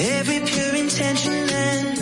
Every pure intention ends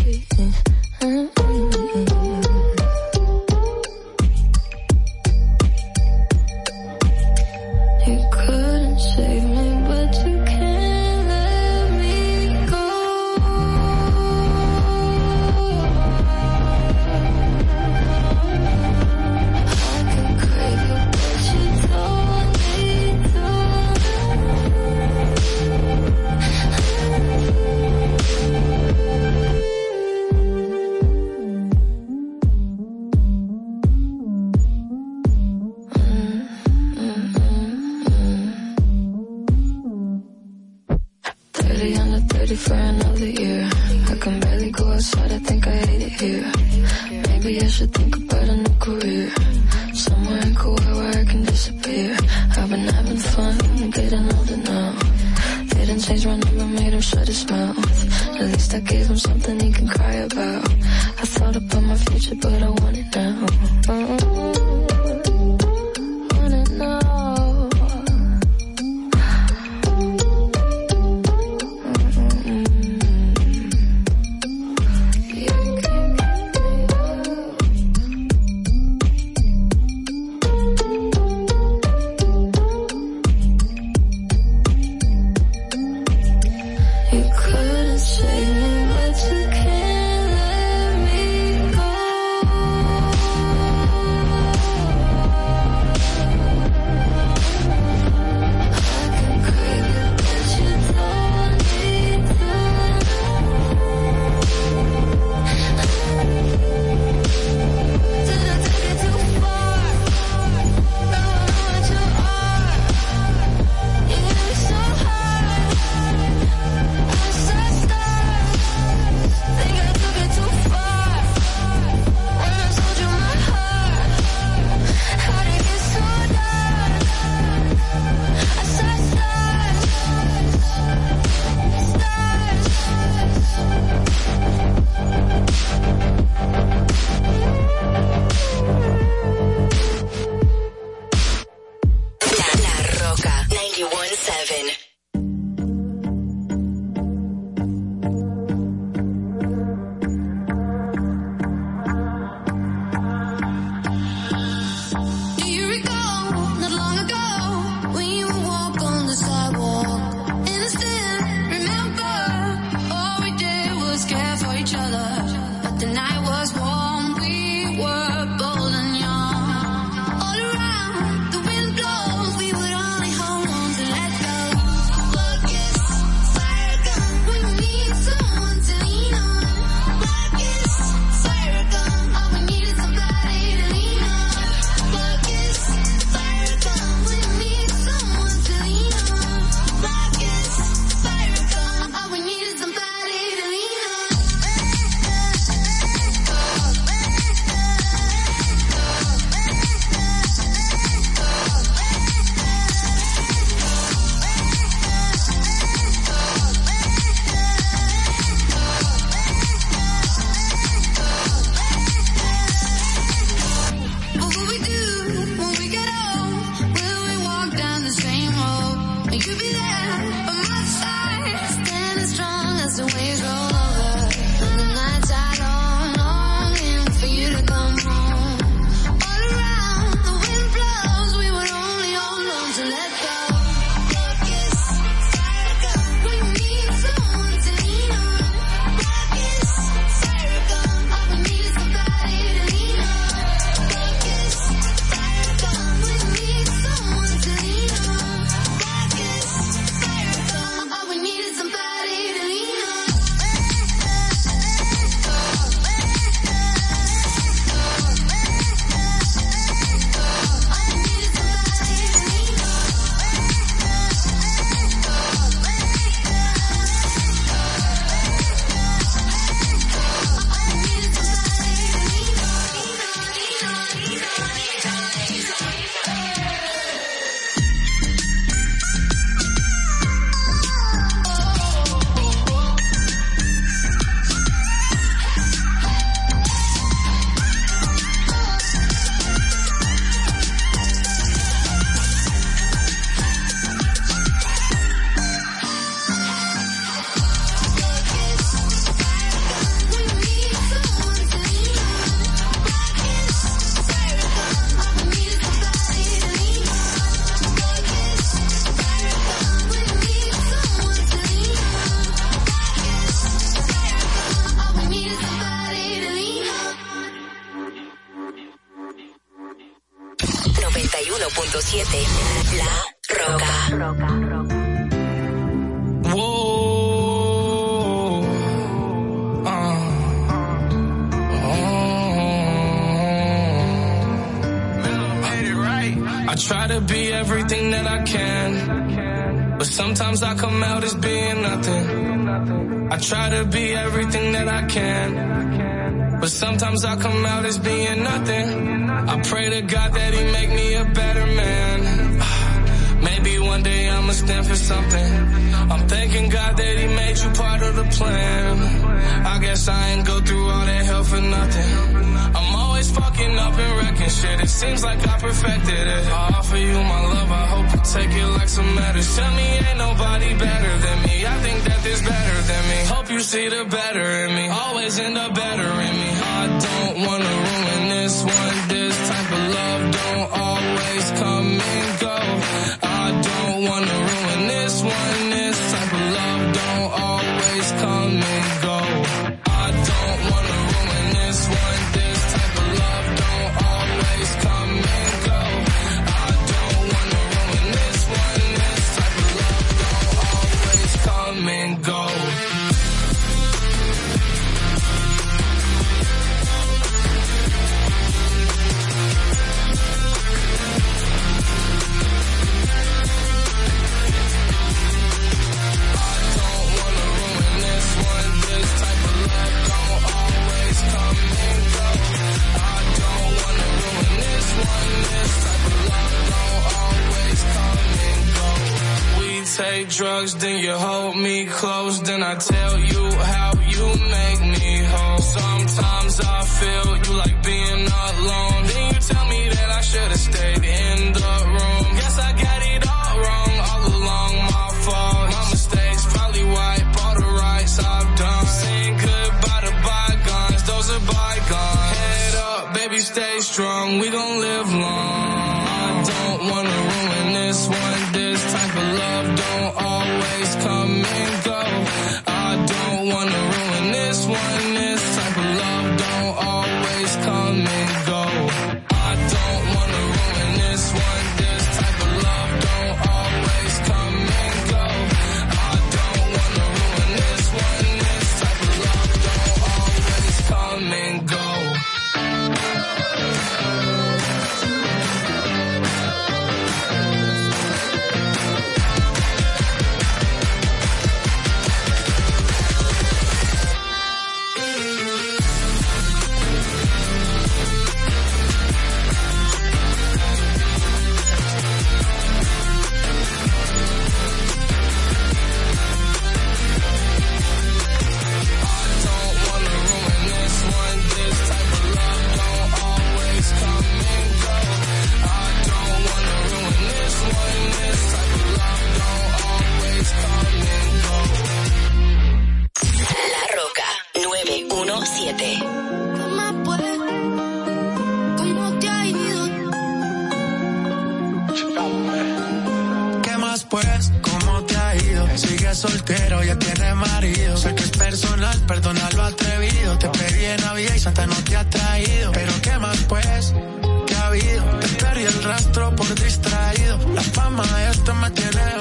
Mm-hmm. Nothing. I pray to God that He make me a better man. Maybe one day I'ma stand for something. I'm thanking God that He made you part of the plan. I guess I ain't go through all that hell for nothing. I'm always fucking up and wrecking shit. It seems like I perfected it. I offer you my love. I hope you take it like some matters. Tell me ain't nobody better than me. I think that there's better than me. Hope you see the better in me. Always end up better in me. Wanna ruin this one. This type of love don't always come and go. I don't wanna take drugs, then you hold me close, then I tell you how you make me whole. Sometimes I feel you like being alone. Then you tell me that I should've stayed in personal, perdona lo atrevido. Te pedí en Navidad y Santa no te ha traído. Pero ¿qué más pues? ¿Qué ha habido? Te perdí el rastro por distraído. La fama de esto me tiene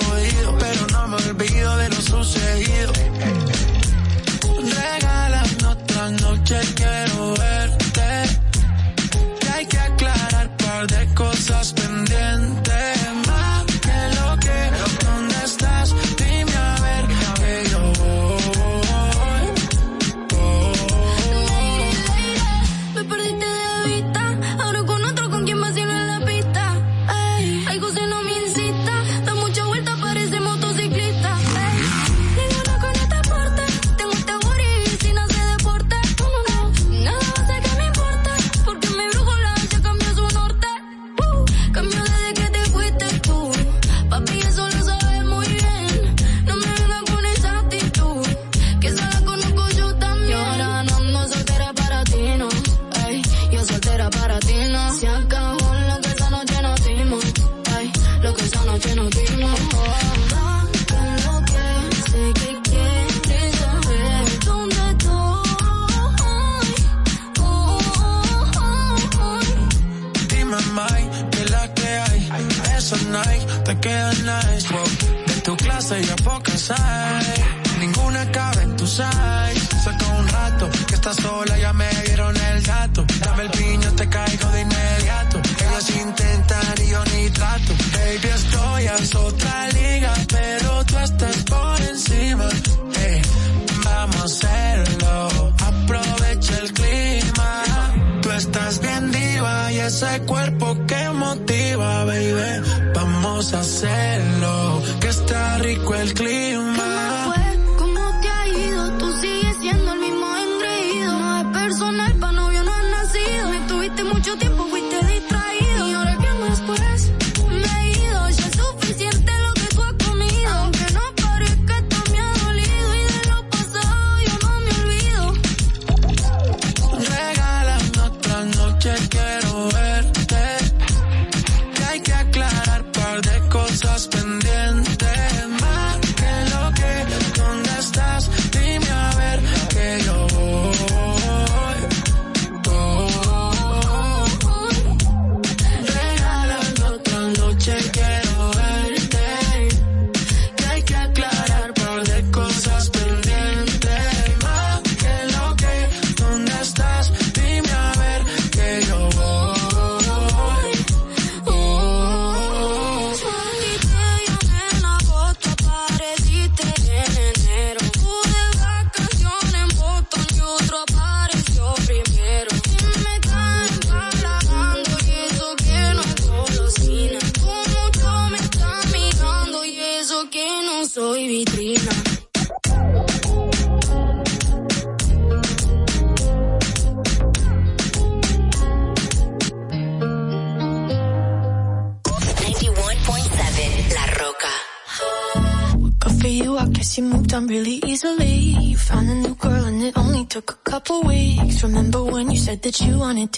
Saturday.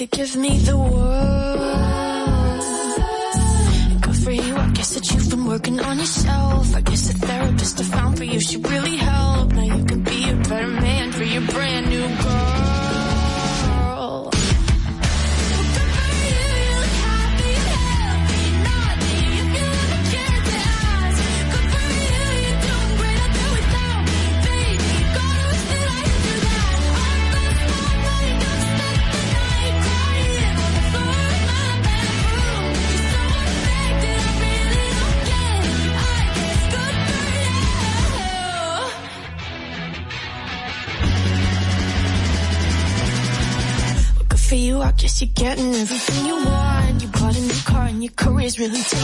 could give me the world. Good for you, I guess that you've been working on yourself. everything you want. You bought a new car and your career's really taking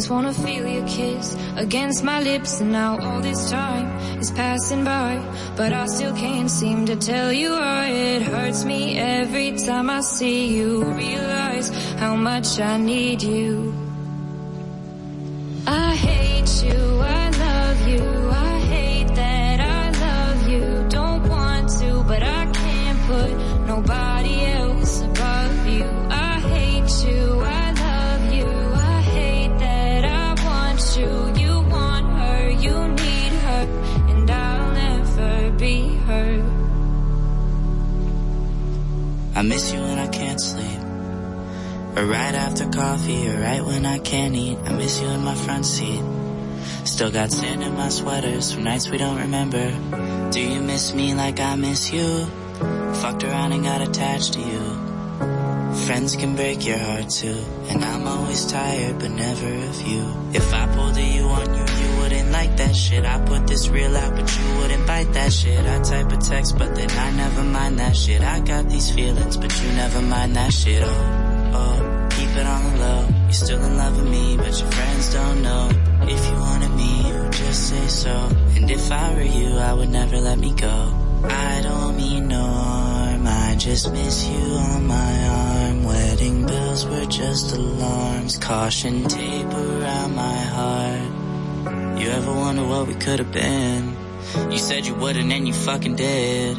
Just wanna feel your kiss against my lips, and now all this time is passing by, but I still can't seem to tell you why it hurts me every time I see you. Realize how much I need you. Front seat. Still got sand in my sweaters from nights we don't remember. Do you miss me like I miss you? Fucked around and got attached to you. Friends can break your heart too. And I'm always tired, but never of you. If I pulled a you on you, you wouldn't like that shit. I put this real out, but you wouldn't bite that shit. I type a text, but then I never mind that shit. I got these feelings, but you never mind that shit. Oh, You're still in love with me, but your friends don't know. If you wanted me, you would just say so. And if I were you, I would never let me go. I don't mean no harm, I just miss you on my arm. Wedding bells were just alarms. Caution tape around my heart. You ever wonder what we could have been? You said you wouldn't and you fucking did.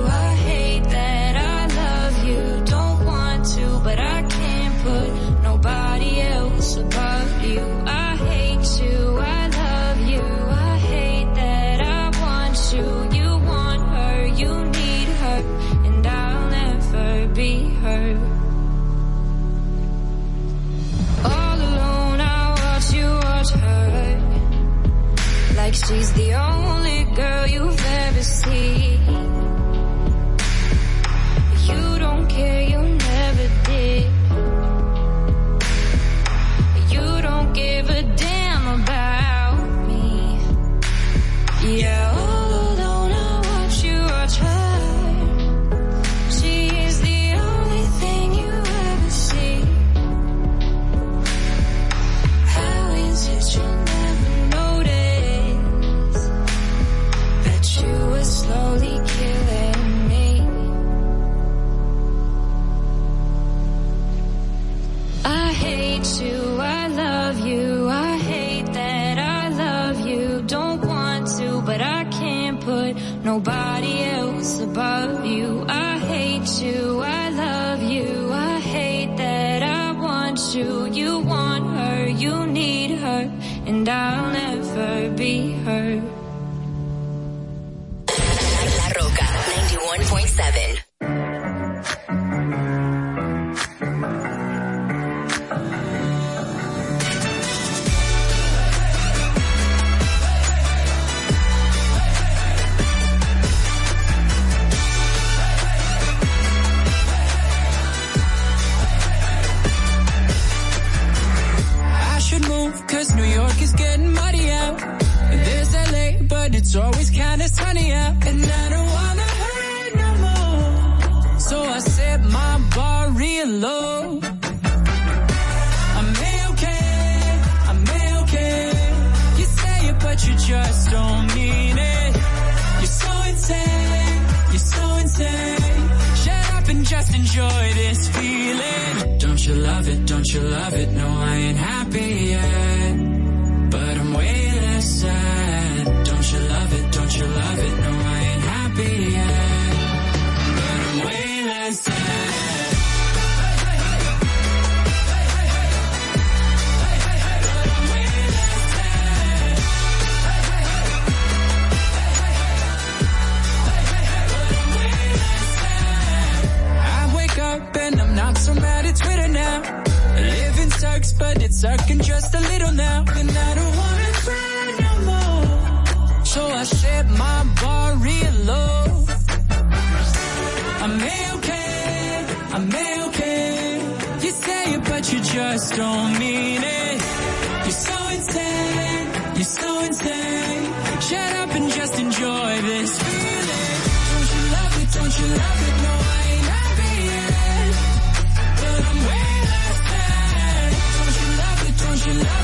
Like she's the only girl you've ever seen. Just don't mean it. You're so insane, you're so insane. Shut up and just enjoy this feeling. Don't you love it? Don't you love it? No, I ain't happy yet. Sucks, but it's sucking just a little now. And I don't wanna cry no more. So I set my bar real low. I'm okay, I'm okay. You say it, but you just don't mean it. You're so insane, you're so insane. Shut up and just enjoy this feeling. Don't you love it, don't you love it? No, Tonight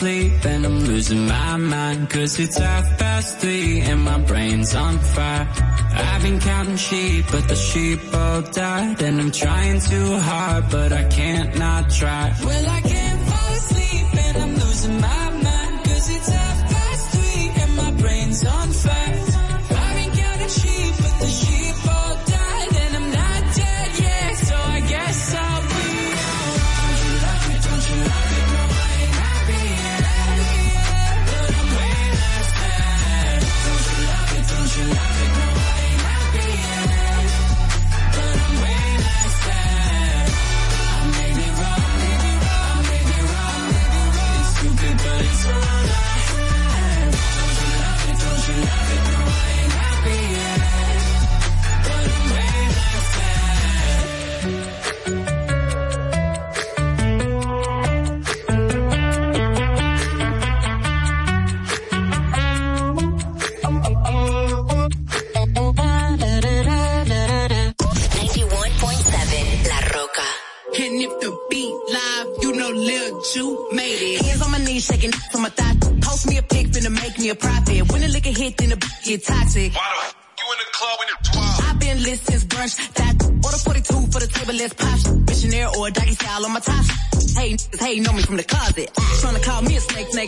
fall asleep and I'm losing my mind Cause it's half past three and my brain's on fire. I've been counting sheep, but the sheep all died And I'm trying too hard, but I can't not try. Well, I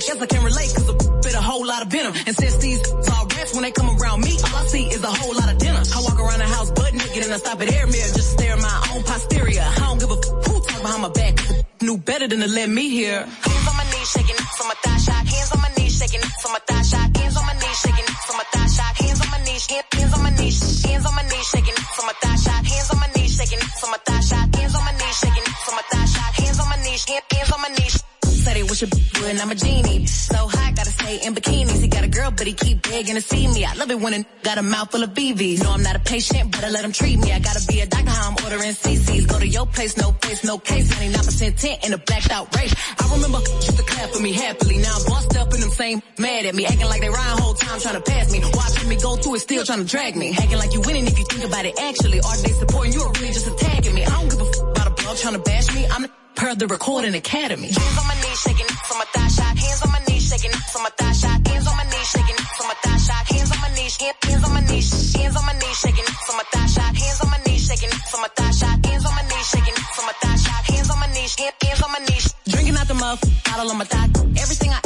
Guess I can relate, cause a bit a whole lot of venom. And since these all rats, when they come around me, all I see is a whole lot of dinner. I walk around the house butt naked and I stop at air mirror just stare at my own posterior. I don't give a who talk behind my back. Knew better than to let me hear. Hands on my knees, shaking from my thigh shot. Would, and I'm a genie. So hot, gotta stay in bikinis. He got a girl, but he keep begging to see me. I love it when a got a mouth full of BVs. No, I'm not a patient, but I let him treat me. I gotta be a doctor, how I'm ordering CCs. Go to your place, no place, no case. 99% tint in a blacked out race. I remember used to clap for me happily. Now I'm bossed up and them same mad at me. Acting like they rhyme whole time trying to pass me. Watching me go through it, still trying to drag me. Acting like you winning if you think about it actually. Are they supporting you or really just attacking me? I don't give a f- about a blog trying to bash me. I'm per the recording academy. Hands on my knees, shaking from my thigh shot. Hands on my knees, shaking from my thigh shot. Hands on my knees, shaking from my thigh shot. Hands on my knees, hands on my knees, hands on my knees, shaking from my thigh shot. Hands on my knees, shaking from my thigh shot. Hands on my knees, shaking from my thigh shot. Hands on my knees, hands on my knees. Drinking out the bottle on my thigh. Everything I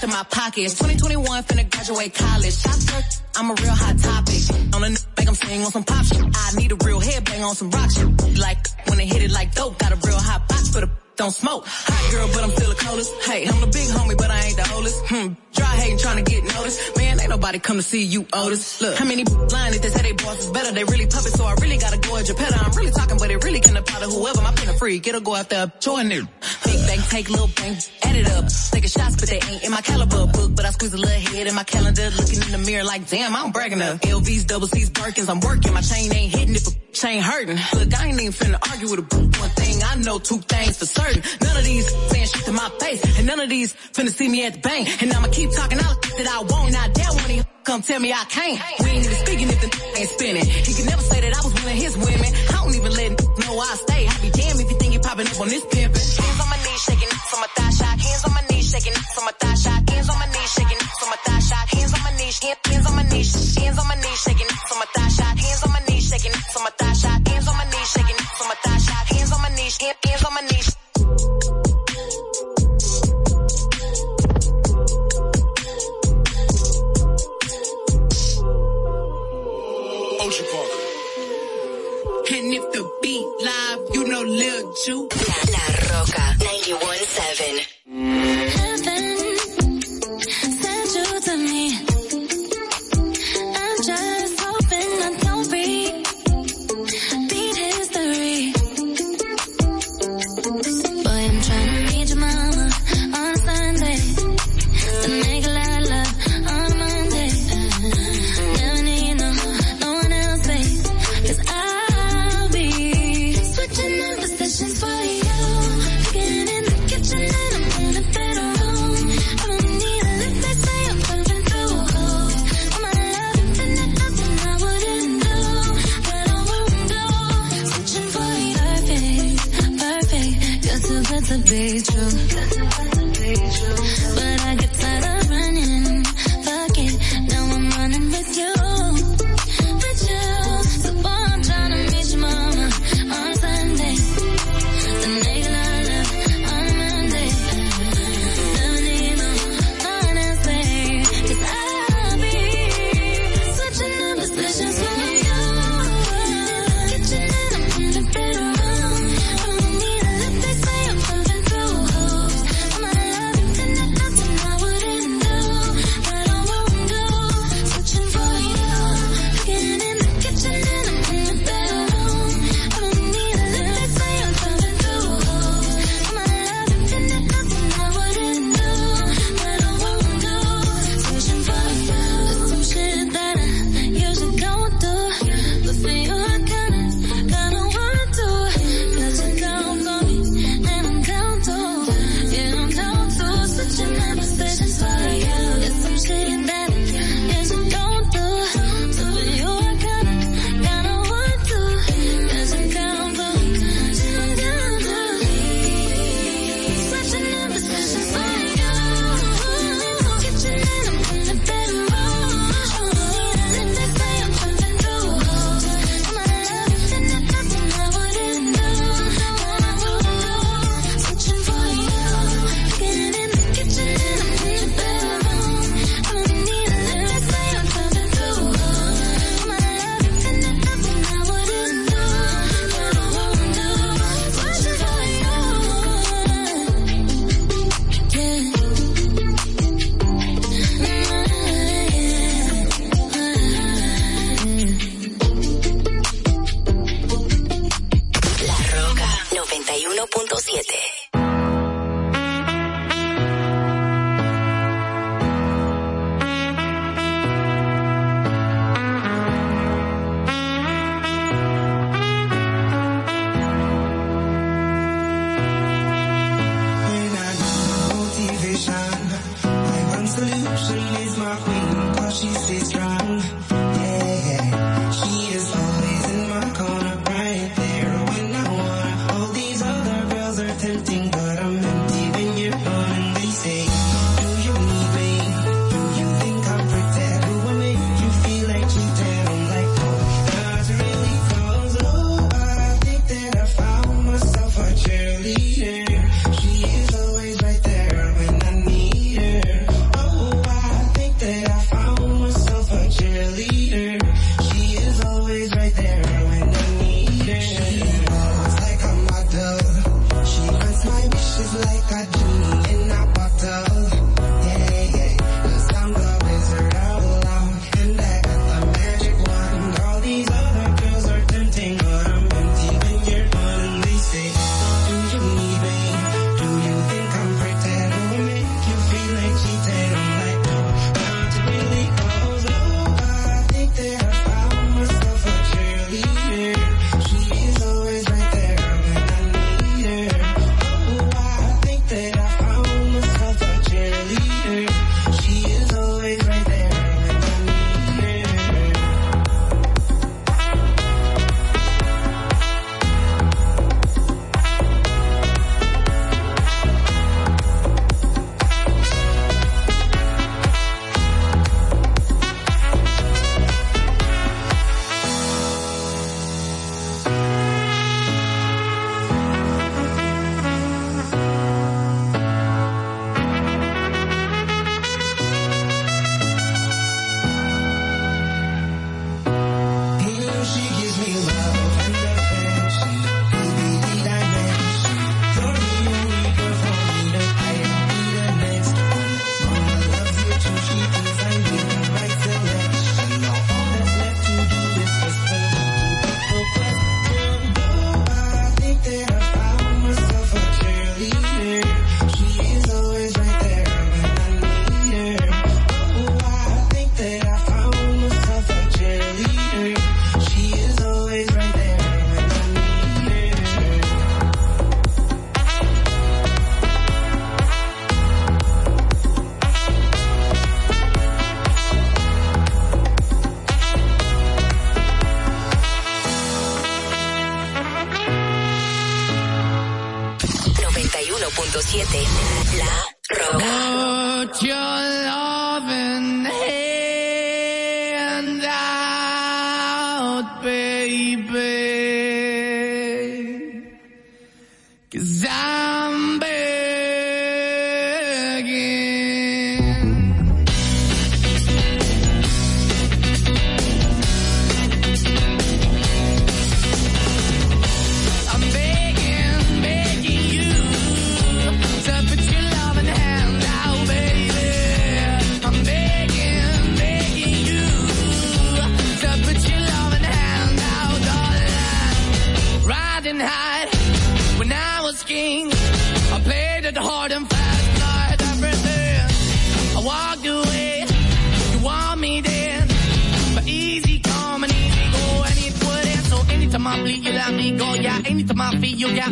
to my pockets. 2021, finna graduate college. Shop first, I'm a real hot topic. On a n- make I'm sing on some pop shit. I need a real headbang on some rock shit. Like, when they hit it like dope, got a real hot box for the don't smoke. Hot girl, but I'm still the coldest. Hey, I'm the big homie, but I ain't the oldest. Hmm, dry hating trying to get noticed. Man, ain't nobody come to see you, Otis. Look, how many lying if they say they boss is better? They really puppets, so I really gotta go at your pet. I'm really talking, but it really can apply to whoever. My pen a freak, it'll go after join it. Big bang, take little bang, add it up. Taking shots, but they ain't in my caliber book. But I squeeze a little head in my calendar, looking in the mirror like, damn, I'm bragging up. LVs, double C's, Birkins, I'm working. My chain ain't hitting if a chain hurting. Look, I ain't even finna argue with a boot. One thing I know, two things for certain. None of these saying shit to my face, and none of these finna see me at the bank. And I'ma keep talking all the that I. And I dare one you come tell me I can't. We ain't even speaking if the ain't spinning. He could never say that I was one of his women. I don't even let know I stay. I be damned if you think you popping up on this pimpin'. Hands on my knees, shaking from my thigh shot. Hands on my knees, shaking from my thigh shot. Hands on my knees, shaking from my thigh shot. Hands on my knees, hands on my knees, hands on my knees, shaking from my thigh shot. Hands on my knees, shaking from my thigh shot. Hands on my knees, shaking from my thigh shot. Hands on my knees, hands on my knees. Ocean Park. And if the beat live, you know Lil Ju. La Roca 91.7. 101.7 La Roca.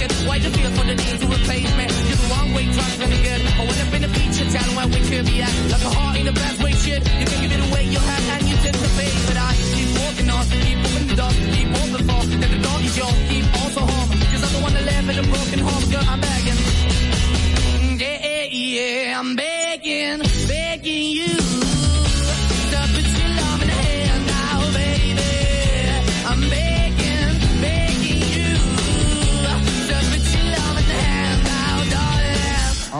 station. Why the fear for the need to replace me? You're the wrong way, trying to again. I went up in a feature town where we could be at. Like a heart in a bad way, shit. You can give it away, you have, and you tend to pay. But I keep walking on, keep moving the dog, keep walking for. That the dog is yours, keep also home. Cause I'm the one that live in a broken home, girl, I'm begging. Yeah, yeah, yeah, I'm begging. begging.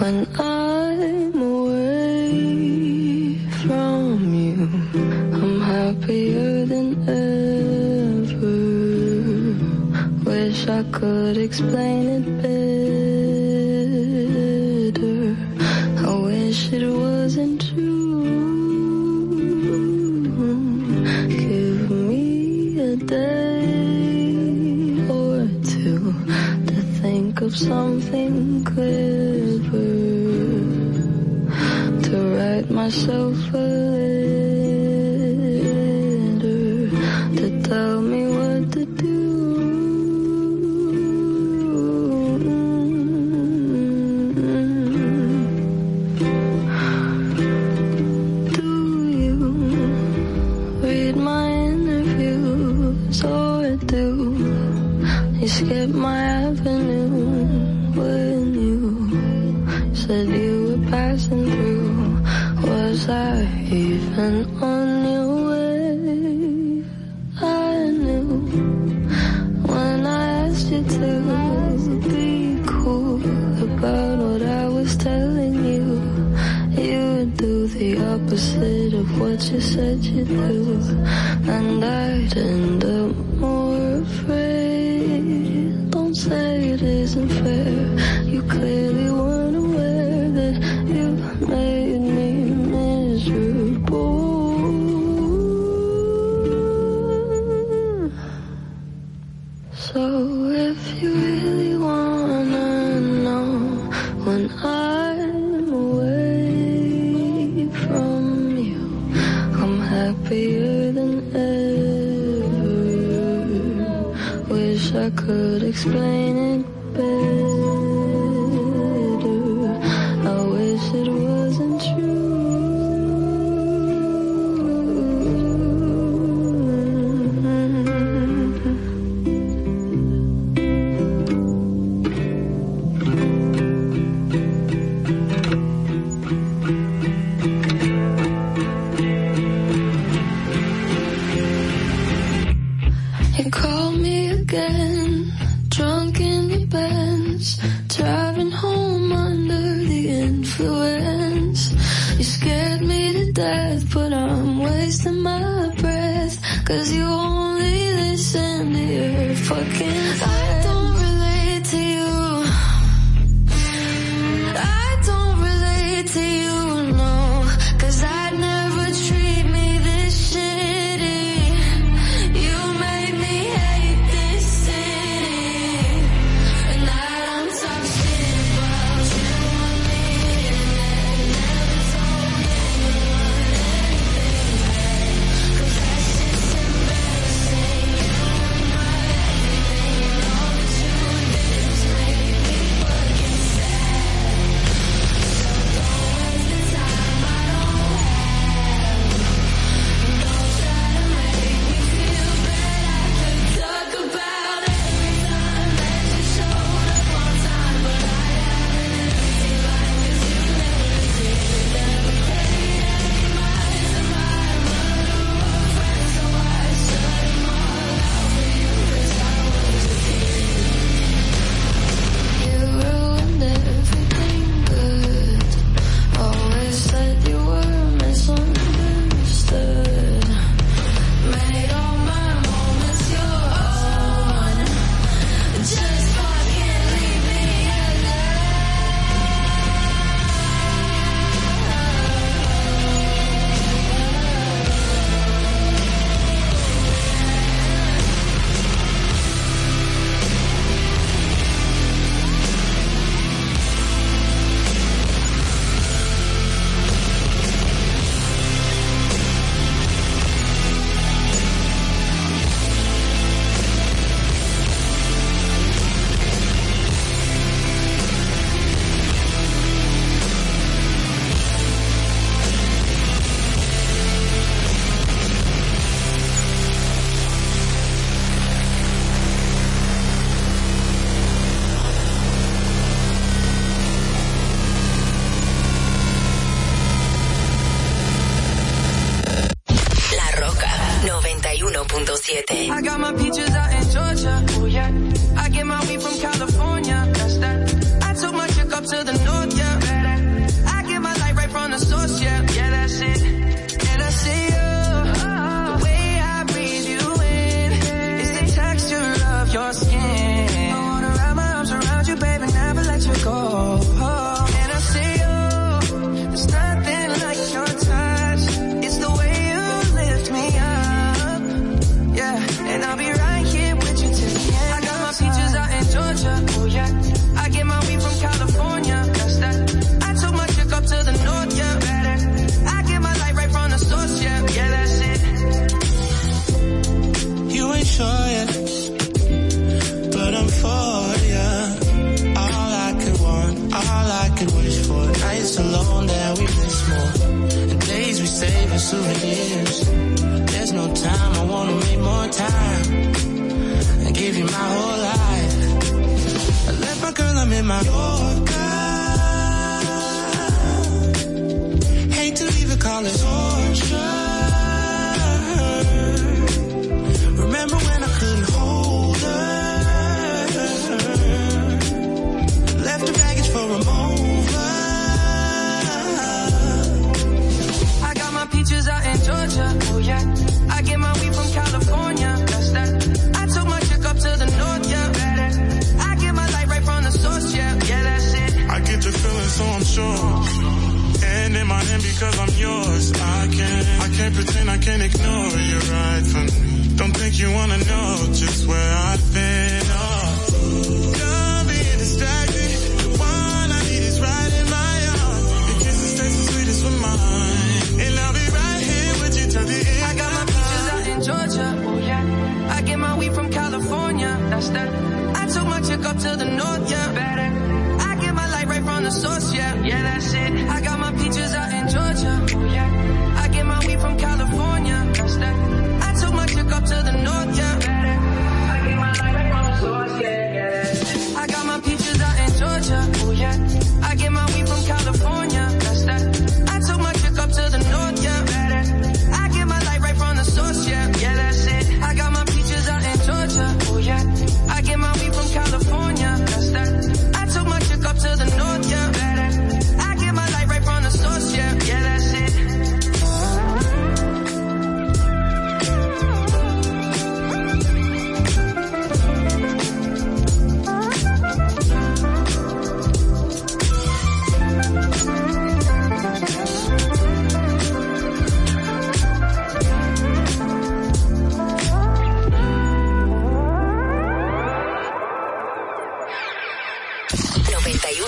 When I'm away from you, I'm happier than ever. Wish I could explain it better. something clever to write myself a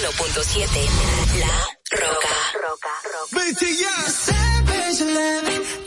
La Roca. Savage love.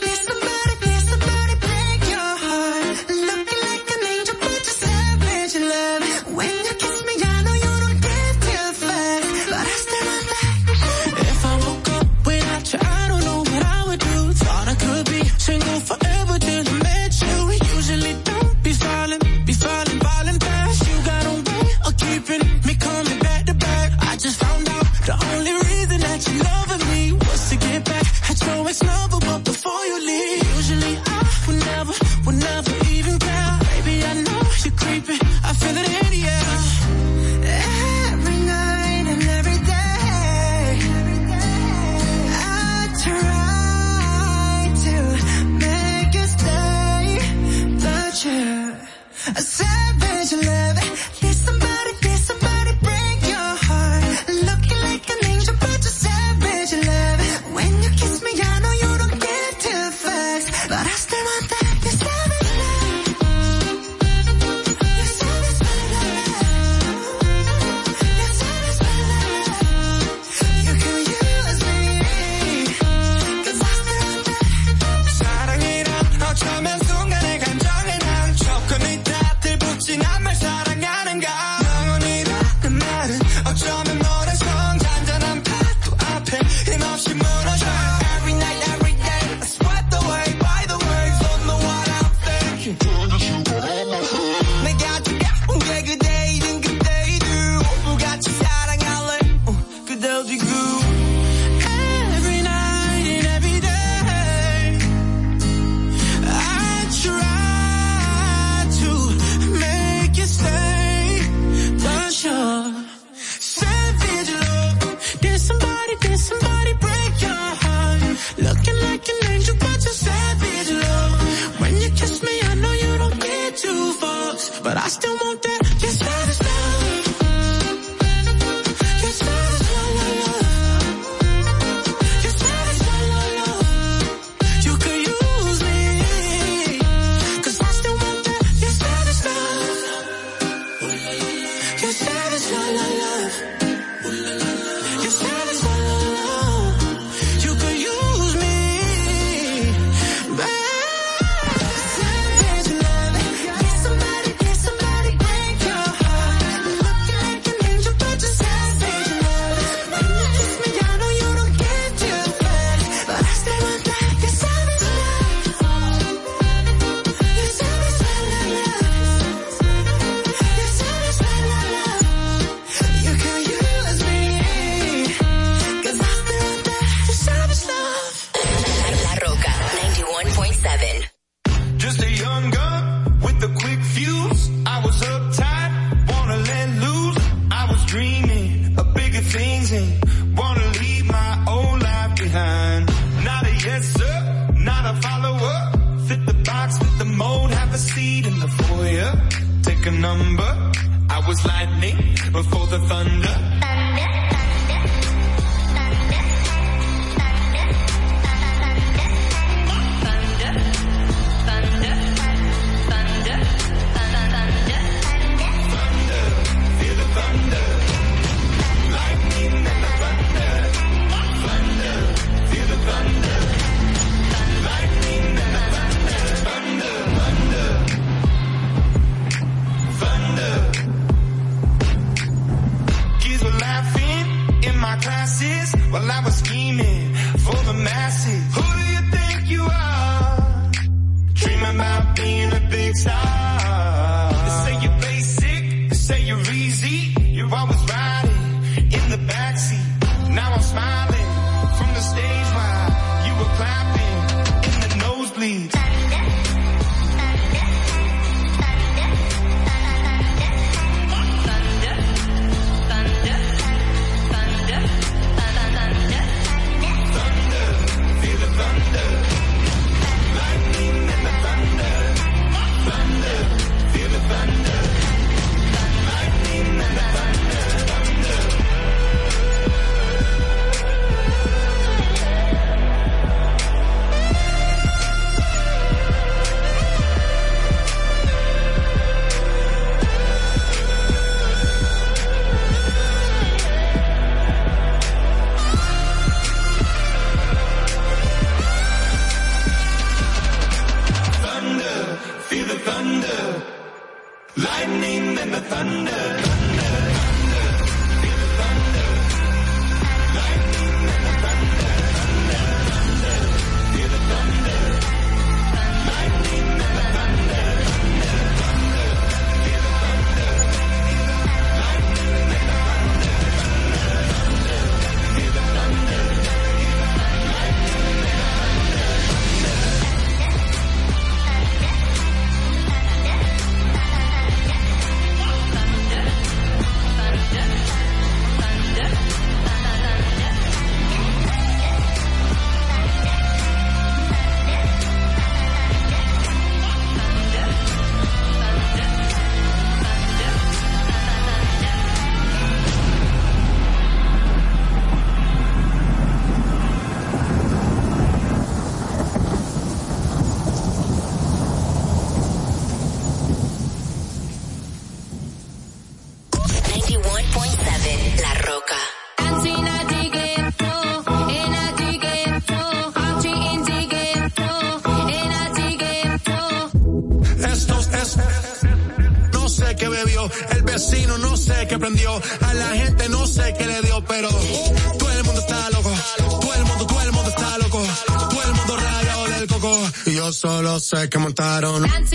Sé que montaron. En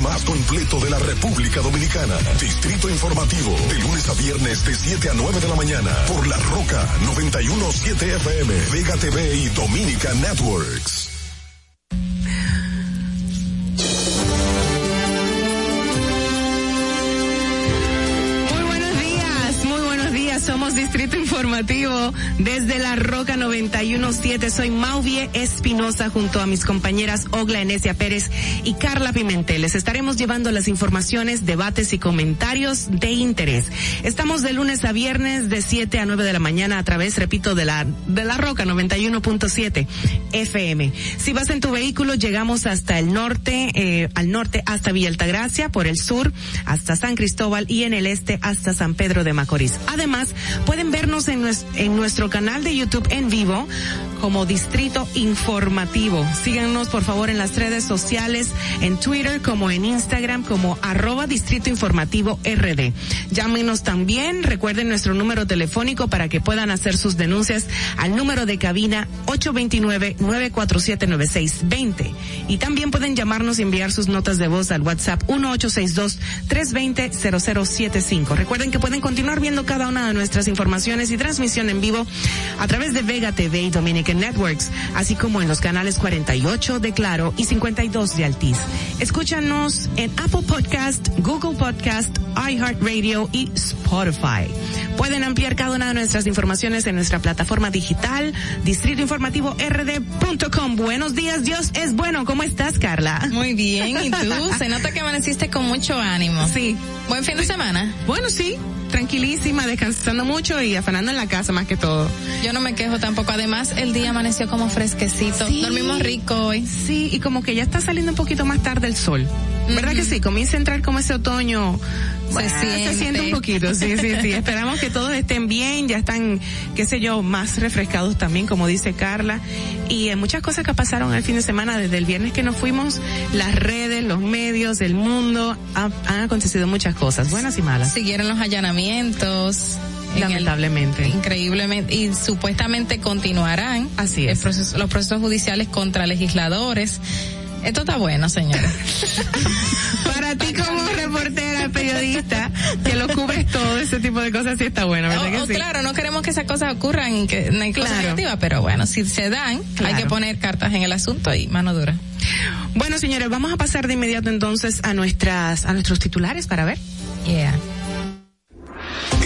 más completo de la República Dominicana. Distrito Informativo, de lunes a viernes de 7 a 9 de la mañana por La Roca 917 FM, Vega TV y Dominica Networks. Desde la Roca 917. Soy Mauvie Espinosa junto a mis compañeras Ogla Enesia Pérez y Carla Pimentel. Les estaremos llevando las informaciones, debates y comentarios de interés. Estamos de lunes a viernes de 7 a 9 de la mañana a través, repito, de la, de la Roca 91.7 FM. Si vas en tu vehículo, llegamos hasta el norte, eh, al norte hasta Villa Altagracia, por el sur hasta San Cristóbal y en el este hasta San Pedro de Macorís. Además, pueden vernos en, nues- en nuestro canal de YouTube en vivo como Distrito Informativo. Síganos por favor en las redes sociales, en Twitter como en Instagram como arroba Distrito Informativo RD. Llámenos también, recuerden nuestro número telefónico para que puedan hacer sus denuncias al número de cabina 829-947-9620. Y también pueden llamarnos y enviar sus notas de voz al WhatsApp 1862-320-0075. Recuerden que pueden continuar viendo cada una de nuestras informaciones y transmisión en vivo a través de Vega TV y Dominican Networks, así como en los canales 48 de Claro y 52 de Altiz. Escúchanos en Apple Podcast, Google Podcast, iHeartRadio y Spotify. Pueden ampliar cada una de nuestras informaciones en nuestra plataforma digital, distritoinformativord.com. Buenos días, Dios es bueno. ¿Cómo estás, Carla? Muy bien, ¿y tú? Se nota que amaneciste con mucho ánimo. Sí. Buen fin de semana. Bueno, sí. Tranquilísima, descansando mucho y afanando en la casa más que todo. Yo no me quejo tampoco. Además, el día amaneció como fresquecito. Sí. Dormimos rico hoy. Sí, y como que ya está saliendo un poquito más tarde el sol. ¿Verdad que sí? Comienza a entrar como ese otoño. Bueno, siente. Se siente un poquito, sí, sí, sí. Esperamos que todos estén bien, ya están, qué sé yo, más refrescados también, como dice Carla. Y eh, muchas cosas que pasaron el fin de semana, desde el viernes que nos fuimos, las redes, los medios, el mundo, ha- han acontecido muchas cosas, buenas y malas. Siguieron los allanamientos. el- Lamentablemente. increíblemente. Y supuestamente continuarán. Así es. proceso- los procesos judiciales contra legisladores. Esto está bueno, señora. Para ti como reportera, periodista, que lo cubres todo ese tipo de cosas, sí está bueno, ¿verdad O- que o sí? Oh, claro, no queremos que esas cosas ocurran, que no hay cosas Claro. negativas, pero bueno, si se dan, hay que poner cartas en el asunto y mano dura. Bueno, señores, vamos a pasar de inmediato entonces a nuestras, a nuestros titulares para ver. Yeah.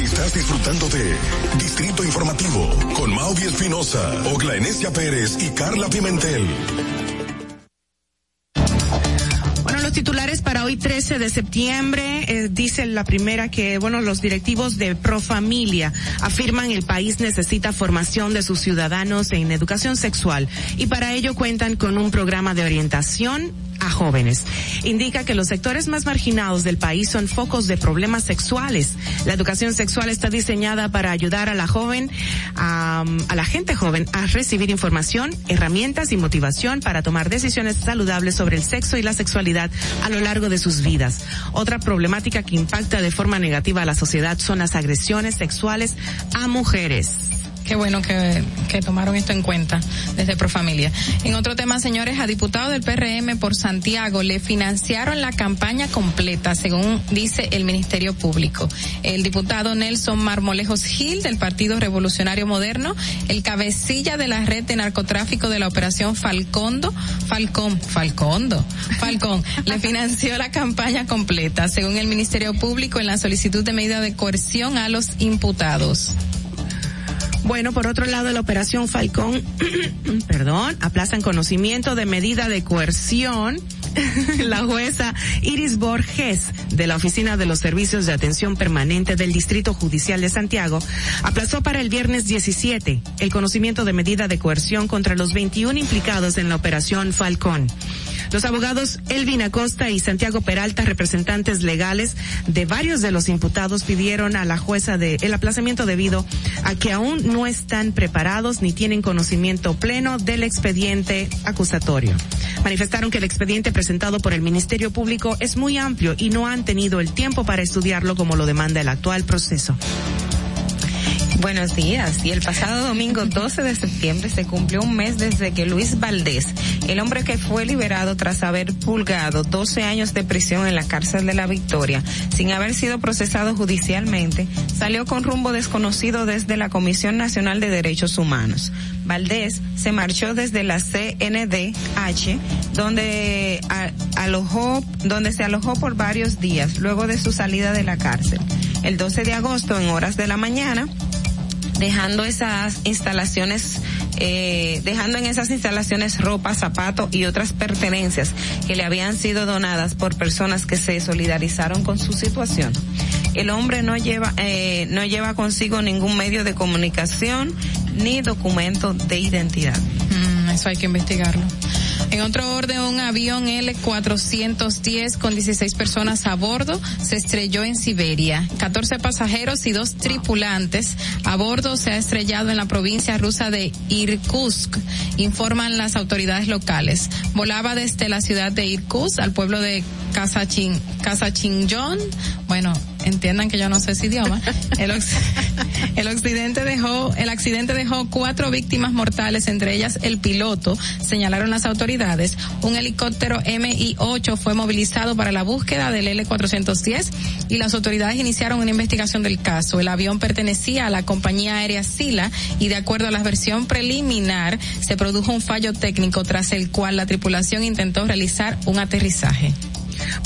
Estás disfrutando de Distrito Informativo con Mauvie Espinosa, Ogla Enesia Pérez y Carla Pimentel. Titulares para hoy 13 de septiembre eh, dice la primera que, bueno, los directivos de Profamilia afirman el país necesita formación de sus ciudadanos en educación sexual y para ello cuentan con un programa de orientación a jóvenes. Indica que los sectores más marginados del país son focos de problemas sexuales. La educación sexual está diseñada para ayudar a la joven, a, a la gente joven a recibir información, herramientas y motivación para tomar decisiones saludables sobre el sexo y la sexualidad a lo largo de sus vidas. Otra problemática que impacta de forma negativa a la sociedad son las agresiones sexuales a mujeres. Qué bueno que, que tomaron esto en cuenta desde Profamilia. En otro tema, señores, a diputados del PRM por Santiago le financiaron la campaña completa, según dice el Ministerio Público. El diputado Nelson Marmolejos Gil del Partido Revolucionario Moderno, el cabecilla de la red de narcotráfico de la Operación Falcondo, Falcón, Falcondo, Falcón, le financió la campaña completa, según el Ministerio Público, en la solicitud de medida de coerción a los imputados. Bueno, por otro lado, la operación Falcón, perdón, aplazan conocimiento de medida de coerción. la jueza Iris Borges de la Oficina de los Servicios de Atención Permanente del Distrito Judicial de Santiago aplazó para el viernes 17 el conocimiento de medida de coerción contra los 21 implicados en la operación Falcón. Los abogados Elvin Acosta y Santiago Peralta, representantes legales de varios de los imputados, pidieron a la jueza de el aplazamiento debido a que aún no están preparados ni tienen conocimiento pleno del expediente acusatorio. Manifestaron que el expediente presentado por el Ministerio Público es muy amplio y no han tenido el tiempo para estudiarlo como lo demanda el actual proceso. Buenos días. Y el pasado domingo 12 de septiembre se cumplió un mes desde que Luis Valdés, el hombre que fue liberado tras haber pulgado 12 años de prisión en la cárcel de la Victoria, sin haber sido procesado judicialmente, salió con rumbo desconocido desde la Comisión Nacional de Derechos Humanos. Valdés se marchó desde la CNDH, donde alojó, donde se alojó por varios días luego de su salida de la cárcel. El 12 de agosto, en horas de la mañana, dejando esas instalaciones, eh, dejando en esas instalaciones ropa, zapatos y otras pertenencias que le habían sido donadas por personas que se solidarizaron con su situación. El hombre no lleva, eh, no lleva consigo ningún medio de comunicación ni documento de identidad. Mm, eso hay que investigarlo. En otro orden, un avión L410 con 16 personas a bordo se estrelló en Siberia. 14 pasajeros y dos tripulantes a bordo se ha estrellado en la provincia rusa de Irkutsk, informan las autoridades locales. Volaba desde la ciudad de Irkutsk al pueblo de Kasachin, Kasachinjon. Bueno, entiendan que yo no sé ese idioma. El, el accidente dejó, el accidente dejó cuatro víctimas mortales, entre ellas el piloto, señalaron las autoridades. Un helicóptero MI-8 fue movilizado para la búsqueda del L-410 y las autoridades iniciaron una investigación del caso. El avión pertenecía a la compañía aérea Sila y de acuerdo a la versión preliminar se produjo un fallo técnico tras el cual la tripulación intentó realizar un aterrizaje.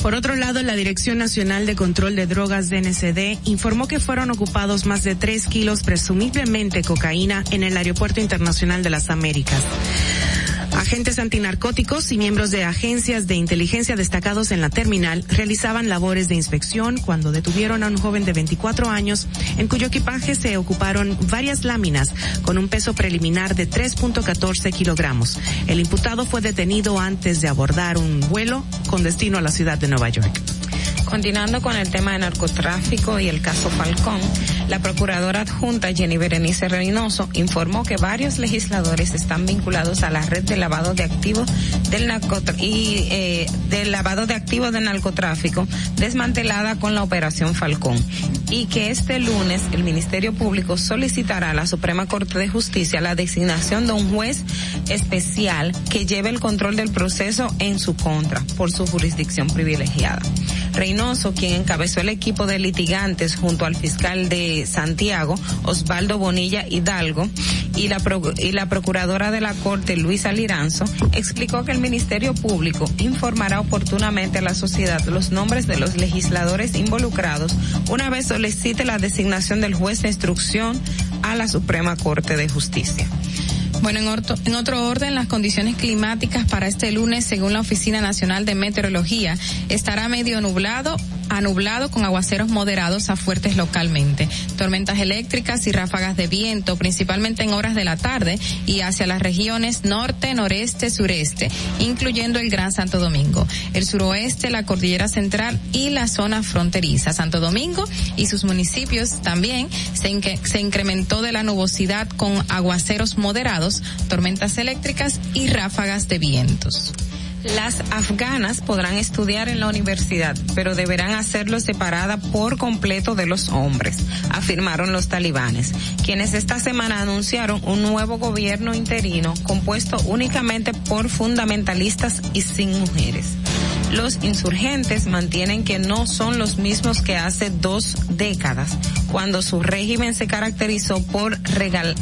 Por otro lado, la Dirección Nacional de Control de Drogas DNCD informó que fueron ocupados más de tres kilos presumiblemente cocaína en el Aeropuerto Internacional de las Américas. Agentes antinarcóticos y miembros de agencias de inteligencia destacados en la terminal realizaban labores de inspección cuando detuvieron a un joven de 24 años en cuyo equipaje se ocuparon varias láminas con un peso preliminar de 3.14 kilogramos. El imputado fue detenido antes de abordar un vuelo con destino a la ciudad de Nueva York. Continuando con el tema de narcotráfico y el caso Falcón, la procuradora adjunta Jenny Berenice Reynoso informó que varios legisladores están vinculados a la red de lavado de activos del y eh, lavado de activos del narcotráfico desmantelada con la operación Falcón y que este lunes el Ministerio Público solicitará a la Suprema Corte de Justicia la designación de un juez especial que lleve el control del proceso en su contra por su jurisdicción privilegiada. Reynoso, quien encabezó el equipo de litigantes junto al fiscal de Santiago, Osvaldo Bonilla Hidalgo, y la, y la procuradora de la Corte, Luisa Liranzo, explicó que el Ministerio Público informará oportunamente a la sociedad los nombres de los legisladores involucrados una vez solicite la designación del juez de instrucción a la Suprema Corte de Justicia. Bueno, en, orto- en otro orden, las condiciones climáticas para este lunes, según la Oficina Nacional de Meteorología, estará medio nublado a nublado con aguaceros moderados a fuertes localmente, tormentas eléctricas y ráfagas de viento, principalmente en horas de la tarde y hacia las regiones norte, noreste, sureste, incluyendo el Gran Santo Domingo, el suroeste, la cordillera central y la zona fronteriza. Santo Domingo y sus municipios también se, inque- se incrementó de la nubosidad con aguaceros moderados, tormentas eléctricas y ráfagas de vientos. Las afganas podrán estudiar en la universidad, pero deberán hacerlo separada por completo de los hombres, afirmaron los talibanes, quienes esta semana anunciaron un nuevo gobierno interino compuesto únicamente por fundamentalistas y sin mujeres. Los insurgentes mantienen que no son los mismos que hace dos décadas, cuando su régimen se caracterizó por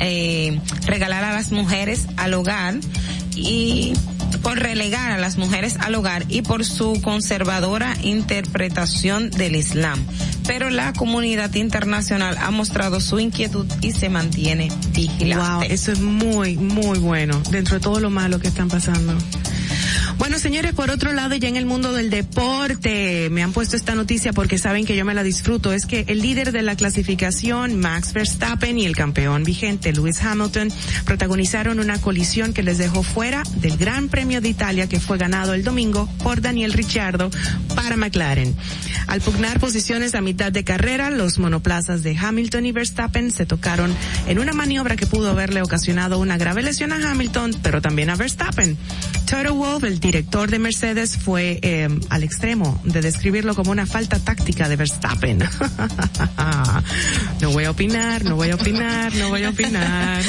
eh, regalar a las mujeres al hogar y por relegar a las mujeres al hogar y por su conservadora interpretación del Islam. Pero la comunidad internacional ha mostrado su inquietud y se mantiene vigilante. Wow, eso es muy, muy bueno, dentro de todo lo malo que están pasando. Bueno, señores, por otro lado, ya en el mundo del deporte, me han puesto esta noticia porque saben que yo me la disfruto. Es que el líder de la clasificación, Max Verstappen, y el campeón vigente, Lewis Hamilton, protagonizaron una colisión que les dejó fuera del Gran Premio de Italia que fue ganado el domingo por Daniel Ricciardo para McLaren. Al pugnar posiciones a mitad de carrera, los monoplazas de Hamilton y Verstappen se tocaron en una maniobra que pudo haberle ocasionado una grave lesión a Hamilton, pero también a Verstappen. Toto Wolff, el director de Mercedes, fue eh, al extremo de describirlo como una falta táctica de Verstappen. no voy a opinar, no voy a opinar, no voy a opinar.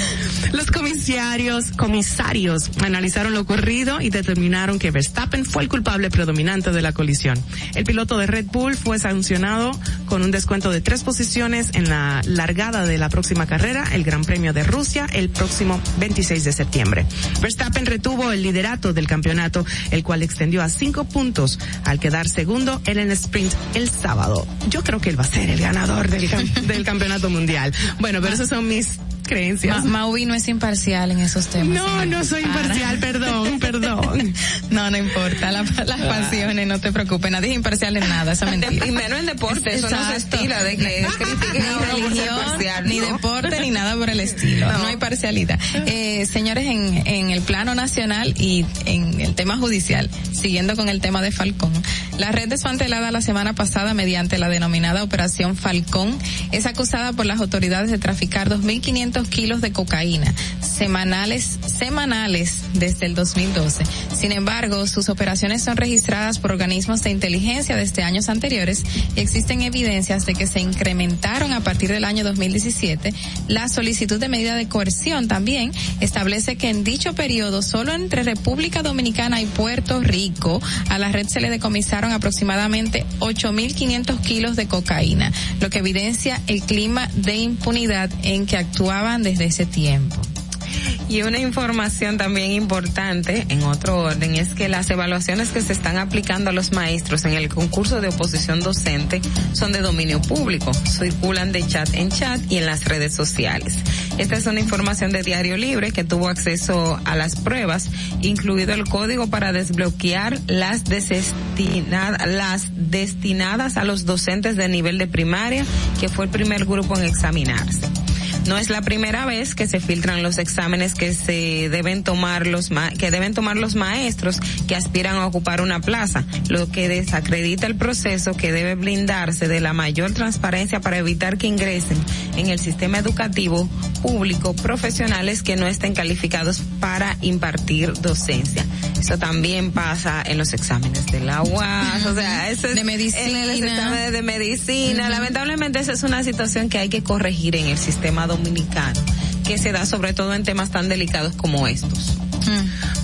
Los comisarios, comisarios analizaron lo ocurrido y determinaron que Verstappen fue el culpable predominante de la colisión. El piloto de Red Bull fue sancionado con un descuento de tres posiciones en la largada de la próxima carrera, el Gran Premio de Rusia, el próximo 26 de septiembre. Verstappen retuvo el liderato del campeonato, el cual extendió a cinco puntos al quedar segundo en el sprint el sábado. Yo creo que él va a ser el ganador del, del campeonato mundial. Bueno, pero esas son mis creencias. Ma Mauvi no es imparcial en esos temas. No, no soy imparcial, perdón, perdón. No, no importa, la- las pasiones, no te preocupes, nadie es imparcial en nada, eso es mentira. Y menos en deporte, eso no se estila de que critiquen a uno por ser religión, parcial, ni deporte, ni nada por el estilo. No, hay parcialidad. Eh, señores, en, en el plano nacional y en el tema judicial, siguiendo con el tema de Falcón, la red desmantelada la semana pasada mediante la denominada Operación Falcón es acusada por las autoridades de traficar 2.500 kilos de cocaína semanales, semanales desde el 2012. Sin embargo, sus operaciones son registradas por organismos de inteligencia desde años anteriores y existen evidencias de que se incrementaron a partir del año 2017. La solicitud de medida de coerción también establece que en dicho periodo solo entre República Dominicana y Puerto Rico a la red se le decomisaron aproximadamente 8.500 kilos de cocaína, lo que evidencia el clima de impunidad en que desde ese tiempo. Y una información también importante en otro orden es que las evaluaciones que se están aplicando a los maestros en el concurso de oposición docente son de dominio público, circulan de chat en chat y en las redes sociales. Esta es una información de Diario Libre que tuvo acceso a las pruebas, incluido el código para desbloquear las las destinadas a los docentes de nivel de primaria, que fue el primer grupo en examinarse. No es la primera vez que se filtran los exámenes que se deben tomar los ma- que deben tomar los maestros que aspiran a ocupar una plaza, lo que desacredita el proceso que debe blindarse de la mayor transparencia para evitar que ingresen en el sistema educativo público profesionales que no estén calificados para impartir docencia. Eso también pasa en los exámenes de la UAS, o sea, eso es De medicina. en los exámenes de medicina. Lamentablemente esa es una situación que hay que corregir en el sistema dominicano, que se da sobre todo en temas tan delicados como estos.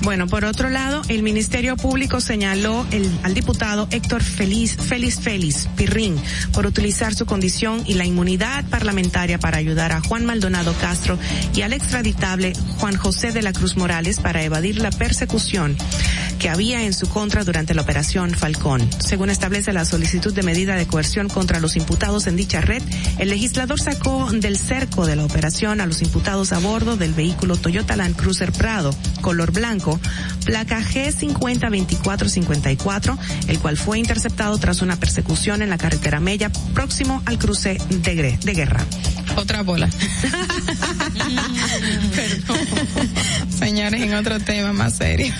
Bueno, por otro lado, el Ministerio Público señaló al diputado Héctor Feliz, Félix Félix Pirrín por utilizar su condición y la inmunidad parlamentaria para ayudar a Juan Maldonado Castro y al extraditable Juan José de la Cruz Morales para evadir la persecución que había en su contra durante la operación Falcón. Según establece la solicitud de medida de coerción contra los imputados en dicha red, el legislador sacó del cerco de la operación a los imputados a bordo del vehículo Toyota Land Cruiser Prado, color blanco, placa G502454, el cual fue interceptado tras una persecución en la carretera Mella próximo al cruce de, de guerra. Otra bola. Señores, en otro tema más serio.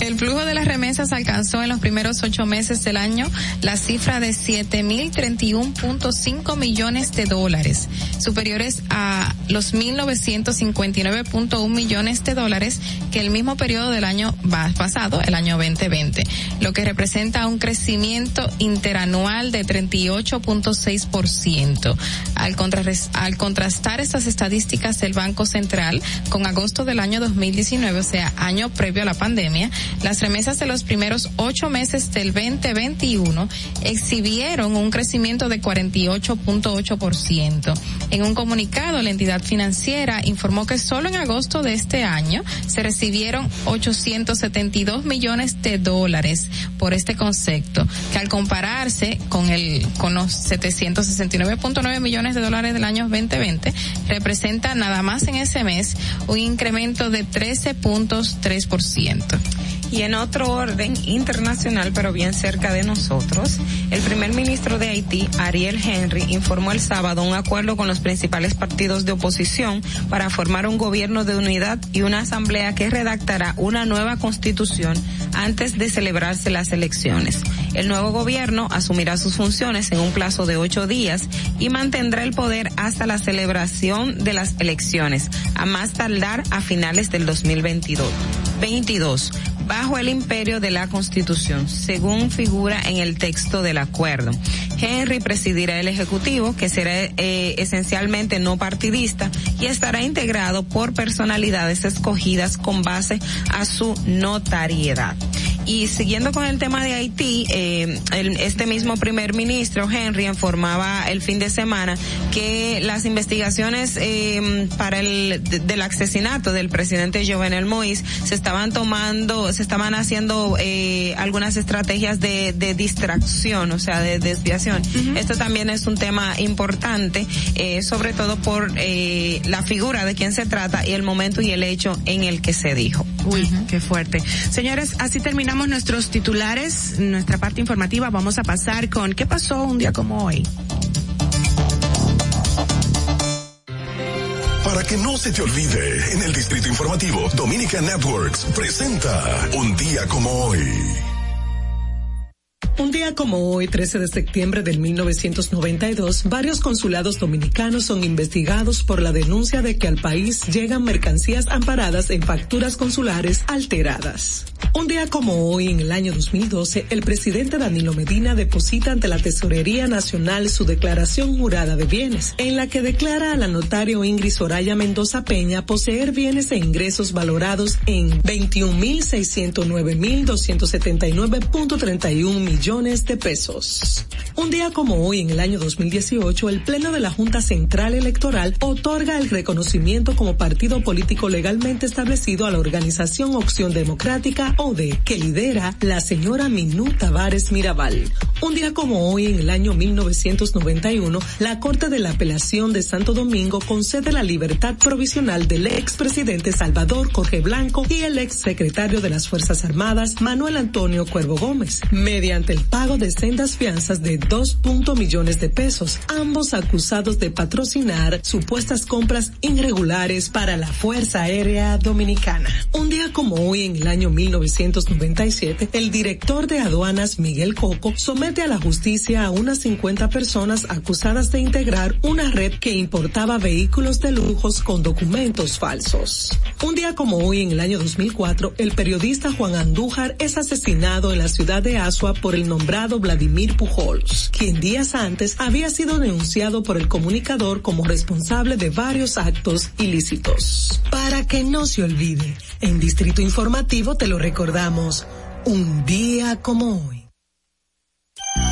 El flujo de las remesas alcanzó en los primeros ocho meses del año la cifra de 7.031.5 millones de dólares, superiores a los 1.959.1 millones de dólares que el mismo periodo del año pasado, el año 2020, lo que representa un crecimiento interanual de 38.6%. Al, al contrastar estas estadísticas del Banco Central con agosto del año 2019, o sea, año previo a la pandemia, las remesas de los primeros ocho meses del 2021 exhibieron un crecimiento de 48.8%. En un comunicado, la entidad financiera informó que solo en agosto de este año se recibieron 872 millones de dólares por este concepto, que al compararse con el con los 769.9 millones de dólares del año 2020 representa nada más en ese mes un incremento de 13.3%. Y en otro orden internacional, pero bien cerca de nosotros, el primer ministro de Haití, Ariel Henry, informó el sábado un acuerdo con los principales partidos de oposición para formar un gobierno de unidad y una asamblea que redactará una nueva constitución antes de celebrarse las elecciones. El nuevo gobierno asumirá sus funciones en un plazo de ocho días y mantendrá el poder hasta la celebración de las elecciones, a más tardar a finales del 2022. 22 bajo el imperio de la Constitución, según figura en el texto del acuerdo. Henry presidirá el Ejecutivo, que será eh, esencialmente no partidista y estará integrado por personalidades escogidas con base a su notariedad. Y siguiendo con el tema de Haití, eh, el, este mismo primer ministro, Henry, informaba el fin de semana que las investigaciones eh, para el de- del asesinato del presidente Jovenel Moïse se estaban tomando, se estaban haciendo eh, algunas estrategias de, de distracción, o sea, de desviación. Esto también es un tema importante, eh, sobre todo por eh, la figura de quien se trata y el momento y el hecho en el que se dijo. Uy, qué fuerte. Señores, así terminamos nuestros titulares, nuestra parte informativa. Vamos a pasar con qué pasó un día como hoy. Para que no se te olvide, en el Distrito Informativo, Dominica Networks presenta Un día como hoy. Un día como hoy, 13 de septiembre del 1992, varios consulados dominicanos son investigados por la denuncia de que al país llegan mercancías amparadas en facturas consulares alteradas. Un día como hoy, en el año 2012, el presidente Danilo Medina deposita ante la Tesorería Nacional su declaración jurada de bienes, en la que declara a la notario Ingrid Soraya Mendoza Peña poseer bienes e ingresos valorados en 21.609.279.31 millones de pesos. Un día como hoy, en el año 2018, el Pleno de la Junta Central Electoral otorga el reconocimiento como partido político legalmente establecido a la organización Opción Democrática ODE, que lidera la señora Minú Tavares Mirabal. Un día como hoy, en el año 1991, la Corte de la Apelación de Santo Domingo concede la libertad provisional del expresidente Salvador Jorge Blanco y el exsecretario de las Fuerzas Armadas Manuel Antonio Cuervo Gómez, mediante el pago de sendas fianzas de 2. millones de pesos, ambos acusados de patrocinar supuestas compras irregulares para la Fuerza Aérea Dominicana. Un día como hoy, en el año 1997, el director de aduanas Miguel Coco somete a la justicia a unas 50 personas acusadas de integrar una red que importaba vehículos de lujos con documentos falsos. Un día como hoy, en el año 2004, el periodista Juan Andújar es asesinado en la ciudad de Asua por el nombrado Vladimir Pujols, quien días antes había sido denunciado por el comunicador como responsable de varios actos ilícitos. Para que no se olvide, en Distrito Informativo te lo recordamos, un día como hoy.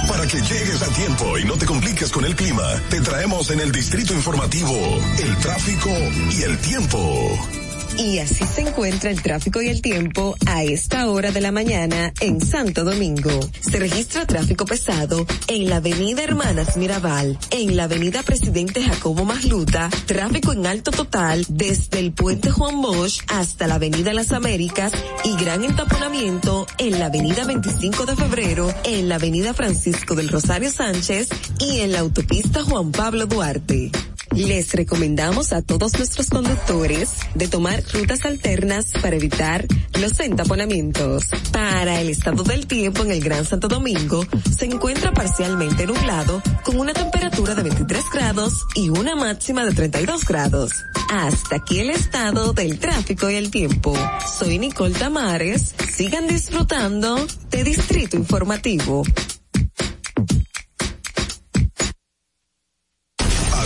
Para que llegues a tiempo y no te compliques con el clima, te traemos en el Distrito Informativo el tráfico y el tiempo. Y así se encuentra el tráfico y el tiempo a esta hora de la mañana en Santo Domingo. Se registra tráfico pesado en la avenida Hermanas Mirabal, en la avenida Presidente Jacobo Masluta, tráfico en alto total desde el puente Juan Bosch hasta la avenida Las Américas y gran entaponamiento en la avenida 25 de febrero, en la avenida Francisco del Rosario Sánchez y en la autopista Juan Pablo Duarte. Les recomendamos a todos nuestros conductores de tomar rutas alternas para evitar los entaponamientos. Para el estado del tiempo en el Gran Santo Domingo, se encuentra parcialmente nublado con una temperatura de 23 grados y una máxima de 32 grados. Hasta aquí el estado del tráfico y el tiempo. Soy Nicole Tamares. Sigan disfrutando de Distrito Informativo.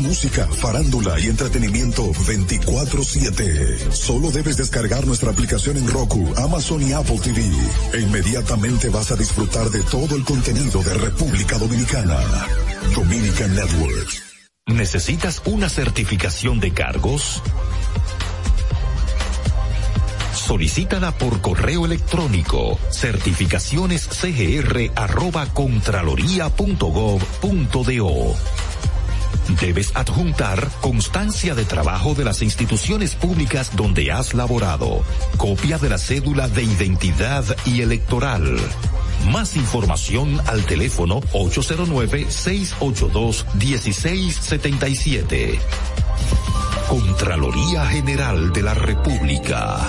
música, farándula y entretenimiento 24/7. Solo debes descargar nuestra aplicación en Roku, Amazon y Apple TV. E inmediatamente vas a disfrutar de todo el contenido de República Dominicana. Dominican Networks. ¿Necesitas una certificación de cargos? Solicítala por correo electrónico certificacionescgr@contraloría.gov.do. Debes adjuntar constancia de trabajo de las instituciones públicas donde has laborado, copia de la cédula de identidad y electoral. Más información al teléfono 809-682-1677. Contraloría General de la República.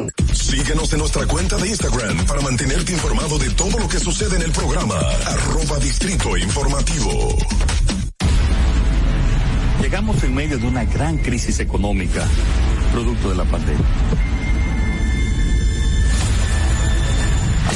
Síguenos en nuestra cuenta de Instagram para mantenerte informado de todo lo que sucede en el programa. Arroba Distrito Informativo. Llegamos en medio de una gran crisis económica, producto de la pandemia.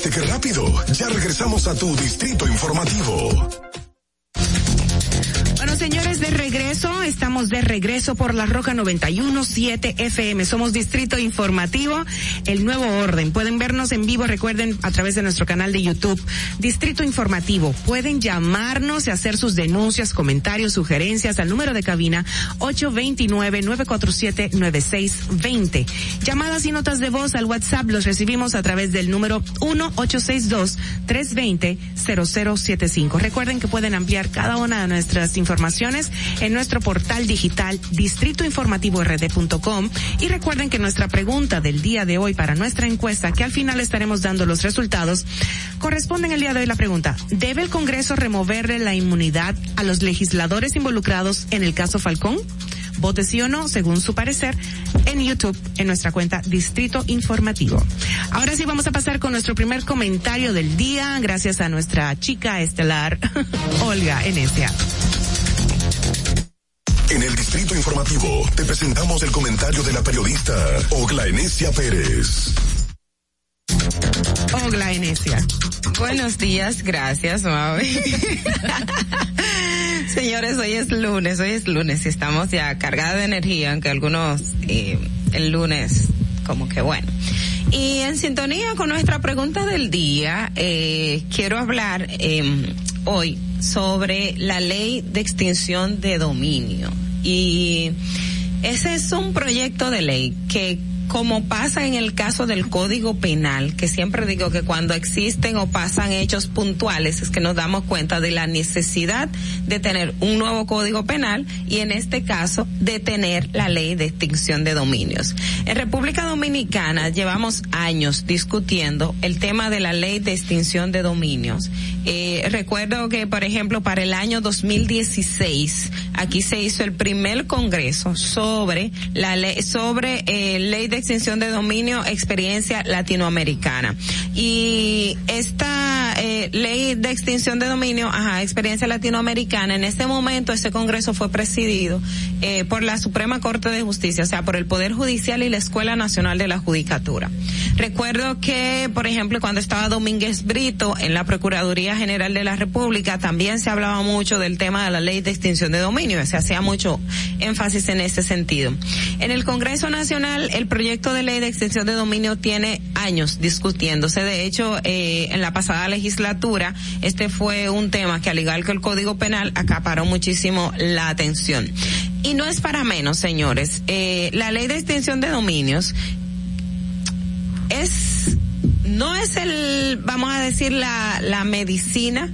¿Viste qué rápido? Ya regresamos a tu distrito informativo. Señores, de regreso, estamos de regreso por la Roca 917 FM. Somos Distrito Informativo, el nuevo orden. Pueden vernos en vivo, recuerden, a través de nuestro canal de YouTube, Distrito Informativo. Pueden llamarnos y hacer sus denuncias, comentarios, sugerencias al número de cabina 829-947-9620. Llamadas y notas de voz al WhatsApp los recibimos a través del número 1-862-320-0075. Recuerden que pueden ampliar cada una de nuestras informaciones en nuestro portal digital distritoinformativord.com y recuerden que nuestra pregunta del día de hoy para nuestra encuesta, que al final estaremos dando los resultados, corresponde en el día de hoy la pregunta, ¿debe el Congreso removerle la inmunidad a los legisladores involucrados en el caso Falcón? Vote sí o no, según su parecer, en YouTube, en nuestra cuenta Distrito Informativo. Ahora sí vamos a pasar con nuestro primer comentario del día, gracias a nuestra chica estelar, Olga Enesia. En el Distrito Informativo te presentamos el comentario de la periodista Ogla Enesia Pérez. Ogla Enesia. Buenos días, gracias, Maui. Señores, hoy es lunes, hoy es lunes y estamos ya cargados de energía, aunque algunos eh, el lunes como que bueno. Y en sintonía con nuestra pregunta del día, eh, quiero hablar eh, hoy sobre la ley de extinción de dominio. Y ese es un proyecto de ley que como pasa en el caso del Código Penal, que siempre digo que cuando existen o pasan hechos puntuales es que nos damos cuenta de la necesidad de tener un nuevo Código Penal y en este caso de tener la ley de extinción de dominios. En República Dominicana llevamos años discutiendo el tema de la ley de extinción de dominios. Eh, recuerdo que, por ejemplo, para el año 2016 aquí se hizo el primer congreso sobre la ley sobre eh, ley de extinción de dominio experiencia latinoamericana. Y esta eh, ley de extinción de dominio ajá experiencia latinoamericana en este momento ese congreso fue presidido eh, por la Suprema Corte de Justicia o sea por el Poder Judicial y la Escuela Nacional de la Judicatura recuerdo que por ejemplo cuando estaba Domínguez Brito en la Procuraduría General de la República también se hablaba mucho del tema de la ley de extinción de dominio se hacía mucho énfasis en ese sentido en el Congreso Nacional el proyecto de ley de extensión de dominio tiene años discutiéndose. De hecho, eh, en la pasada legislatura, este fue un tema que al igual que el Código Penal acaparó muchísimo la atención. Y no es para menos, señores. Eh, la ley de extensión de dominios no es el, vamos a decir, la, la medicina,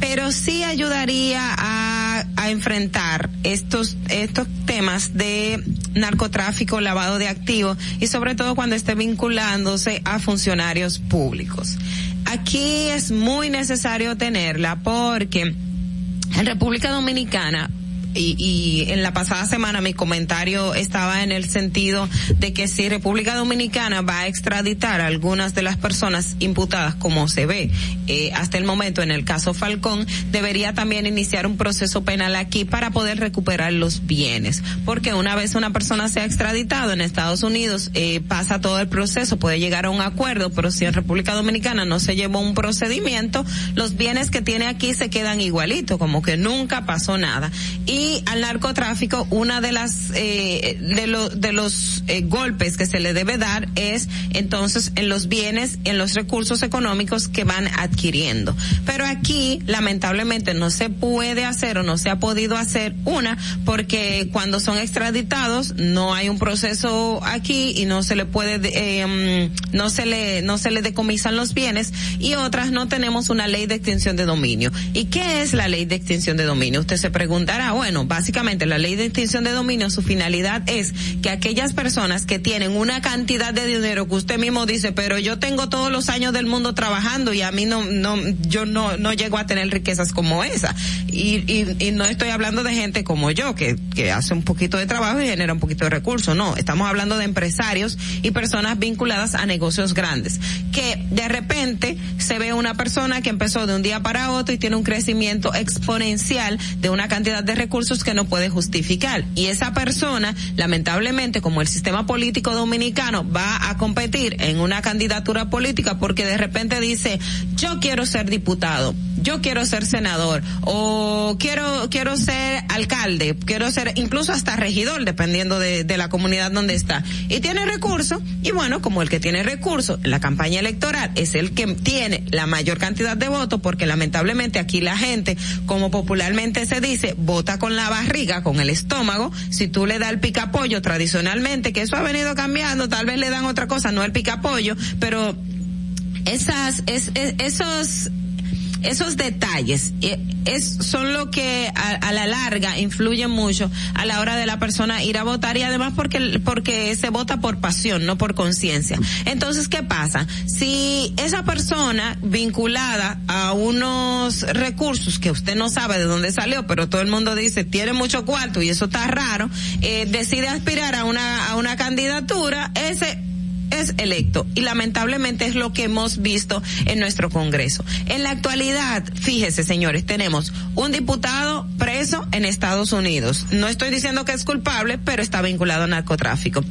pero sí ayudaría a, a enfrentar estos, estos temas de narcotráfico, lavado de activos y sobre todo cuando esté vinculándose a funcionarios públicos. Aquí es muy necesario tenerla porque en República Dominicana y, y, en la pasada semana mi comentario estaba en el sentido de que si República Dominicana va a extraditar a algunas de las personas imputadas como se ve eh, hasta el momento en el caso Falcón, debería también iniciar un proceso penal aquí para poder recuperar los bienes. Porque una vez una persona sea extraditado en Estados Unidos, eh, pasa todo el proceso, puede llegar a un acuerdo, pero si en República Dominicana no se llevó un procedimiento, los bienes que tiene aquí se quedan igualitos, como que nunca pasó nada. Y y al narcotráfico una de las eh, de, lo, de los eh, golpes que se le debe dar es entonces en los bienes en los recursos económicos que van adquiriendo. Pero aquí lamentablemente no se puede hacer o no se ha podido hacer una porque cuando son extraditados no hay un proceso aquí y no se le puede eh, no se le no se le decomisan los bienes y otras no tenemos una ley de extinción de dominio. Y qué es la ley de extinción de dominio usted se preguntará bueno bueno, básicamente la ley de extinción de dominio, su finalidad es que aquellas personas que tienen una cantidad de dinero que usted mismo dice, pero yo tengo todos los años del mundo trabajando y a mí no, no, yo no, no llego a tener riquezas como esa. Y, y, y no estoy hablando de gente como yo, que, que hace un poquito de trabajo y genera un poquito de recursos. No, estamos hablando de empresarios y personas vinculadas a negocios grandes. Que de repente se ve una persona que empezó de un día para otro y tiene un crecimiento exponencial de una cantidad de recursos que no puede justificar. Y esa persona, lamentablemente, como el sistema político dominicano va a competir en una candidatura política porque de repente dice, yo quiero ser diputado, yo quiero ser senador, o quiero, quiero ser alcalde, quiero ser incluso hasta regidor, dependiendo de, de la comunidad donde está. Y tiene recursos, y bueno, como el que tiene recursos en la campaña electoral es el que tiene la mayor cantidad de votos, porque lamentablemente aquí la gente, como popularmente se dice, vota con la barriga, con el estómago, si tú le das el picapollo tradicionalmente, que eso ha venido cambiando, tal vez le dan otra cosa, no el picapollo, pero esas, es, es, esos, esos detalles es, son lo que a, a, la larga influyen mucho a la hora de la persona ir a votar y además porque porque se vota por pasión no por conciencia. Entonces qué pasa si esa persona vinculada a unos recursos que usted no sabe de dónde salió pero todo el mundo dice tiene mucho cuarto y eso está raro eh, decide aspirar a una a una candidatura ese es electo y lamentablemente es lo que hemos visto en nuestro Congreso. En la actualidad, fíjese señores, tenemos un diputado preso en Estados Unidos. No estoy diciendo que es culpable, pero está vinculado a narcotráfico.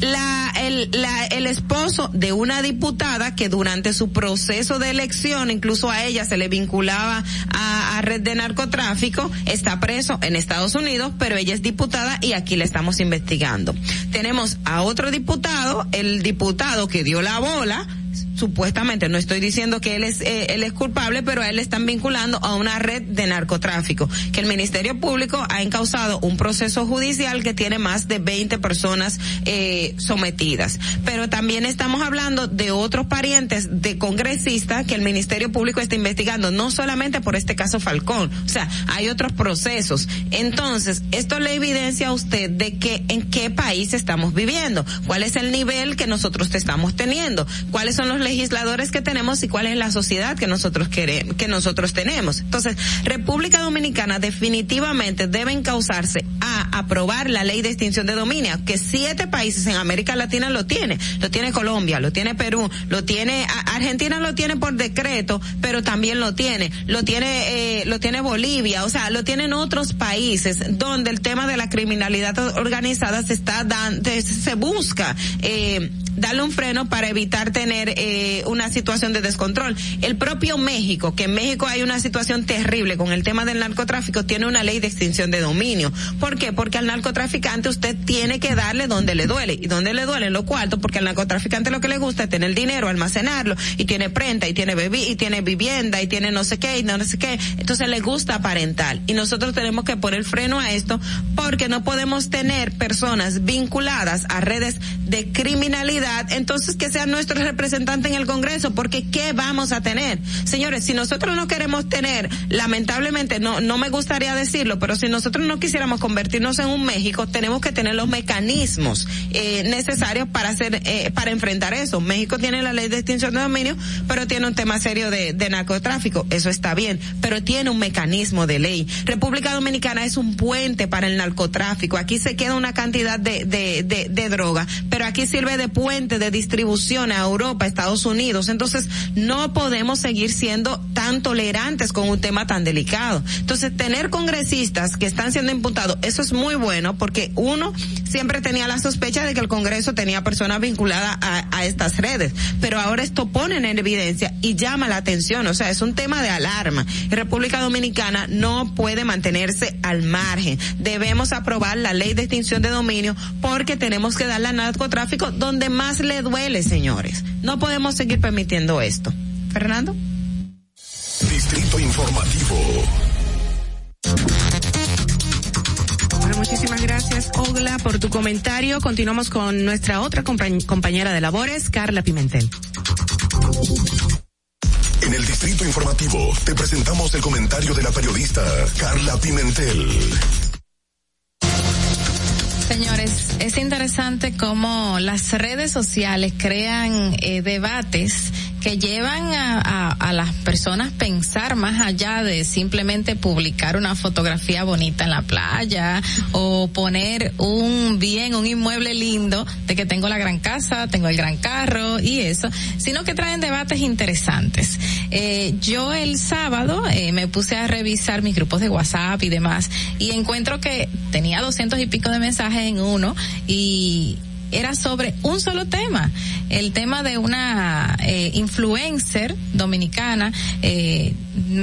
La, el, la, el esposo de una diputada que durante su proceso de elección, incluso a ella se le vinculaba a, a red de narcotráfico, está preso en Estados Unidos, pero ella es diputada y aquí le estamos investigando. Tenemos a otro diputado, el diputado que dio la bola supuestamente, no estoy diciendo que él es, eh, él es culpable, pero a él le están vinculando a una red de narcotráfico, que el Ministerio Público ha encausado un proceso judicial que tiene más de 20 personas eh, sometidas. Pero también estamos hablando de otros parientes de congresistas que el Ministerio Público está investigando, no solamente por este caso Falcón, o sea, hay otros procesos. Entonces, esto le evidencia a usted de que en qué país estamos viviendo, cuál es el nivel que nosotros estamos teniendo, cuáles son los legisladores que tenemos y cuál es la sociedad que nosotros queremos, que nosotros tenemos. Entonces, República Dominicana definitivamente debe encauzarse a aprobar la ley de extinción de dominio, que siete países en América Latina lo tiene. Lo tiene Colombia, lo tiene Perú, lo tiene Argentina lo tiene por decreto, pero también lo tiene. Lo tiene eh, lo tiene Bolivia, o sea, lo tienen otros países donde el tema de la criminalidad organizada se está dando se busca eh, darle un freno para evitar tener eh, una situación de descontrol. El propio México, que en México hay una situación terrible con el tema del narcotráfico, tiene una ley de extinción de dominio. ¿Por qué? Porque al narcotraficante usted tiene que darle donde le duele. ¿Y donde le duele? En lo cuarto, porque al narcotraficante lo que le gusta es tener dinero, almacenarlo, y tiene prenda, y tiene bebi y tiene vivienda, y tiene no sé qué, y no sé qué. Entonces le gusta aparentar. Y nosotros tenemos que poner freno a esto, porque no podemos tener personas vinculadas a redes de criminalidad, entonces que sean nuestros representantes en el Congreso, porque ¿qué vamos a tener? Señores, si nosotros no queremos tener, lamentablemente, no, no me gustaría decirlo, pero si nosotros no quisiéramos convertirnos en un México, tenemos que tener los mecanismos eh, necesarios para hacer, eh, para enfrentar eso. México tiene la ley de extinción de dominio, pero tiene un tema serio de, de narcotráfico, eso está bien, pero tiene un mecanismo de ley. República Dominicana es un puente para el narcotráfico. Aquí se queda una cantidad de, de, de, de droga, pero aquí sirve de puente de distribución a Europa, Estados Unidos. Entonces, no podemos seguir siendo tan tolerantes con un tema tan delicado. Entonces, tener congresistas que están siendo imputados, eso es muy bueno porque uno siempre tenía la sospecha de que el Congreso tenía personas vinculadas a, estas redes, pero ahora esto pone en evidencia y llama la atención, o sea, es un tema de alarma. República Dominicana no puede mantenerse al margen. Debemos aprobar la ley de extinción de dominio porque tenemos que darle al narcotráfico donde más le duele, señores. Podemos seguir permitiendo esto. Fernando. Distrito Informativo. Bueno, muchísimas gracias, Ogla, por tu comentario. Continuamos con nuestra otra compañ- compañera de labores, Carla Pimentel. En el Distrito Informativo te presentamos el comentario de la periodista Carla Pimentel. Señores, es interesante cómo las redes sociales crean eh, debates que llevan a, a- a las personas pensar más allá de simplemente publicar una fotografía bonita en la playa o poner un bien, un inmueble lindo de que tengo la gran casa, tengo el gran carro y eso, sino que traen debates interesantes. Eh, yo el sábado eh, me puse a revisar mis grupos de WhatsApp y demás y encuentro que tenía doscientos y pico de mensajes en uno y era sobre un solo tema, el tema de una eh, influencer dominicana eh,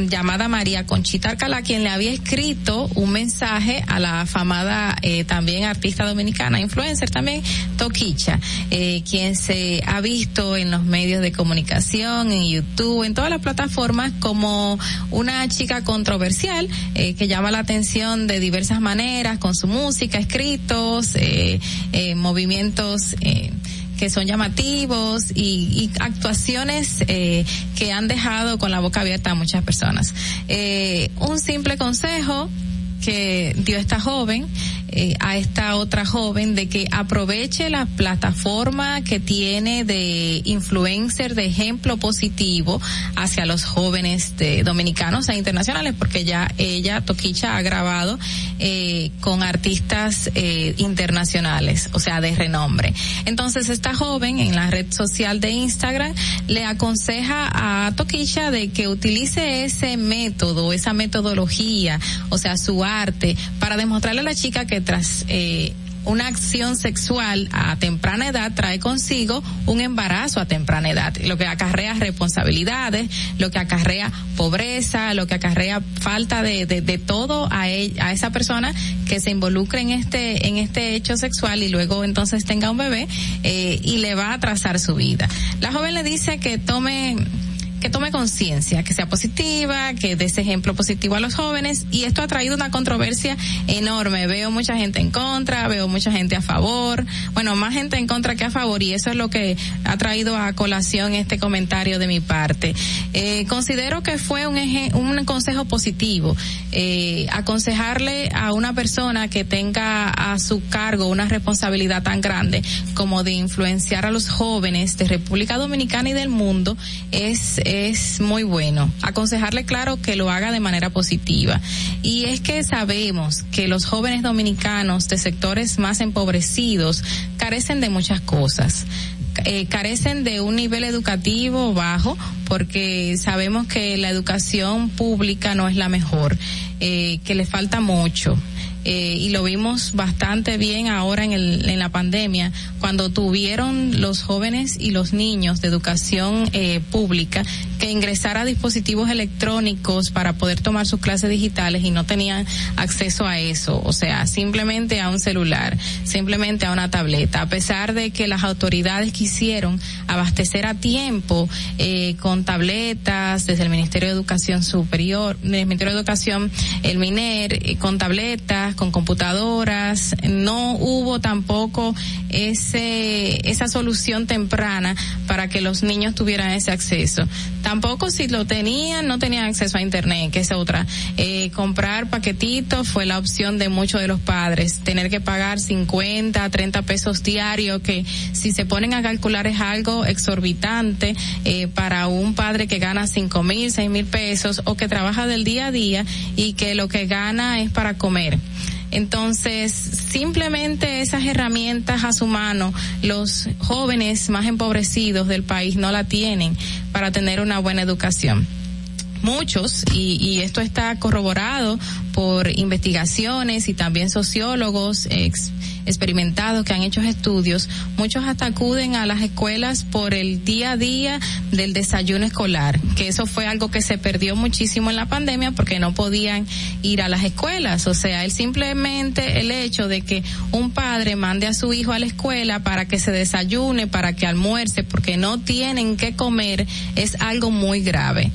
llamada María Conchita Alcalá, quien le había escrito un mensaje a la afamada eh, también artista dominicana, influencer también, Toquicha, eh, quien se ha visto en los medios de comunicación, en YouTube, en todas las plataformas como una chica controversial eh, que llama la atención de diversas maneras con su música, escritos, eh, eh, que son llamativos y, y actuaciones eh, que han dejado con la boca abierta a muchas personas. Eh, un simple consejo que dio esta joven eh, a esta otra joven de que aproveche la plataforma que tiene de influencer de ejemplo positivo hacia los jóvenes de dominicanos e internacionales porque ya ella Toquicha ha grabado eh, con artistas eh, internacionales o sea de renombre. Entonces esta joven en la red social de Instagram le aconseja a Toquicha de que utilice ese método esa metodología o sea su arte para demostrarle a la chica que tras eh, una acción sexual a temprana edad trae consigo un embarazo a temprana edad, lo que acarrea responsabilidades, lo que acarrea pobreza, lo que acarrea falta de, de, de todo a, e- a esa persona que se involucre en este en este hecho sexual y luego entonces tenga un bebé eh, y le va a atrasar su vida. La joven le dice que tome que tome conciencia, que sea positiva, que dé ese ejemplo positivo a los jóvenes y esto ha traído una controversia enorme. Veo mucha gente en contra, veo mucha gente a favor, bueno, más gente en contra que a favor y eso es lo que ha traído a colación este comentario de mi parte. Eh, considero que fue un, eje- un consejo positivo, eh, aconsejarle a una persona que tenga a su cargo una responsabilidad tan grande como de influenciar a los jóvenes de República Dominicana y del mundo es es muy bueno. Aconsejarle, claro, que lo haga de manera positiva. Y es que sabemos que los jóvenes dominicanos de sectores más empobrecidos carecen de muchas cosas. Eh, carecen de un nivel educativo bajo porque sabemos que la educación pública no es la mejor, eh, que le falta mucho. Eh, y lo vimos bastante bien ahora en, el, en la pandemia, cuando tuvieron los jóvenes y los niños de educación eh, pública que ingresar a dispositivos electrónicos para poder tomar sus clases digitales y no tenían acceso a eso, o sea, simplemente a un celular, simplemente a una tableta, a pesar de que las autoridades quisieron abastecer a tiempo eh, con tabletas desde el Ministerio de Educación Superior, del Ministerio de Educación, el MINER, eh, con tabletas, con computadoras, no hubo tampoco ese, esa solución temprana para que los niños tuvieran ese acceso. Tampoco si lo tenían, no tenían acceso a internet, que es otra. Eh, comprar paquetitos fue la opción de muchos de los padres. Tener que pagar 50, 30 pesos diarios, que si se ponen a calcular es algo exorbitante eh, para un padre que gana cinco mil, seis mil pesos o que trabaja del día a día y que lo que gana es para comer. Entonces, simplemente esas herramientas a su mano, los jóvenes más empobrecidos del país no la tienen para tener una buena educación muchos y, y esto está corroborado por investigaciones y también sociólogos ex- experimentados que han hecho estudios, muchos hasta acuden a las escuelas por el día a día del desayuno escolar, que eso fue algo que se perdió muchísimo en la pandemia porque no podían ir a las escuelas, o sea, el simplemente el hecho de que un padre mande a su hijo a la escuela para que se desayune, para que almuerce, porque no tienen que comer, es algo muy grave.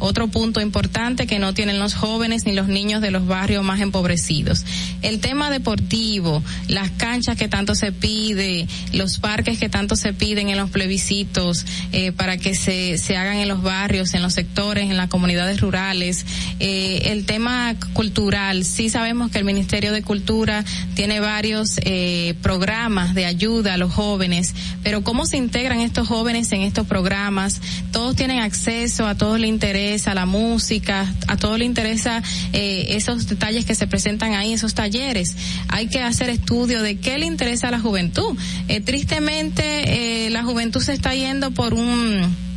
Otro punto importante que no tienen los jóvenes ni los niños de los barrios más empobrecidos. El tema deportivo, las canchas que tanto se pide, los parques que tanto se piden en los plebiscitos eh, para que se, se hagan en los barrios, en los sectores, en las comunidades rurales. Eh, el tema cultural, sí sabemos que el Ministerio de Cultura tiene varios eh, programas de ayuda a los jóvenes, pero ¿cómo se integran estos jóvenes en estos programas? Todos tienen acceso, a todos les interesa la música, a todos les interesa eh, esos detalles que se presentan ahí, esos talleres. Hay que hacer estudio de qué le interesa a la juventud. Eh, tristemente, eh, la juventud se está yendo por un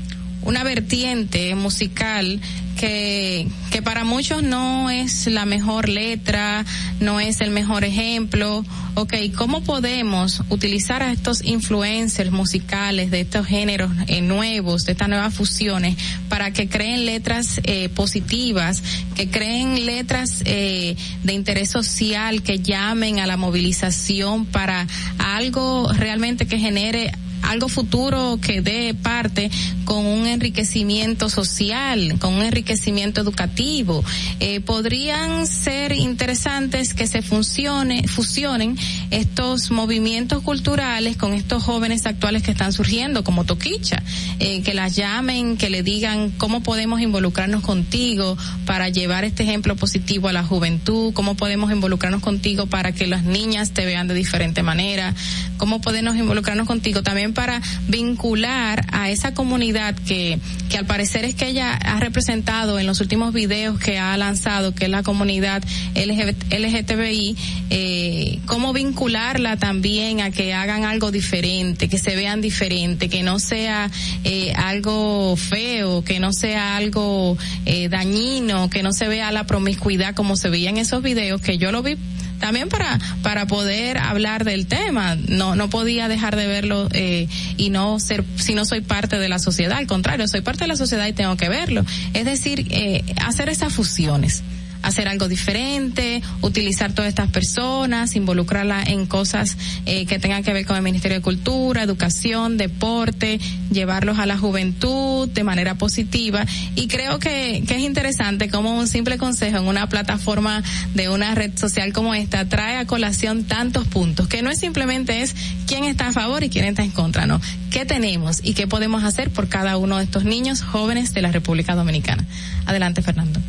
una vertiente musical que, que para muchos no es la mejor letra, no es el mejor ejemplo. Ok, ¿cómo podemos utilizar a estos influencers musicales de estos géneros eh, nuevos, de estas nuevas fusiones, para que creen letras eh, positivas, que creen letras eh, de interés social, que llamen a la movilización para algo realmente que genere algo futuro que dé parte con un enriquecimiento social, con un enriquecimiento educativo. Eh, podrían ser interesantes que se funcione, fusionen estos movimientos culturales con estos jóvenes actuales que están surgiendo, como Toquicha, eh, que las llamen, que le digan cómo podemos involucrarnos contigo para llevar este ejemplo positivo a la juventud, cómo podemos involucrarnos contigo para que las niñas te vean de diferente manera, cómo podemos involucrarnos contigo también para vincular a esa comunidad que, que al parecer es que ella ha representado en los últimos videos que ha lanzado, que es la comunidad LGBT, LGTBI, eh, cómo vincularla también a que hagan algo diferente, que se vean diferente, que no sea eh, algo feo, que no sea algo eh, dañino, que no se vea la promiscuidad como se veía en esos videos, que yo lo vi también para, para poder hablar del tema. No, no podía dejar de verlo, eh, y no ser, si no soy parte de la sociedad, al contrario, soy parte de la sociedad y tengo que verlo. Es decir, eh, hacer esas fusiones hacer algo diferente, utilizar todas estas personas, involucrarlas en cosas eh, que tengan que ver con el Ministerio de Cultura, Educación, Deporte, llevarlos a la juventud de manera positiva. Y creo que, que es interesante como un simple consejo en una plataforma de una red social como esta trae a colación tantos puntos, que no es simplemente es quién está a favor y quién está en contra, no. ¿Qué tenemos y qué podemos hacer por cada uno de estos niños jóvenes de la República Dominicana? Adelante, Fernando.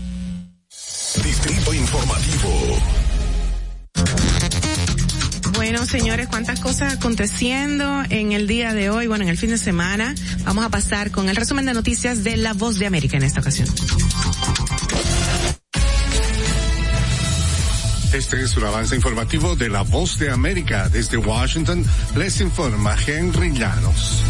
Distrito Informativo. Bueno, señores, cuántas cosas aconteciendo en el día de hoy, bueno, en el fin de semana. Vamos a pasar con el resumen de noticias de La Voz de América en esta ocasión. Este es un avance informativo de La Voz de América. Desde Washington les informa Henry Llanos.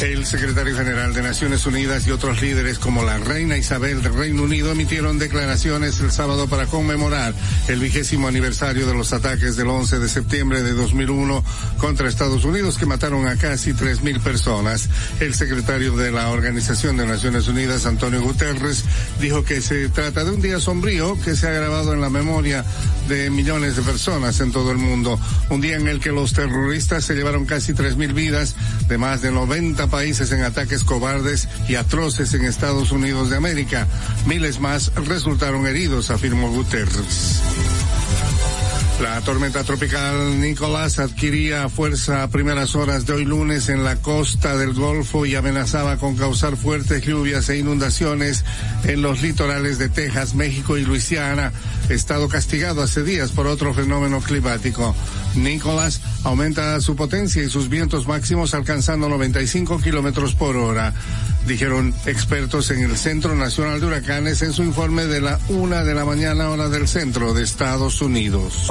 El secretario general de Naciones Unidas y otros líderes como la reina Isabel del Reino Unido emitieron declaraciones el sábado para conmemorar el vigésimo aniversario de los ataques del 11 de septiembre de 2001 contra Estados Unidos que mataron a casi 3.000 personas. El secretario de la Organización de Naciones Unidas, Antonio Guterres, dijo que se trata de un día sombrío que se ha grabado en la memoria de millones de personas en todo el mundo. Un día en el que los terroristas se llevaron casi 3.000 vidas de más de 90 países en ataques cobardes y atroces en Estados Unidos de América. Miles más resultaron heridos, afirmó Guterres. La tormenta tropical Nicolás adquiría fuerza a primeras horas de hoy lunes en la costa del Golfo y amenazaba con causar fuertes lluvias e inundaciones en los litorales de Texas, México y Luisiana, estado castigado hace días por otro fenómeno climático. Nicolás aumenta su potencia y sus vientos máximos alcanzando 95 kilómetros por hora, dijeron expertos en el Centro Nacional de Huracanes en su informe de la una de la mañana hora del centro de Estados Unidos.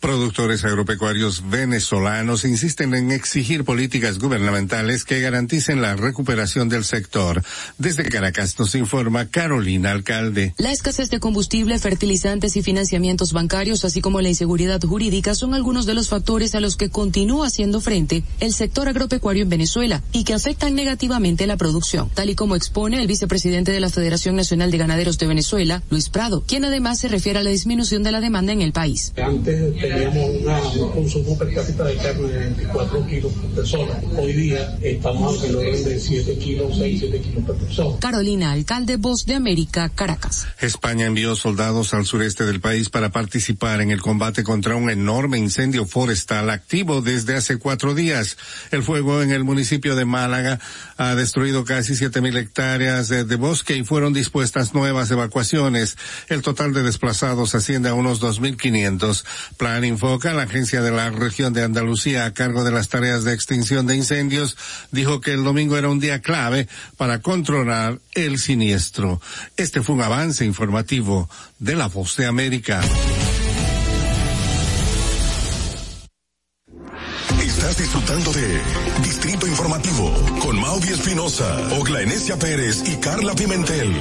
Productores agropecuarios venezolanos insisten en exigir políticas gubernamentales que garanticen la recuperación del sector. Desde Caracas nos informa Carolina Alcalde. La escasez de combustible, fertilizantes y financiamientos bancarios, así como la inseguridad jurídica, son algunos de los factores a los que continúa haciendo frente el sector agropecuario en Venezuela y que afectan negativamente la producción, tal y como expone el vicepresidente de la Federación Nacional de Ganaderos de Venezuela, Luis Prado, quien además se refiere a la disminución de la demanda en el país. Antes teníamos una, un consumo per cápita de carne de 24 kilos por persona. Hoy día estamos alrededor de 7 kilos, 6, 7 kilos por persona. Carolina, alcalde Voz de América, Caracas. España envió soldados al sureste del país para participar en el combate contra un enorme incendio forestal activo desde hace cuatro días. El fuego en el municipio de Málaga ha destruido casi 7.000 hectáreas de, de bosque y fueron dispuestas nuevas evacuaciones. El total de desplazados asciende a unos 2.500. Plan la agencia de la región de Andalucía a cargo de las tareas de extinción de incendios, dijo que el domingo era un día clave para controlar el siniestro. Este fue un avance informativo de la Voz de América. Estás disfrutando de Distrito Informativo con Maudi Espinosa, Ogla Enesia Pérez y Carla Pimentel.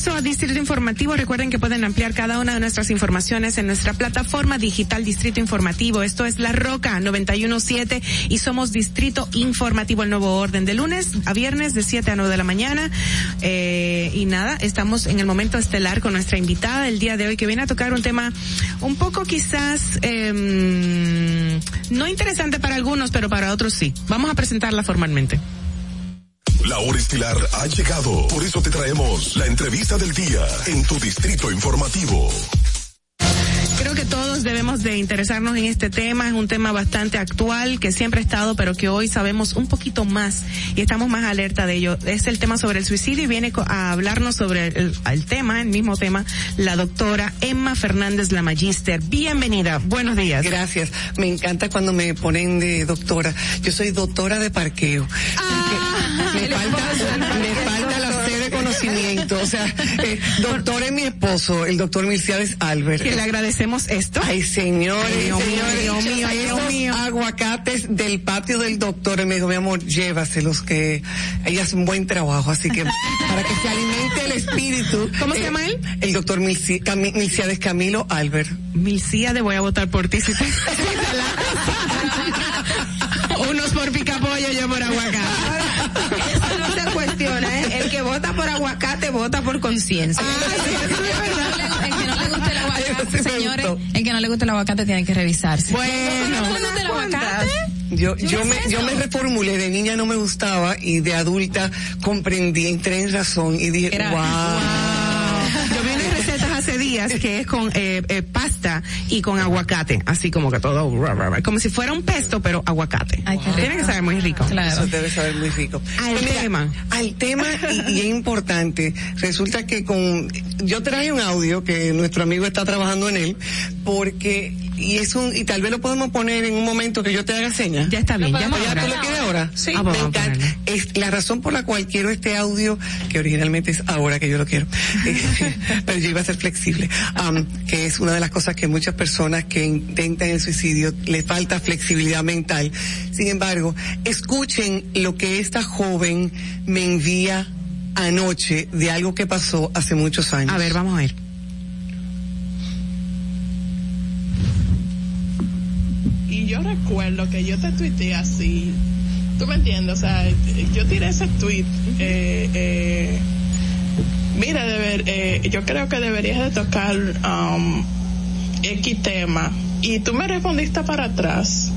Regreso a Distrito Informativo, recuerden que pueden ampliar cada una de nuestras informaciones en nuestra plataforma digital Distrito Informativo. Esto es La Roca 917 y somos Distrito Informativo, el nuevo orden de lunes a viernes de 7 a 9 de la mañana. Eh, y nada, estamos en el momento estelar con nuestra invitada el día de hoy que viene a tocar un tema un poco quizás eh, no interesante para algunos, pero para otros sí. Vamos a presentarla formalmente. La hora estilar ha llegado. Por eso te traemos la entrevista del día en tu distrito informativo. Creo que todos debemos de interesarnos en este tema, es un tema bastante actual que siempre ha estado, pero que hoy sabemos un poquito más y estamos más alerta de ello. Es el tema sobre el suicidio y viene a hablarnos sobre el, el tema, el mismo tema, la doctora Emma Fernández, la magíster. Bienvenida, buenos días. Gracias. Me encanta cuando me ponen de doctora. Yo soy doctora de parqueo. Ah, me, falta, me falta O sea, eh, doctor es mi esposo, el doctor Milciades Albert. Que le agradecemos esto. Ay, señores, Ay, Dios mío, señores, Dios mío, Dios mío. aguacates del patio del doctor. Y me dijo, mi amor, llévaselos, que ella hace un buen trabajo. Así que, para que se alimente el espíritu. ¿Cómo se eh, llama él? El doctor Milci- Milciades Camilo Albert. Milcíade, voy a votar por ti si te... Unos por picapollo, yo por aguacate. Vota por aguacate vota por conciencia. El que no le guste el aguacate, señores, el que no le guste el aguacate tiene que revisarse. Bueno. ¿No le gusta el aguacate? Yo, ¿Qué yo me, yo me reformulé, de niña no me gustaba y de adulta comprendí, entré en razón y dije, wow. Días que es con eh, eh, pasta y con aguacate, así como que todo, como si fuera un pesto, pero aguacate. Tiene que saber muy rico. Eso debe saber muy rico. Al Pues mira, tema. Al tema, y, y es importante, resulta que con, yo traje un audio que nuestro amigo está trabajando en él, porque, y es un, y tal vez lo podemos poner en un momento que yo te haga señas. Ya está bien, ya ¿Ya está tú ahora. lo quieres ahora? Sí. Me Ah, encanta. Es la razón por la cual quiero este audio, que originalmente es ahora que yo lo quiero, eh, pero yo iba a ser flexible, am, que es una de las cosas que muchas personas que intentan el suicidio les falta flexibilidad mental. Sin embargo, escuchen lo que esta joven me envía anoche de algo que pasó hace muchos años. A ver, vamos a ver. Recuerdo que yo te tuiteé así. ¿Tú me entiendes? O sea, yo tiré ese tweet. Eh, eh, mira, deber, eh, yo creo que deberías de tocar um, X tema. Y tú me respondiste para atrás.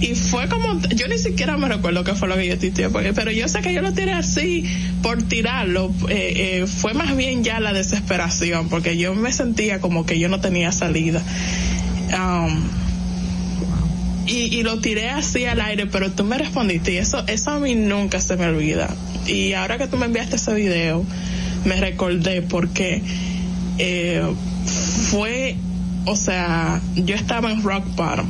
Y fue como, yo ni siquiera me recuerdo qué fue lo que yo tuiteé, porque, pero yo sé que yo lo tiré así por tirarlo. Eh, eh, fue más bien ya la desesperación, porque yo me sentía como que yo no tenía salida. Um, y, y lo tiré así al aire, pero tú me respondiste y eso, eso a mí nunca se me olvida. Y ahora que tú me enviaste ese video, me recordé porque eh, fue, o sea, yo estaba en rock bottom.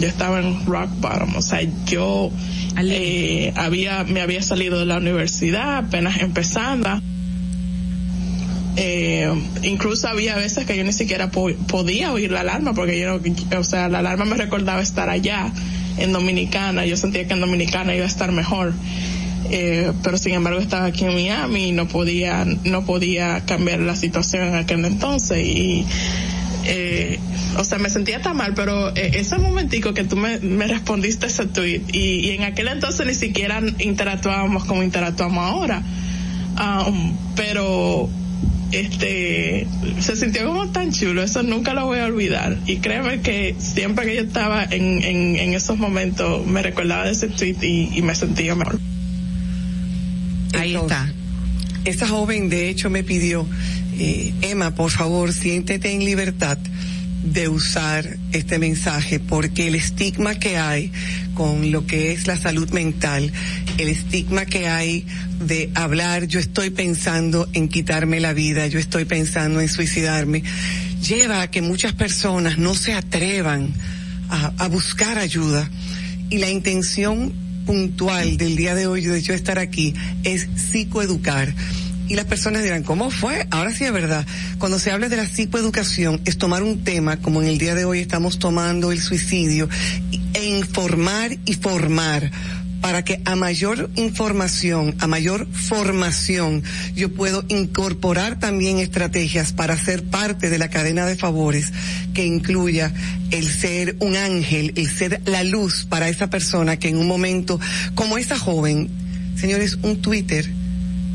Yo estaba en rock bottom, o sea, yo eh, había, me había salido de la universidad apenas empezando. Eh, incluso había veces que yo ni siquiera po- podía oír la alarma porque yo, o sea, la alarma me recordaba estar allá en Dominicana. Yo sentía que en Dominicana iba a estar mejor. Eh, pero sin embargo estaba aquí en Miami y no podía, no podía cambiar la situación en aquel entonces y, eh, o sea, me sentía tan mal, pero eh, ese momentico que tú me, respondiste ese tweet y, en aquel entonces ni siquiera interactuábamos como interactuamos ahora. Um, pero este se sintió como tan chulo, eso nunca lo voy a olvidar. Y créeme que siempre que yo estaba en, en, en esos momentos me recordaba de ese tweet y, y me sentía mejor. Ahí está. Esa joven de hecho me pidió, eh, Emma, por favor, siéntete en libertad de usar este mensaje porque el estigma que hay con lo que es la salud mental, el estigma que hay de hablar, yo estoy pensando en quitarme la vida, yo estoy pensando en suicidarme, lleva a que muchas personas no se atrevan a, buscar ayuda. Y la intención puntual del día de hoy de yo estar aquí es psicoeducar. Y las personas dirán, ¿cómo fue? Ahora sí es verdad. Cuando se habla de la psicoeducación es tomar un tema, como en el día de hoy estamos tomando el suicidio, e informar y formar para que a mayor información, a mayor formación, yo puedo incorporar también estrategias para ser parte de la cadena de favores que incluya el ser un ángel, el ser la luz para esa persona que en un momento, como esa joven, señores, un Twitter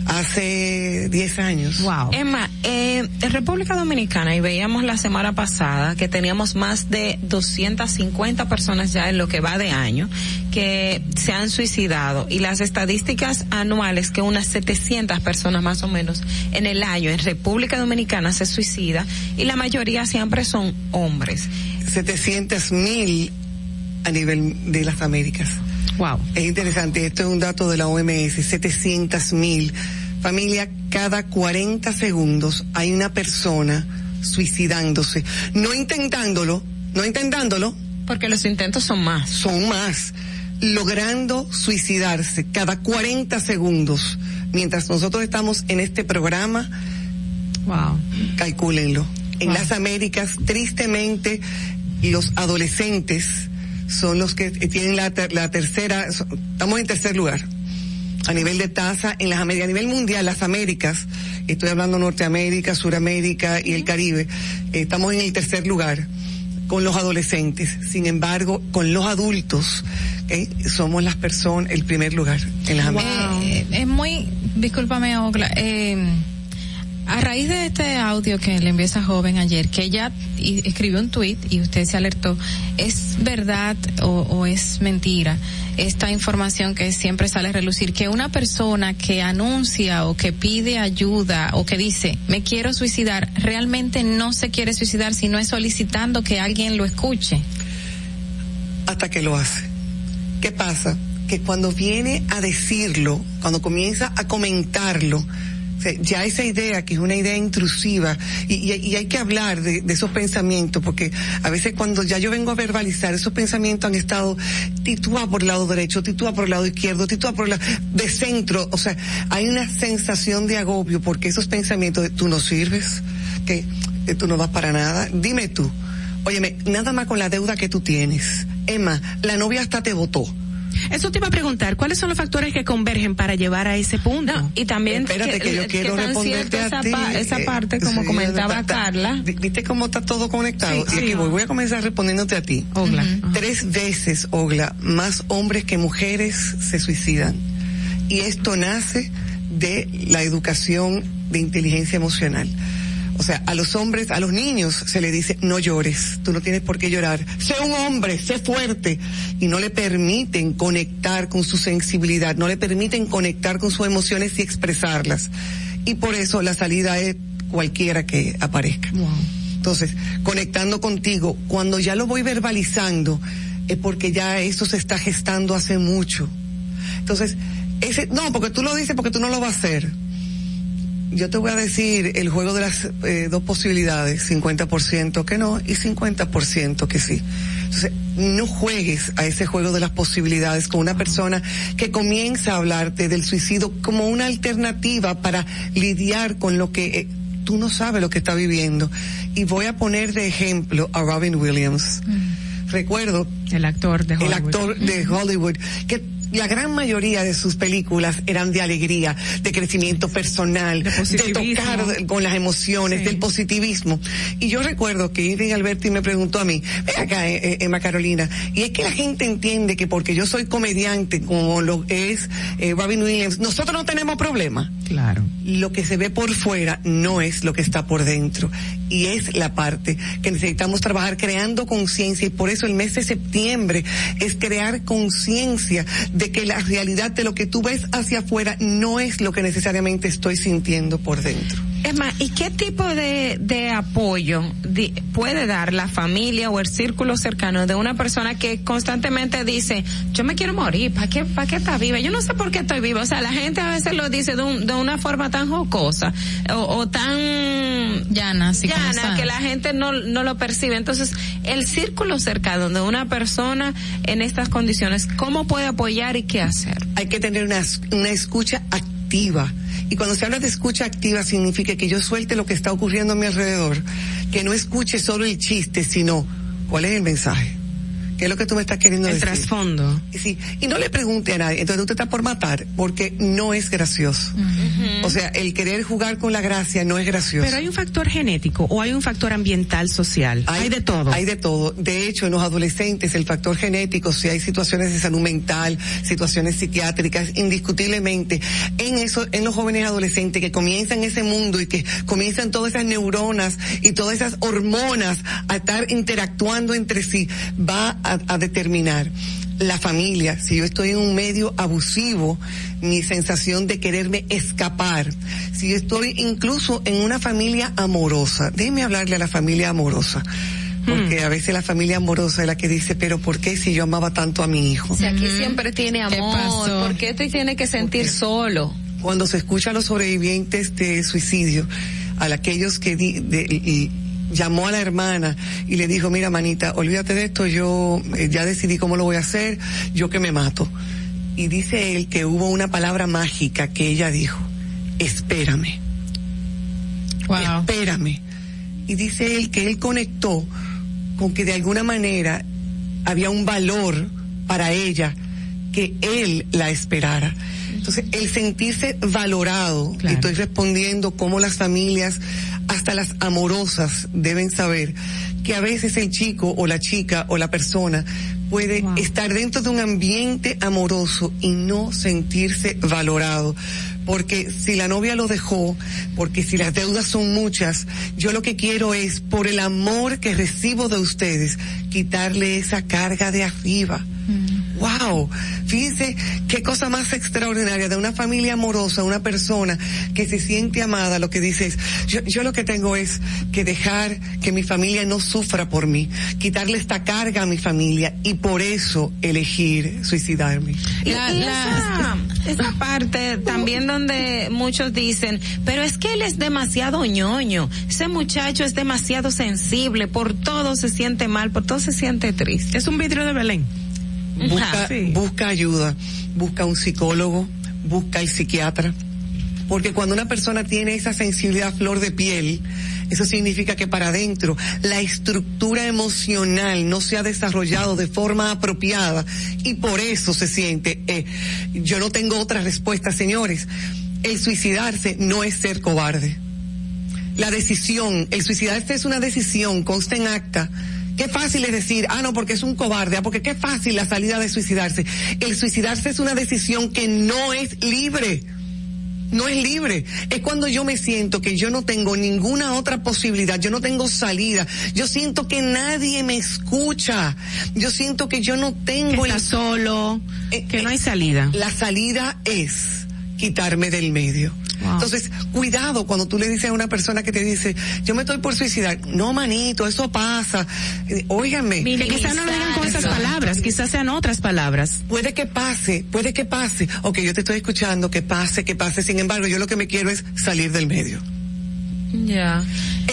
hace 10 años. Wow. Emma, eh, en República Dominicana, y veíamos la semana pasada que teníamos más de 250 personas ya en lo que va de año que se han suicidado y las estadísticas anuales que unas 700 personas más o menos en el año en República Dominicana se suicida y la mayoría siempre son hombres. 700 mil a nivel de las Américas. Wow. Es interesante, esto es un dato de la OMS, 700 mil. Familia, cada 40 segundos hay una persona suicidándose. No intentándolo, no intentándolo. Porque los intentos son más. Son más. Logrando suicidarse cada 40 segundos. Mientras nosotros estamos en este programa, wow. calcúlenlo. En Wow. las Américas, tristemente, los adolescentes son los que tienen la, ter- la tercera, estamos en tercer lugar a nivel de tasa en las Américas, a nivel mundial, las Américas, estoy hablando Norteamérica, Suramérica y el Caribe, eh, estamos en el tercer lugar con los adolescentes. Sin embargo, con los adultos, somos las personas, el primer lugar en las Américas. Eh, es muy, discúlpame, Ogla, eh, a raíz de este audio que le envió esa joven ayer, que ella escribió un tweet y usted se alertó, ¿es verdad o, o es mentira esta información que siempre sale a relucir? Que una persona que anuncia o que pide ayuda o que dice, me quiero suicidar, realmente no se quiere suicidar, sino es solicitando que alguien lo escuche. hasta que lo hace. ¿Qué pasa? Que cuando viene a decirlo, cuando comienza a comentarlo, ya esa idea que es una idea intrusiva y, y- hay que hablar de, esos pensamientos porque a veces cuando ya yo vengo a verbalizar esos pensamientos han estado titúa por el lado derecho, titúa por el lado izquierdo, titúa por el lado de centro, o sea, hay una sensación de agobio porque esos pensamientos de tú no sirves, que tú no vas para nada, dime tú, óyeme, nada más con la deuda que tú tienes, Emma, la novia hasta te votó. Eso te iba a preguntar, ¿cuáles son los factores que convergen para llevar a ese punto? y también Espérate que, yo quiero responderte a esa ti. pa- esa eh, parte, como sí, comentaba ta- ta- Carla. vi- ¿Viste cómo está todo conectado? Sí, y aquí voy, voy a comenzar respondiéndote a ti. Ogla. Ujú. Tres veces, Ogla, más hombres que mujeres se suicidan. Y esto nace de la educación de inteligencia emocional. O sea, a los hombres, a los niños se le dice, no llores, tú no tienes por qué llorar. Sé un hombre, sé fuerte. Y no le permiten conectar con su sensibilidad, no le permiten conectar con sus emociones y expresarlas. Y por eso la salida es cualquiera que aparezca. Entonces, conectando contigo, cuando ya lo voy verbalizando, es porque ya eso se está gestando hace mucho. Entonces, ese, no, porque tú lo dices porque tú no lo vas a hacer. Yo te voy a decir el juego de las eh, dos posibilidades, 50% que no y 50% que sí. Entonces, no juegues a ese juego de las posibilidades con una persona que comienza a hablarte del suicidio como una alternativa para lidiar con lo que eh, tú no sabes lo que está viviendo. Y voy a poner de ejemplo a Robin Williams. Recuerdo el actor de el Hollywood. actor de Hollywood que la gran mayoría de sus películas eran de alegría, de crecimiento personal, de, tocar con las emociones, del positivismo. Y yo recuerdo que Irving Alberti me preguntó a mí, ven acá, eh, eh, Emma Carolina, y es que la gente entiende que porque yo soy comediante, como lo es eh, Robin Williams, nosotros no tenemos problema. Claro. Lo que se ve por fuera no es lo que está por dentro. Y es la parte que necesitamos trabajar creando conciencia y por eso el mes de septiembre es crear conciencia de que la realidad de lo que tú ves hacia afuera no es lo que necesariamente estoy sintiendo por dentro. Es más, ¿y qué tipo de, de apoyo puede dar la familia o el círculo cercano de una persona que constantemente dice, yo me quiero morir, ¿para qué, para qué está viva? Yo no sé por qué estoy viva. O sea, la gente a veces lo dice de, un- de una forma tan jocosa o, o tan llana, como llana que la gente no, no lo percibe. Entonces, el círculo cercano de una persona en estas condiciones, ¿cómo puede apoyar y qué hacer? Hay que tener una, una escucha activa. Y cuando se habla de escucha activa significa que yo suelte lo que está ocurriendo a mi alrededor, que no escuche solo el chiste, sino cuál es el mensaje, ¿Qué es lo que tú me estás queriendo El decir? trasfondo. Sí, y no le pregunte a nadie, entonces tú te estás por matar, porque no es gracioso. O sea, el querer jugar con la gracia no es gracioso. Pero hay un factor genético o hay un factor ambiental social. Hay, de todo. Hay de todo. De hecho, en los adolescentes el factor genético, si hay situaciones de salud mental, situaciones psiquiátricas, indiscutiblemente, en eso, en los jóvenes adolescentes que comienzan ese mundo y que comienzan todas esas neuronas y todas esas hormonas a estar interactuando entre sí, va a, a determinar la familia, si yo estoy en un medio abusivo, mi sensación de quererme escapar, si yo estoy incluso en una familia amorosa, déjeme hablarle a la familia amorosa. Porque a veces la familia amorosa es la que dice, pero ¿por qué si yo amaba tanto a mi hijo? Si aquí siempre tiene amor, ¿por qué te tiene que sentir solo? Cuando se escucha a los sobrevivientes de suicidio, a aquellos que di- de- y- llamó a la hermana y le dijo, mira manita, olvídate de esto, yo eh, ya decidí cómo lo voy a hacer, yo que me mato. Y dice él que hubo una palabra mágica que ella dijo, espérame. Espérame. Y dice él que él conectó con que de alguna manera había un valor para ella que él la esperara. Entonces, el sentirse valorado, y estoy respondiendo cómo las familias, hasta las amorosas, deben saber que a veces el chico o la chica o la persona puede estar dentro de un ambiente amoroso y no sentirse valorado. Porque si la novia lo dejó, porque si las deudas son muchas, yo lo que quiero es, por el amor que recibo de ustedes, quitarle esa carga de arriba. Wow, fíjense qué cosa más extraordinaria de una familia amorosa, una persona que se siente amada, lo que dice es, yo, yo lo que tengo es que dejar que mi familia no sufra por mí, quitarle esta carga a mi familia y por eso elegir suicidarme. Y, y esa, esa parte también donde muchos dicen, pero es que él es demasiado ñoño, ese muchacho es demasiado sensible, por todo se siente mal, por todo se siente triste. Es un vidrio de Belén. Busca, busca ayuda, busca un psicólogo, busca el psiquiatra. Porque cuando una persona tiene esa sensibilidad a flor de piel, eso significa que para adentro la estructura emocional no se ha desarrollado de forma apropiada y por eso se siente, eh, yo no tengo otra respuesta, señores. El suicidarse no es ser cobarde. La decisión, el suicidarse es una decisión, consta en acta. Qué fácil es decir, ah, no, porque es un cobarde, ah, porque qué fácil la salida de suicidarse. El suicidarse es una decisión que no es libre. No es libre. Es cuando yo me siento que yo no tengo ninguna otra posibilidad, yo no tengo salida. Yo siento que nadie me escucha. Yo siento que yo no tengo Que está solo, que no hay salida. La salida es quitarme del medio. Entonces, cuidado cuando tú le dices a una persona que te dice, yo me estoy por suicidar. No, manito, eso pasa. Eh, Óigame. Que quizás no lo digan con esas palabras, quizás sean otras palabras. Puede que pase, puede que pase. Ok, yo te estoy escuchando, que pase, que pase. Sin embargo, yo lo que me quiero es salir del medio. Ya.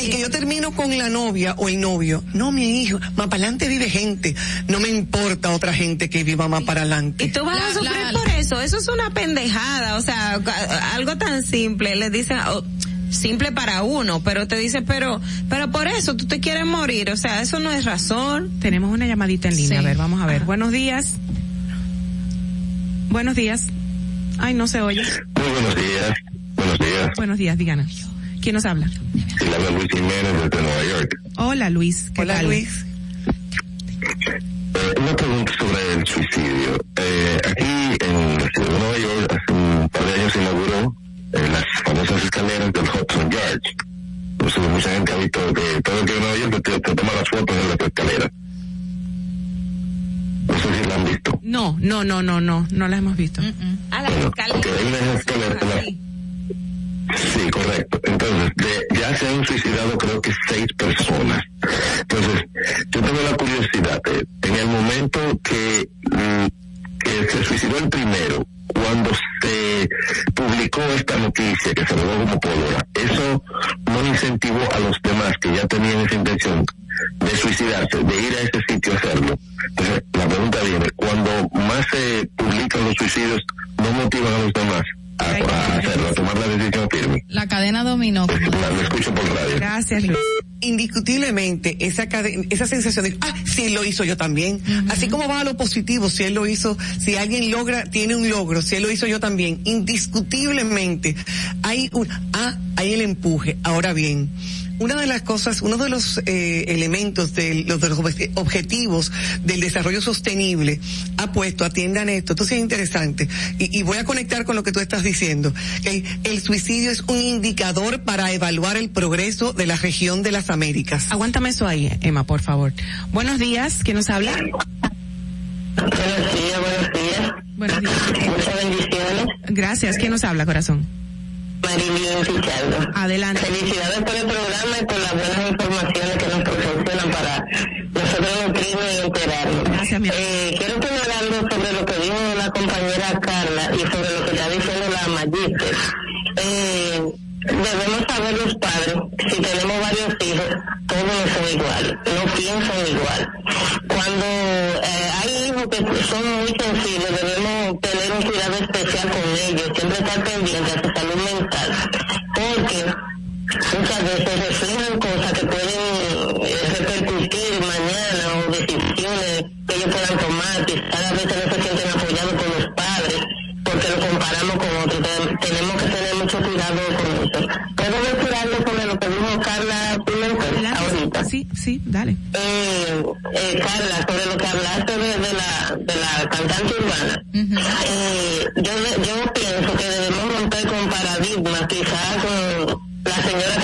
El que yo termino con la novia o el novio, no, mi hijo, más para adelante vive gente. No me importa otra gente que viva más para adelante. Y tú vas a sufrir por eso, eso es una pendejada, o sea, algo tan simple, le dicen, oh, simple para uno, pero te dice, pero, pero por eso tú te quieres morir, o sea, eso no es razón. Tenemos una llamadita en línea, Sí. a ver, vamos a ver. Buenos días. Buenos días. Ay, no se oye. Muy buenos días. Buenos días. Buenos días, díganos. ¿Quién nos habla? Sí, le habla Luis Jiménez desde Nueva York. Hola, Luis. ¿Qué Hola, tal? Luis. Eh, una pregunta sobre el suicidio. Eh, aquí en la ciudad de Nueva York hace un par de años se inauguró eh, las famosas escaleras del Hudson Yards. Entonces mucha gente ha visto que todo el que a Nueva York te, te toma las fotos en las escaleras. No sé si la han visto. No, no, no, no, no, no la hemos visto. A la Porque hay unas escaleras. Sí, correcto. Entonces, ya se han suicidado creo que seis personas. Entonces, yo tengo la curiosidad, eh, en el momento que, mm, que se suicidó el primero, cuando se publicó esta noticia que se rodó como pólvora, eso no incentivó a los demás que ya tenían esa intención de suicidarse, de ir a ese sitio a hacerlo. Entonces, la pregunta viene, cuando más se publican los suicidios, no motivan a los demás a, a hacerlo, a tomar la decisión firme. La cadena dominó. La, lo escucho por radio. Gracias, Luis. indiscutiblemente esa esa sensación de ah sí lo hizo yo también así como va a lo positivo si él lo hizo si alguien logra tiene un logro si él lo hizo yo también indiscutiblemente hay un ah hay el empuje ahora bien una de las cosas, uno de los eh, elementos de los, de los objetivos del desarrollo sostenible ha puesto, atiendan esto, esto sí es interesante, y, y voy a conectar con lo que tú estás diciendo, que el suicidio es un indicador para evaluar el progreso de la región de las Américas. Aguántame eso ahí, Emma, por favor. Buenos días, ¿quién nos habla? Buenos días, buenos días. Buenos días. Muchas bendiciones. Gracias, ¿quién nos habla, corazón? Marilyn Pichardo. Adelante. Felicidades por el programa y por las buenas informaciones que nos proporcionan para nosotros nutrirnos y enterarnos. Gracias, mi eh, Quiero poner algo sobre lo que dijo la compañera Carla y sobre lo que está diciendo la Magister. Debemos saber los padres, si tenemos varios hijos, todos no son iguales, no piensan igual. Cuando eh, hay hijos que son muy sensibles, debemos tener un cuidado especial con ellos, siempre estar pendientes de su salud mental, porque muchas veces Sí, sí, dale. Eh, eh, Carla, sobre lo que hablaste de, de la, de la cantante urbana. eh, yo, yo pienso que debemos romper con paradigmas, quizás con la señora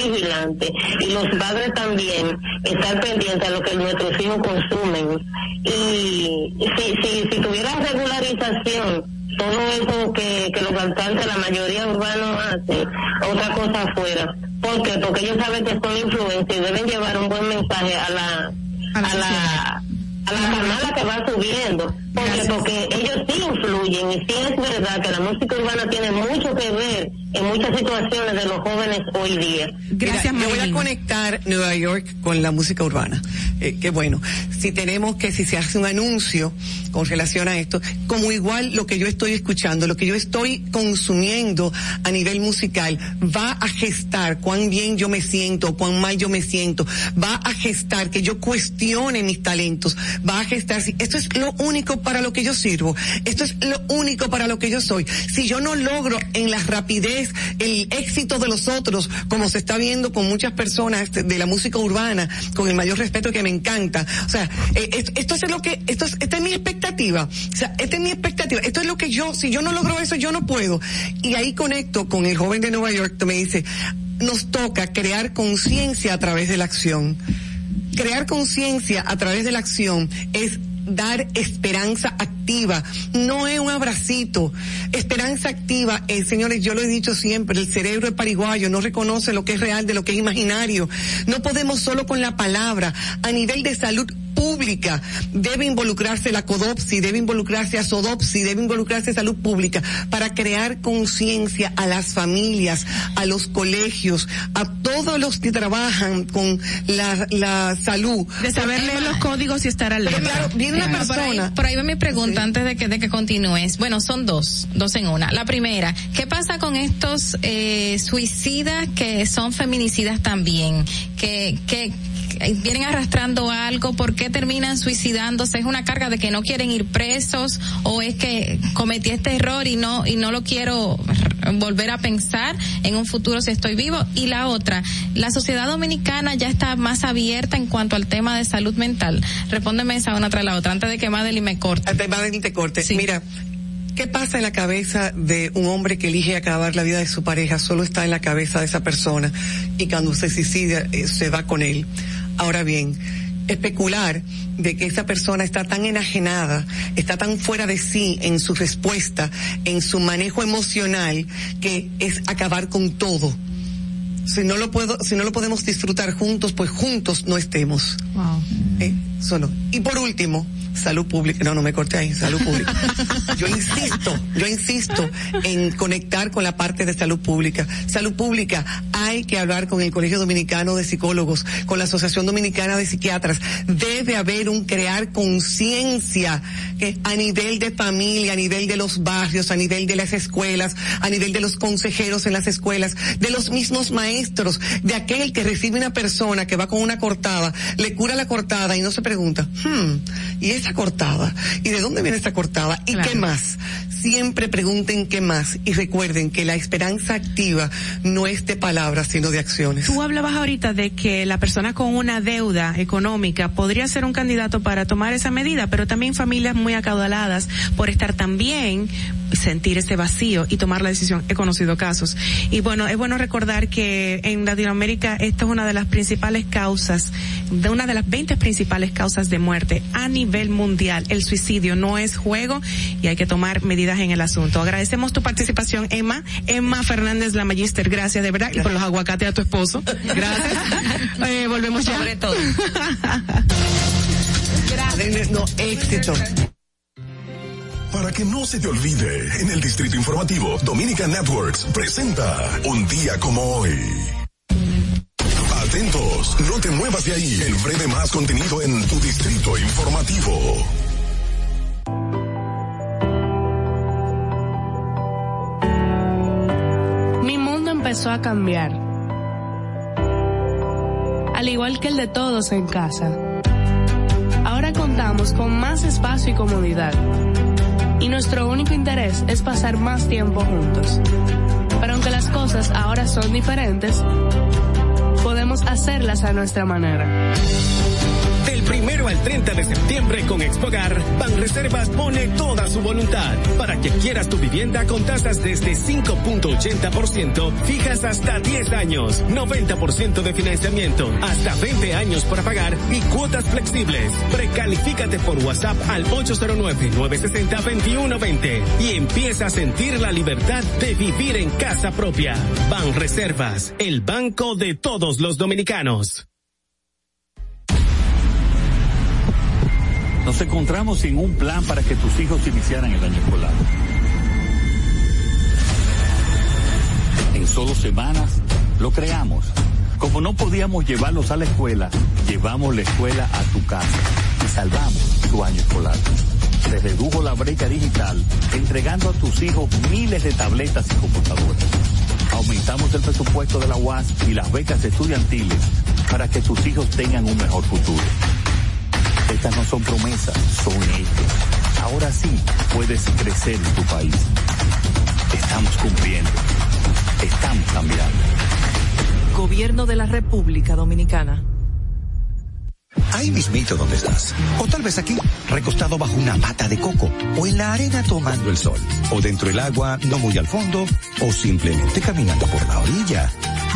bien vigilante y los padres también estar pendientes a lo que nuestros hijos consumen. Y si, si, si tuviera regularización, todo eso que, que los cantantes, la mayoría urbanos hacen, otra cosa afuera. ¿Por qué? Porque ellos saben que son influencers y deben llevar un buen mensaje a la, a la, a la camada que va subiendo. Porque, porque ellos sí influyen y sí es verdad que la música urbana tiene mucho que ver en muchas situaciones de los jóvenes hoy día. Gracias, Mira, yo voy a conectar Nueva York con la música urbana. Eh, que bueno, si tenemos que, si se hace un anuncio con relación a esto, como igual lo que yo estoy escuchando, lo que yo estoy consumiendo a nivel musical, va a gestar cuán bien yo me siento, cuán mal yo me siento, va a gestar que yo cuestione mis talentos, va a gestar, si esto es lo único para lo que yo sirvo, esto es lo único para lo que yo soy. Si yo no logro en la rapidez el éxito de los otros, como se está viendo con muchas personas de la música urbana, con el mayor respeto que me encanta. O sea, eh, esto, es lo que, esto es, esta es mi expectativa. O sea, esta es mi expectativa. Esto es lo que yo, si yo no logro eso, yo no puedo. Y ahí conecto con el joven de Nueva York que me dice, nos toca crear conciencia a través de la acción. Crear conciencia a través de la acción es dar esperanza activa, no es un abracito. Esperanza activa, eh, señores, yo lo he dicho siempre, el cerebro es pariguayo, no reconoce lo que es real de lo que es imaginario. No podemos solo con la palabra, a nivel de salud pública debe involucrarse la CODOPSI, debe involucrarse a SODOPSI, debe involucrarse salud pública para crear conciencia a las familias, a los colegios, a todos los que trabajan con la, la salud. De saber leer los códigos y estar alerta. Claro, viene una Por ahí, persona. por ahí va mi pregunta antes de que, de que continúes. Bueno, son dos, dos en una. La primera, ¿qué pasa con estos eh, suicidas que son feminicidas también? Que que vienen arrastrando algo, ¿por qué terminan suicidándose? ¿Es una carga de que no quieren ir presos o es que cometí este error y no y no lo quiero volver a pensar en un futuro si estoy vivo? Y la otra, la sociedad dominicana ya está más abierta en cuanto al tema de salud mental. Respóndeme esa una tras la otra antes de que Madeline me corte. Antes de Madeline te corte. Mira, ¿qué pasa en la cabeza de un hombre que elige acabar la vida de su pareja? Solo está en la cabeza de esa persona y cuando se suicida eh, se va con él. Ahora bien, especular de que esa persona está tan enajenada, está tan fuera de sí en su respuesta, en su manejo emocional, que es acabar con todo. Si no lo puedo, si no lo podemos disfrutar juntos, pues juntos no estemos. Wow. Eh, solo. Y por último, salud pública. No, no me corté ahí, salud pública. Yo insisto, yo insisto en conectar con la parte de salud pública. Salud pública, hay que hablar con el Colegio Dominicano de Psicólogos, con la Asociación Dominicana de Psiquiatras. Debe haber un crear conciencia que a nivel de familia, a nivel de los barrios, a nivel de las escuelas, a nivel de los consejeros en las escuelas, de los mismos maestros, de aquel que recibe una persona que va con una cortada, le cura la cortada y no se pregunta, hmm, ¿y esa cortada? ¿Y de dónde viene esa cortada? ¿Y qué más? Siempre pregunten qué más y recuerden que la esperanza activa no es de palabras, sino de acciones. Tú hablabas ahorita de que la persona con una deuda económica podría ser un candidato para tomar esa medida, pero también familias muy acaudaladas por estar también sentir ese vacío y tomar la decisión. He conocido casos. Y bueno, es bueno recordar que en Latinoamérica esta es una de las principales causas, de una de las 20 principales causas de muerte a nivel mundial. El suicidio no es juego y hay que tomar medidas en el asunto. Agradecemos tu participación, Emma. Emma Fernández, la Magister, gracias de verdad. Y por los aguacates a tu esposo. Gracias. eh, volvemos ya. Sobre todo. gracias. No, éxito. Para que no se te olvide, en el Distrito Informativo, Dominica Networks presenta Un día como hoy. Atentos, no te muevas de ahí. El breve más contenido en tu Distrito Informativo. Empezó a cambiar. Al igual que el de todos en casa. Ahora contamos con más espacio y comodidad y nuestro único interés es pasar más tiempo juntos. Pero aunque las cosas ahora son diferentes, podemos hacerlas a nuestra manera. Primero al 30 de septiembre con Expogar, Banreservas pone toda su voluntad para que quieras tu vivienda con tasas desde 5.80%, fijas hasta 10 años, 90% de financiamiento, hasta 20 años para pagar y cuotas flexibles. Precalifícate por WhatsApp al 809-960-2120 y empieza a sentir la libertad de vivir en casa propia. Banreservas, el banco de todos los dominicanos. Nos encontramos sin un plan para que tus hijos iniciaran el año escolar. En solo semanas lo creamos. Como no podíamos llevarlos a la escuela, llevamos la escuela a tu casa y salvamos tu año escolar. Se redujo la brecha digital entregando a tus hijos miles de tabletas y computadoras. Aumentamos el presupuesto de la UAS y las becas estudiantiles para que tus hijos tengan un mejor futuro. Estas no son promesas, son hechos. Ahora sí puedes crecer en tu país. Estamos cumpliendo. Estamos cambiando. Gobierno de la República Dominicana. Ahí mismito donde estás. O tal vez aquí, recostado bajo una mata de coco. O en la arena tomando el sol. O dentro del agua, no muy al fondo. O simplemente caminando por la orilla.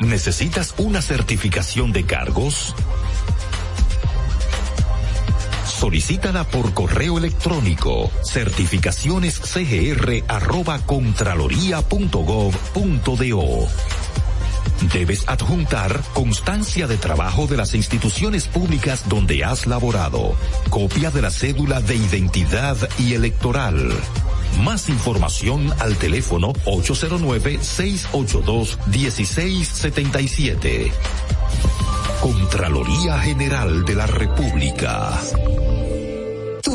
¿Necesitas una certificación de cargos? Solicítala por correo electrónico certificacionescgr@contraloría.gov.do. Debes adjuntar constancia de trabajo de las instituciones públicas donde has laborado, copia de la cédula de identidad y electoral. Más información al teléfono 809-682-1677. Contraloría General de la República.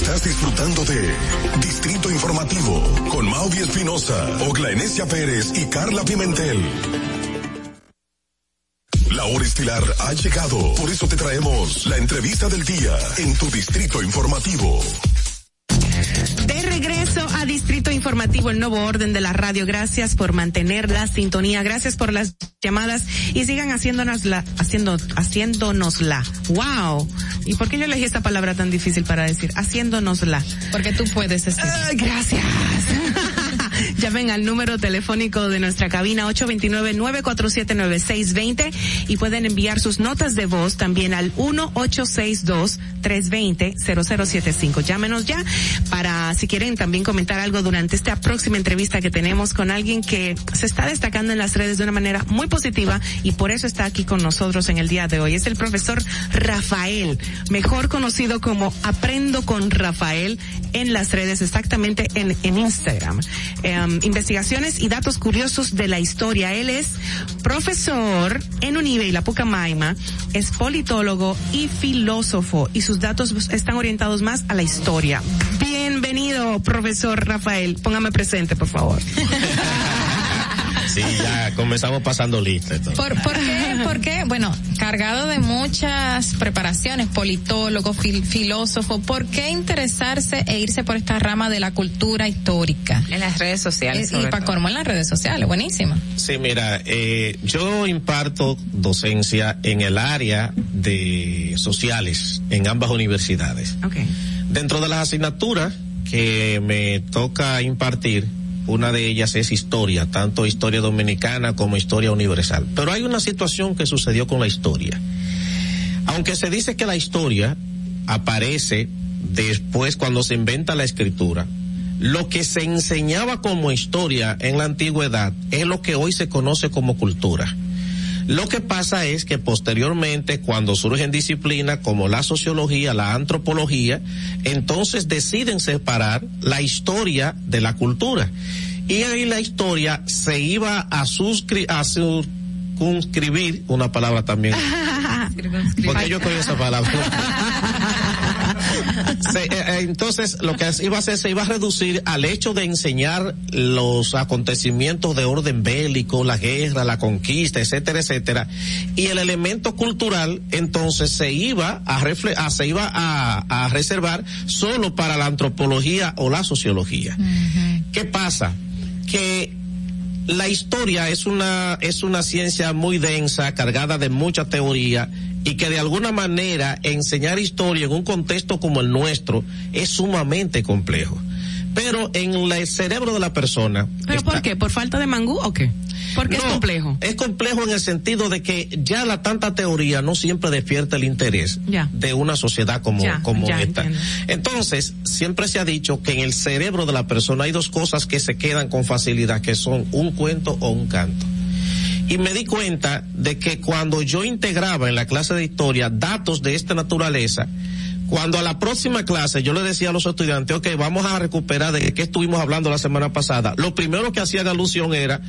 Estás disfrutando de Distrito Informativo con Maudie Espinosa, Ogla Enesia Pérez y Carla Pimentel. La hora estilar ha llegado, por eso te traemos la entrevista del día en tu Distrito Informativo. Regreso a Distrito Informativo, el nuevo orden de la radio. Gracias por mantener la sintonía, gracias por las llamadas y sigan haciéndonosla, haciendo, haciéndonosla. Wow. ¿Y por qué yo elegí esta palabra tan difícil para decir? Haciéndonosla. Porque tú puedes decir. gracias. Llamen al número telefónico de nuestra cabina 829-947-9620 y pueden enviar sus notas de voz también al 1862-320-0075. Llámenos ya para si quieren también comentar algo durante esta próxima entrevista que tenemos con alguien que se está destacando en las redes de una manera muy positiva y por eso está aquí con nosotros en el día de hoy. Es el profesor Rafael, mejor conocido como Aprendo con Rafael en las redes, exactamente en, en Instagram. Em, investigaciones y datos curiosos de la historia. Él es profesor en Unive y la Pucamaima, es politólogo y filósofo y sus datos están orientados más a la historia. Bienvenido, profesor Rafael. Póngame presente, por favor. Sí, ya comenzamos pasando lista. ¿Por, ¿Por qué? ¿Por qué? Bueno, cargado de muchas preparaciones, politólogo, fil, filósofo, ¿por qué interesarse e irse por esta rama de la cultura histórica? En las redes sociales. y para Cormo en las redes sociales, buenísimo. Sí, mira, eh, yo imparto docencia en el área de sociales en ambas universidades. Okay. Dentro de las asignaturas que me toca impartir, una de ellas es historia, tanto historia dominicana como historia universal. Pero hay una situación que sucedió con la historia. Aunque se dice que la historia aparece después cuando se inventa la escritura, lo que se enseñaba como historia en la antigüedad es lo que hoy se conoce como cultura. Lo que pasa es que posteriormente, cuando surgen disciplinas como la sociología, la antropología, entonces deciden separar la historia de la cultura. Y ahí la historia se iba a, suscri a circunscribir, una palabra también. Porque yo cogí esa palabra. se, eh, entonces lo que iba a hacer se iba a reducir al hecho de enseñar los acontecimientos de orden bélico, la guerra, la conquista, etcétera, etcétera, y el elemento cultural entonces se iba a, refle a se iba a, a, reservar solo para la antropología o la sociología. Uh -huh. ¿Qué pasa? Que la historia es una es una ciencia muy densa, cargada de mucha teoría y que de alguna manera enseñar historia en un contexto como el nuestro es sumamente complejo. Pero en el cerebro de la persona. ¿Pero está, por qué? ¿Por falta de mangú o qué? Porque no, es complejo. Es complejo en el sentido de que ya la tanta teoría no siempre despierta el interés ya. de una sociedad como, ya, como ya, esta. Entiendo. Entonces, siempre se ha dicho que en el cerebro de la persona hay dos cosas que se quedan con facilidad, que son un cuento o un canto y me di cuenta de que cuando yo integraba en la clase de historia datos de esta naturaleza, cuando a la próxima clase yo le decía a los estudiantes, ok, vamos a recuperar de qué estuvimos hablando la semana pasada, lo primero que hacían alusión era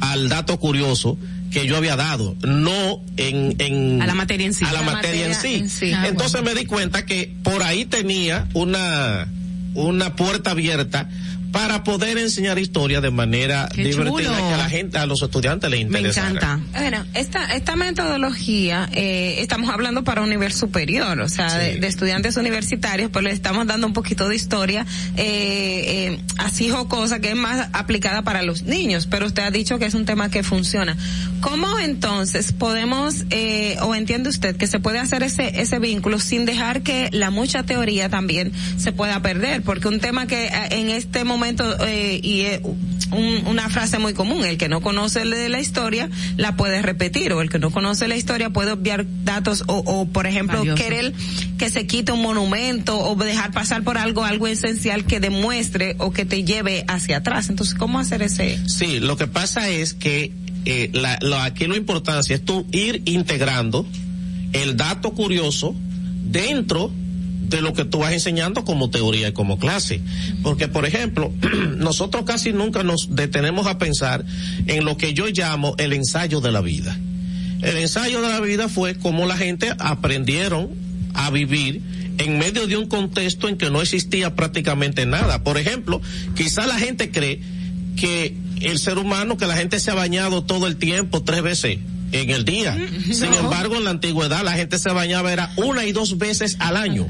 al dato curioso que yo había dado, no en, en a la materia en sí. A la, la materia, materia, en sí. En sí. Ah, Entonces bueno. me di cuenta que por ahí tenía una una puerta abierta para poder enseñar historia de manera Qué divertida chulo. que a la gente, a los estudiantes les interesa. Me encanta. Bueno, esta, esta metodología, eh, estamos hablando para un nivel superior, o sea, sí. de, de, estudiantes universitarios, pero le estamos dando un poquito de historia, eh, eh, así jocosa, que es más aplicada para los niños, pero usted ha dicho que es un tema que funciona. ¿Cómo entonces podemos, eh, o entiende usted que se puede hacer ese, ese vínculo sin dejar que la mucha teoría también se pueda perder? Porque un tema que en este momento, eh, y una frase muy común, el que no conoce de la historia la puede repetir o el que no conoce la historia puede obviar datos o, o por ejemplo querer que se quite un monumento o dejar pasar por algo algo esencial que demuestre o que te lleve hacia atrás. Entonces, ¿cómo hacer ese? Sí, lo que pasa es que eh, la, lo, aquí lo importante es tú ir integrando el dato curioso dentro de lo que tú vas enseñando como teoría y como clase. Porque, por ejemplo, nosotros casi nunca nos detenemos a pensar en lo que yo llamo el ensayo de la vida. El ensayo de la vida fue cómo la gente aprendieron a vivir en medio de un contexto en que no existía prácticamente nada. Por ejemplo, quizá la gente cree que el ser humano, que la gente se ha bañado todo el tiempo, tres veces en el día. Sin embargo, en la antigüedad la gente se bañaba era una y dos veces al año.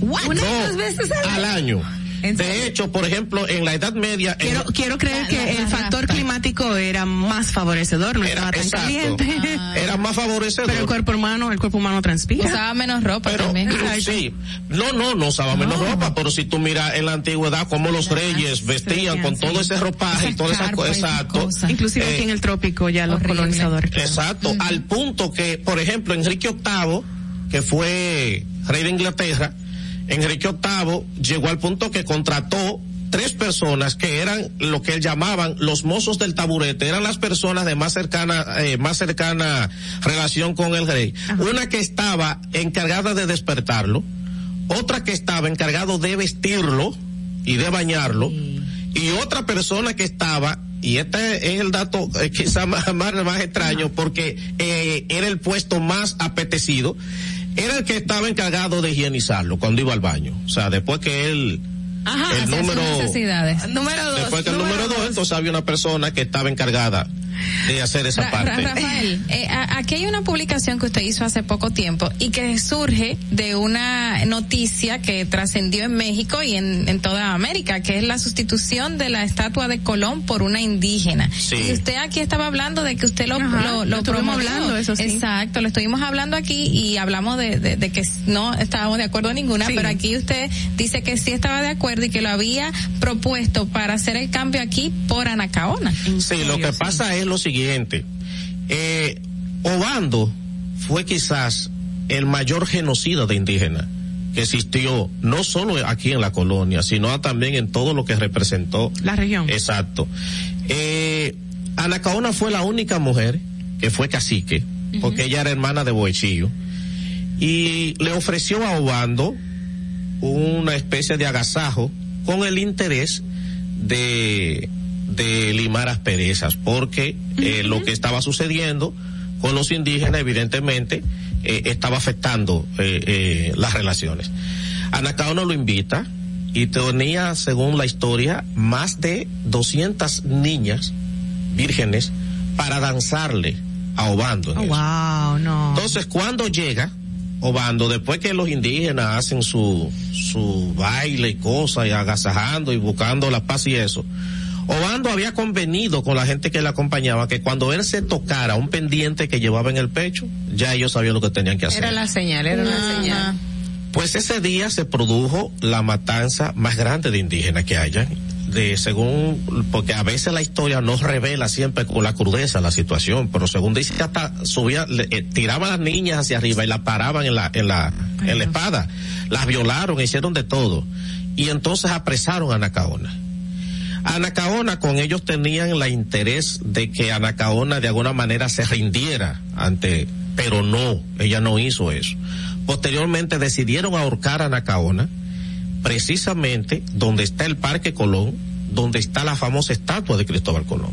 Una y dos veces al año. De hecho, por ejemplo, en la Edad Media... Quiero, quiero creer que el factor climático era más favorecedor, no era, estaba tan caliente. Era más favorecedor. Pero el cuerpo humano, el cuerpo humano transpira. Usaba menos ropa pero, también. Sí. No, no, no usaba menos ropa, pero si tú miras en la antigüedad cómo los reyes vestían con todo ese ropaje y toda esa cosa. Exacto. Inclusive aquí en el trópico ya los colonizadores. Exacto. Al punto que, por ejemplo, Enrique VIII, que fue rey de Inglaterra, Enrique VIII llegó al punto que contrató tres personas que eran lo que él llamaban los mozos del taburete, eran las personas de más cercana, eh, más cercana relación con el rey. Una que estaba encargada de despertarlo, otra que estaba encargado de vestirlo y de bañarlo, y otra persona que estaba y este es el dato eh, quizá más, más, más, extraño porque eh, era el puesto más apetecido era el que estaba encargado de higienizarlo cuando iba al baño. O sea, después que él Ajá, el número necesidades. Número dos. Después que el número dos, entonces había una persona que estaba encargada de hacer esa Ra parte. Ra Rafael, eh, aquí hay una publicación que usted hizo hace poco tiempo y que surge de una noticia que trascendió en México y en, en, toda América, que es la sustitución de la estatua de Colón por una indígena. Sí. Y usted aquí estaba hablando de que usted lo, Ajá, lo, lo lo estuvimos promovió. hablando, eso sí. Exacto, lo estuvimos hablando aquí y hablamos de, de, de que no estábamos de acuerdo ninguna, Sí. pero aquí usted dice que sí estaba de acuerdo y que lo había propuesto para hacer el cambio aquí por Anacaona. Sí, lo que pasa es lo siguiente. Eh, Obando fue quizás el mayor genocida de indígenas que existió no solo aquí en la colonia, sino también en todo lo que representó la región. Exacto. Eh, Anacaona fue la única mujer que fue cacique, porque ella era hermana de Boechillo, y le ofreció a Obando una especie de agasajo con el interés de, de limar asperezas, porque eh, lo que estaba sucediendo con los indígenas, evidentemente, eh, estaba afectando eh, las relaciones. Anacaona lo invita y tenía, según la historia, más de 200 niñas vírgenes para danzarle a Obando. en Oh, eso. wow, no. Entonces, cuando llega Obando, después que los indígenas hacen su, su baile y cosas, y agasajando y buscando la paz y eso, Obando había convenido con la gente que le acompañaba que cuando él se tocara un pendiente que llevaba en el pecho, ya ellos sabían lo que tenían que hacer. Era la señal, era una señal. Pues ese día se produjo la matanza más grande de indígenas que haya. De según, porque a veces la historia no revela siempre con la crudeza la situación, pero según dice que hasta subía, le, eh, tiraban a las niñas hacia arriba y las paraban en la, en la, en la espada. Las violaron, hicieron de todo. Y entonces apresaron a Anacaona. Anacaona con ellos tenían el interés de que Anacaona de alguna manera se rindiera ante, pero no, ella no hizo eso. Posteriormente decidieron ahorcar a Anacaona, precisamente donde está el Parque Colón, donde está la famosa estatua de Cristóbal Colón.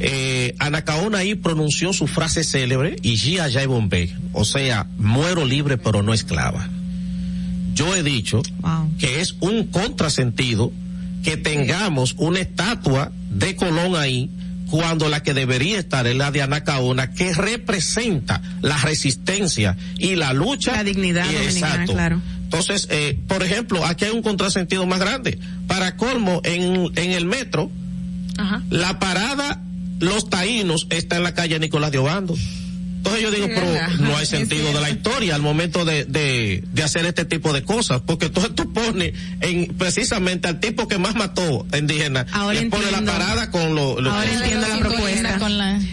Eh, Anacaona ahí pronunció su frase célebre, y ya ya bombé, o sea, muero libre pero no esclava. Yo he dicho Wow. que es un contrasentido que tengamos una estatua de Colón ahí cuando la que debería estar es la de Anacaona que representa la resistencia y la lucha La dignidad y- dominicana, exacto. claro. Entonces, eh, por ejemplo, aquí hay un contrasentido más grande. Para colmo, en, en el metro, Ajá. la parada Los Taínos está en la calle Nicolás de Obando. Entonces yo digo, pero no hay sentido de la historia al momento de, de, de hacer este tipo de cosas, porque entonces tú pones en, precisamente al tipo que más mató a indígenas, Ahora le pone la parada con lo, lo Ahora entiendo la propuesta.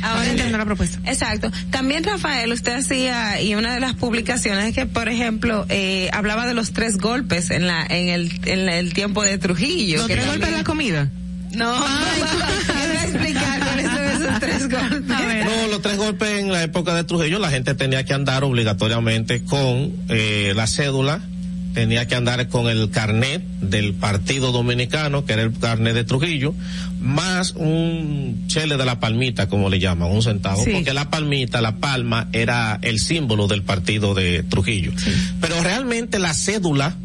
Ahora entiendo la propuesta. Exacto. También Rafael, usted hacía y una de las publicaciones es que, por ejemplo, eh, hablaba de los tres golpes en la en el en el tiempo de Trujillo. ¿Los que tres golpes en la comida? No, tres golpes. No, los tres golpes en la época de Trujillo, la gente tenía que andar obligatoriamente con eh, la cédula, tenía que andar con el carnet del Partido Dominicano, que era el carnet de Trujillo, más un chele de la palmita, como le llaman, un centavo, Sí. porque la palmita, la palma, era el símbolo del partido de Trujillo. Pero realmente la cédula,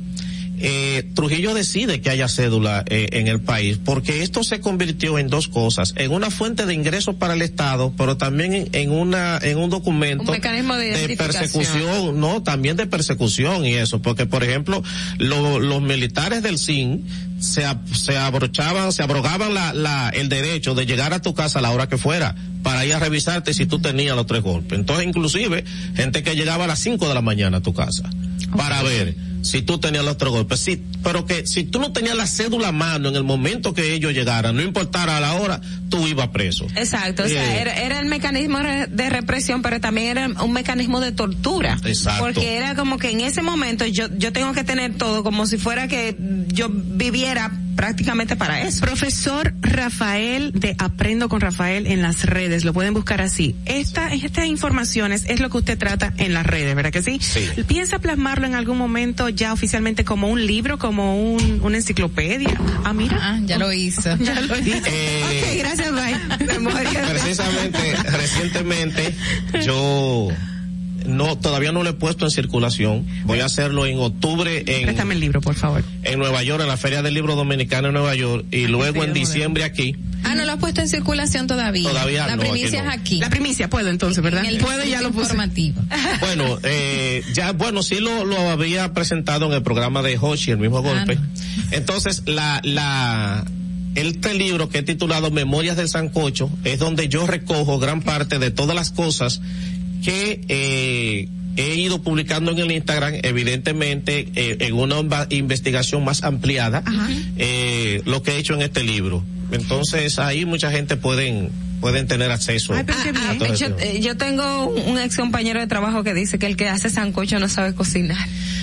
eh, Trujillo decide que haya cédula eh, en el país, porque esto se convirtió en dos cosas, en una fuente de ingresos para el Estado, pero también en, en una, en un documento Un mecanismo de persecución, no, también de persecución y eso, porque por ejemplo, lo- los militares del CIN se, se abrochaban, se abrogaban la, la, el derecho de llegar a tu casa a la hora que fuera para ir a revisarte si tú tenías los tres golpes. Entonces, inclusive, gente que llegaba a las 5 de la mañana a tu casa para ver si tú tenías los tres golpes. Sí, pero que si tú no tenías la cédula a mano en el momento que ellos llegaran, no importara la hora, tú ibas preso. Exacto, o sea, Eh, era, era el mecanismo de represión, pero también era un mecanismo de tortura. Exacto. Porque era como que en ese momento yo, yo tengo que tener todo como si fuera que yo viviera prácticamente para eso. Profesor Rafael de Aprendo con Rafael en las redes, lo pueden buscar así. Esta, estas informaciones es lo que usted trata en las redes, ¿verdad que sí? ¿Piensa plasmarlo en algún momento ya oficialmente como un libro, como un, una enciclopedia? Ah, mira. ya lo hizo. ya lo hizo. Eh, Ok, gracias, bye. Precisamente, recientemente, yo no, todavía no lo he puesto en circulación. Voy a hacerlo en octubre en, Préstame el libro, por favor. en Nueva York, en la Feria del Libro Dominicano en Nueva York, y luego en diciembre aquí. Ah, no lo has puesto en circulación todavía. Todavía La no, primicia aquí no. es aquí. La primicia puedo entonces, ¿verdad? En el Puedo, ya lo puse. informativo. Bueno, eh, ya, bueno, sí lo, lo había presentado en el programa de Hoshi, el mismo golpe. Entonces, la, la, este libro que he titulado Memorias del Sancocho es donde yo recojo gran parte de todas las cosas que, eh, he ido publicando en el Instagram, evidentemente, eh, en una investigación más ampliada, eh, lo que he hecho en este libro. Entonces, ahí mucha gente pueden, pueden tener acceso. a todo yo, eso. eh, yo tengo un ex compañero de trabajo que dice que el que hace sancocho no sabe cocinar.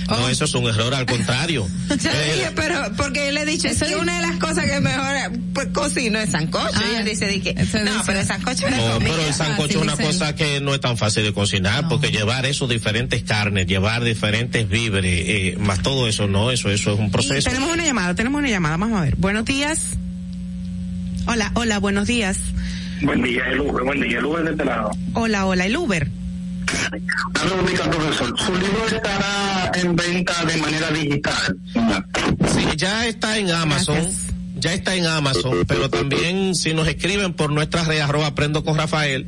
No, eso es un error, al contrario. Yo Eh, dije, pero porque yo le he dicho, es que una de las cosas que mejor pues, cocino es sancocho. y él dice, di que, no, pero el sancocho no es No, pero el sancocho es una cosa que no es tan fácil de cocinar, porque llevar eso, diferentes carnes, llevar diferentes víveres, eh, más todo eso, no, eso, eso es un proceso. Tenemos una llamada, tenemos una llamada, vamos a ver. Buenos días. Hola, hola, buenos días. Buen día, el Uber, buen día, el Uber de este lado. Hola, hola, el Uber. Dame un mica, profesor. Su libro estará en venta de manera digital. Sí, ya está en Amazon. Ya está en Amazon, pero también si nos escriben por nuestra red arroba aprendo con Rafael,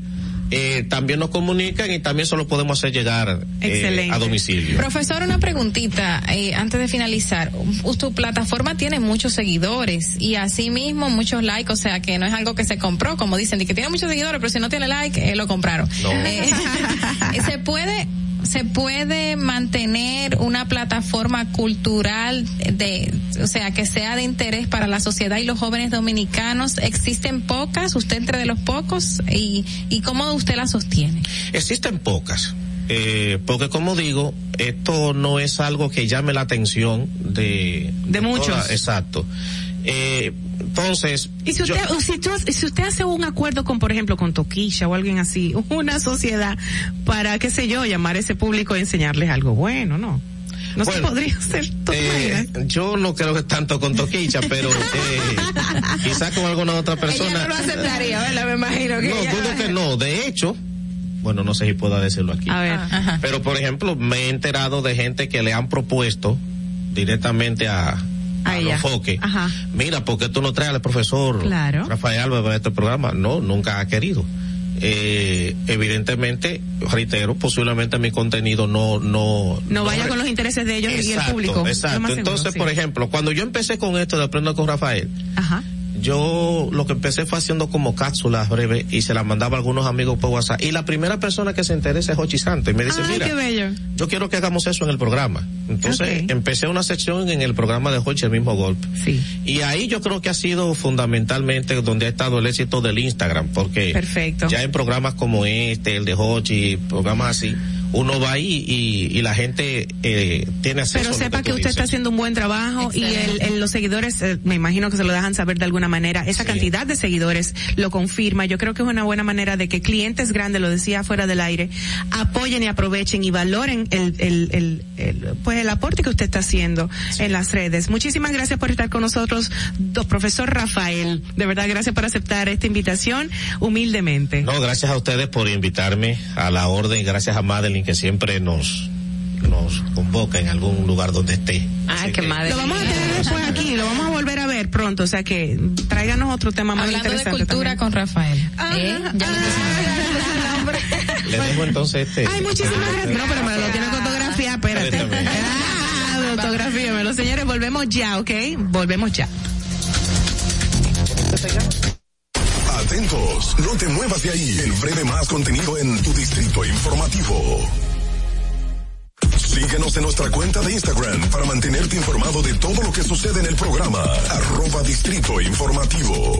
eh, también nos comunican y también se lo podemos hacer llegar eh, a domicilio. Profesor, una preguntita eh, antes de finalizar. Tu plataforma tiene muchos seguidores y asimismo muchos likes, o sea que no es algo que se compró, como dicen, de que tiene muchos seguidores, pero si no tiene like, eh, lo compraron. Eh, se puede se puede mantener una plataforma cultural de, o sea, que sea de interés para la sociedad y los jóvenes dominicanos. Existen pocas, usted entre de los pocos y y cómo usted la sostiene. Existen pocas. Eh, porque como digo, esto no es algo que llame la atención de... De muchos. toda- exacto. Eh, entonces... Y si usted, yo- si, tú- si usted hace un acuerdo con, por ejemplo, con Toquilla o alguien así, una sociedad para, qué sé yo, llamar a ese público y enseñarles algo bueno, ¿no? No se Bueno, podría hacer. ¿tú te eh, yo no creo que tanto con Toquicha, pero eh, quizás con alguna otra persona. Ella no lo aceptaría, ¿verdad? Me imagino que No, dudo que no. De hecho, bueno, no sé si puedo decirlo aquí. A ver. Pero, por ejemplo, me he enterado de gente que le han propuesto directamente a, a, ella. los foques. Ajá. Mira, ¿por qué tú no traes al profesor Claro. Rafael Álvarez para este programa? No, nunca ha querido. Eh, evidentemente, reitero, posiblemente mi contenido no, no, No vaya con los intereses de ellos y el Exacto, público. Exacto. seguro, Entonces, sí. por ejemplo, cuando yo empecé con esto de Aprendo con Rafael, Ajá. Yo lo que empecé fue haciendo como cápsulas breves y se las mandaba a algunos amigos por WhatsApp. Y la primera persona que se interesa es Hochi Santo. Y me dice, mira, yo quiero que hagamos eso en el programa. Entonces empecé una sección en el programa de Hochi, el mismo golpe. Sí. Y ahí yo creo que ha sido fundamentalmente donde ha estado el éxito del Instagram, porque Perfecto. ya en programas como este, el de Hochi, programas así, uno va ahí y, y la gente eh, tiene acceso Pero a lo sepa que, tú usted está haciendo un buen trabajo y el, el- los seguidores, eh, me imagino que se lo dejan saber de alguna manera. Esa cantidad de seguidores lo confirma. Yo creo que es una buena manera de que clientes grandes, lo decía fuera del aire, apoyen y aprovechen y valoren el, el, el, el- pues el aporte que usted está haciendo en las redes. Muchísimas gracias por estar con nosotros, do- profesor Rafael. De verdad, gracias por aceptar esta invitación humildemente. No, gracias a ustedes por invitarme a la orden, gracias a Madeline que siempre nos nos convoca en algún lugar donde esté. Ay, qué madre. Lo vamos a tener después aquí, lo vamos a volver a ver pronto, o sea que tráiganos otro tema más Hablando de interesante. cultura también. con Rafael. ¿Eh? Ya Le dejo entonces este. Ay, muchísimas gracias. No, pero me lo tiene que autografiar, espérate. Ah, autografíamelo. Señores, volvemos ya, ¿ok? Volvemos ya. Atentos, no te muevas de ahí. El breve más contenido en tu distrito informativo. Síguenos en nuestra cuenta de Instagram para mantenerte informado de todo lo que sucede en el programa. Arroba Distrito Informativo.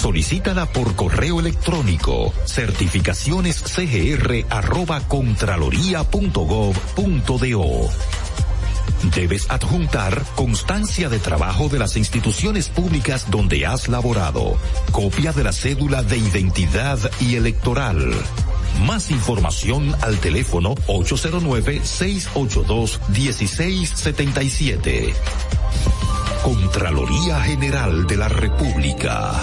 Solicítala por correo electrónico contraloría.gov.do. Debes adjuntar constancia de trabajo de las instituciones públicas donde has laborado, copia de la cédula de identidad y electoral. Más información al teléfono 809-682-1677. Contraloría General de la República.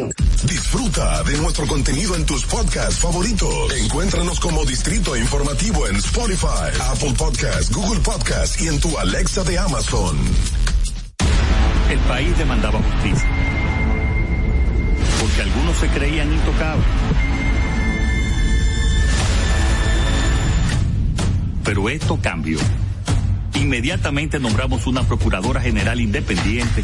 Disfruta de nuestro contenido en tus podcasts favoritos. Encuéntranos como Distrito Informativo en Spotify, Apple Podcasts, Google Podcasts y en tu Alexa de Amazon. El país demandaba justicia. Porque algunos se creían intocables. Pero esto cambió. Inmediatamente nombramos una Procuradora General independiente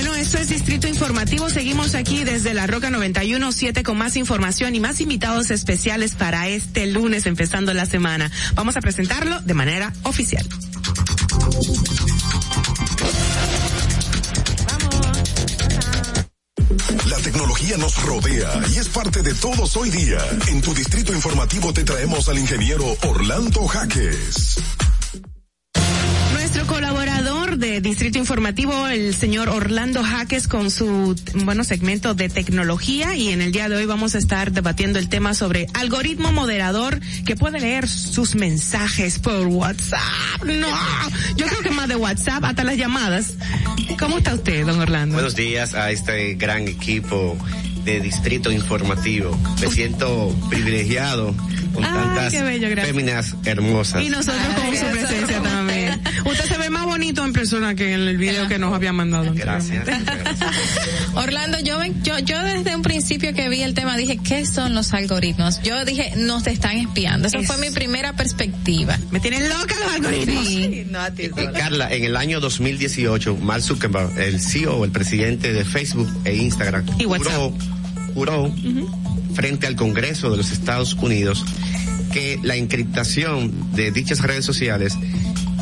Bueno, esto es Distrito Informativo. Seguimos aquí desde la Roca 91.7 con más información y más invitados especiales para este lunes empezando la semana. Vamos a presentarlo de manera oficial. La tecnología nos rodea y es parte de todos hoy día. En tu Distrito Informativo te traemos al ingeniero Orlando Jaques. Nuestro colaborador de Distrito Informativo, el señor Orlando Jaques, con su bueno segmento de tecnología y en el día de hoy vamos a estar debatiendo el tema sobre algoritmo moderador que puede leer sus mensajes por WhatsApp. No, yo creo que más de WhatsApp hasta las llamadas. ¿Cómo está usted, don Orlando? Buenos días a este gran equipo de Distrito Informativo. Me siento privilegiado con tantas féminas hermosas. Y nosotros con su presencia también. Usted se ve más bonito en persona que en el video que nos había mandado. Gracias. Orlando, yo, yo, yo desde un principio que vi el tema dije, ¿qué son los algoritmos? Yo dije, nos están espiando. Esa fue mi primera perspectiva. Me tienen loca los algoritmos. Sí. No, a ti, eh, Carla, en el año 2018, Mark Zuckerberg, el CEO, el presidente de Facebook e Instagram, y juró frente al Congreso de los Estados Unidos que la encriptación de dichas redes sociales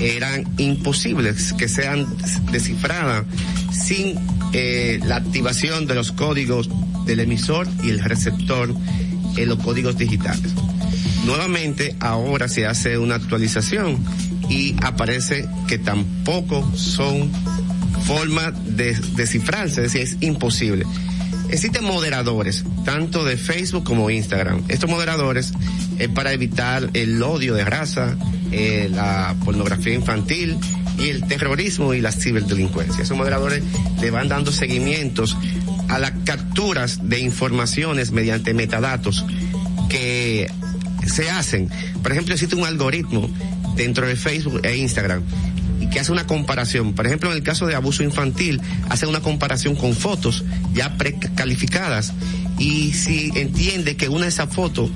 eran imposibles que sean descifradas sin eh, la activación de los códigos del emisor y el receptor en los códigos digitales. Nuevamente ahora se hace una actualización y aparece que tampoco son formas de descifrarse, es decir, es imposible. Existen moderadores, tanto de Facebook como Instagram. Estos moderadores es para evitar el odio de raza, eh, la pornografía infantil y el terrorismo y la ciberdelincuencia. Esos moderadores le van dando seguimientos a las capturas de informaciones mediante metadatos que se hacen. Por ejemplo, existe un algoritmo dentro de Facebook e Instagram que hace una comparación. Por ejemplo, en el caso de abuso infantil, hace una comparación con fotos ya precalificadas y si entiende que una de esas fotos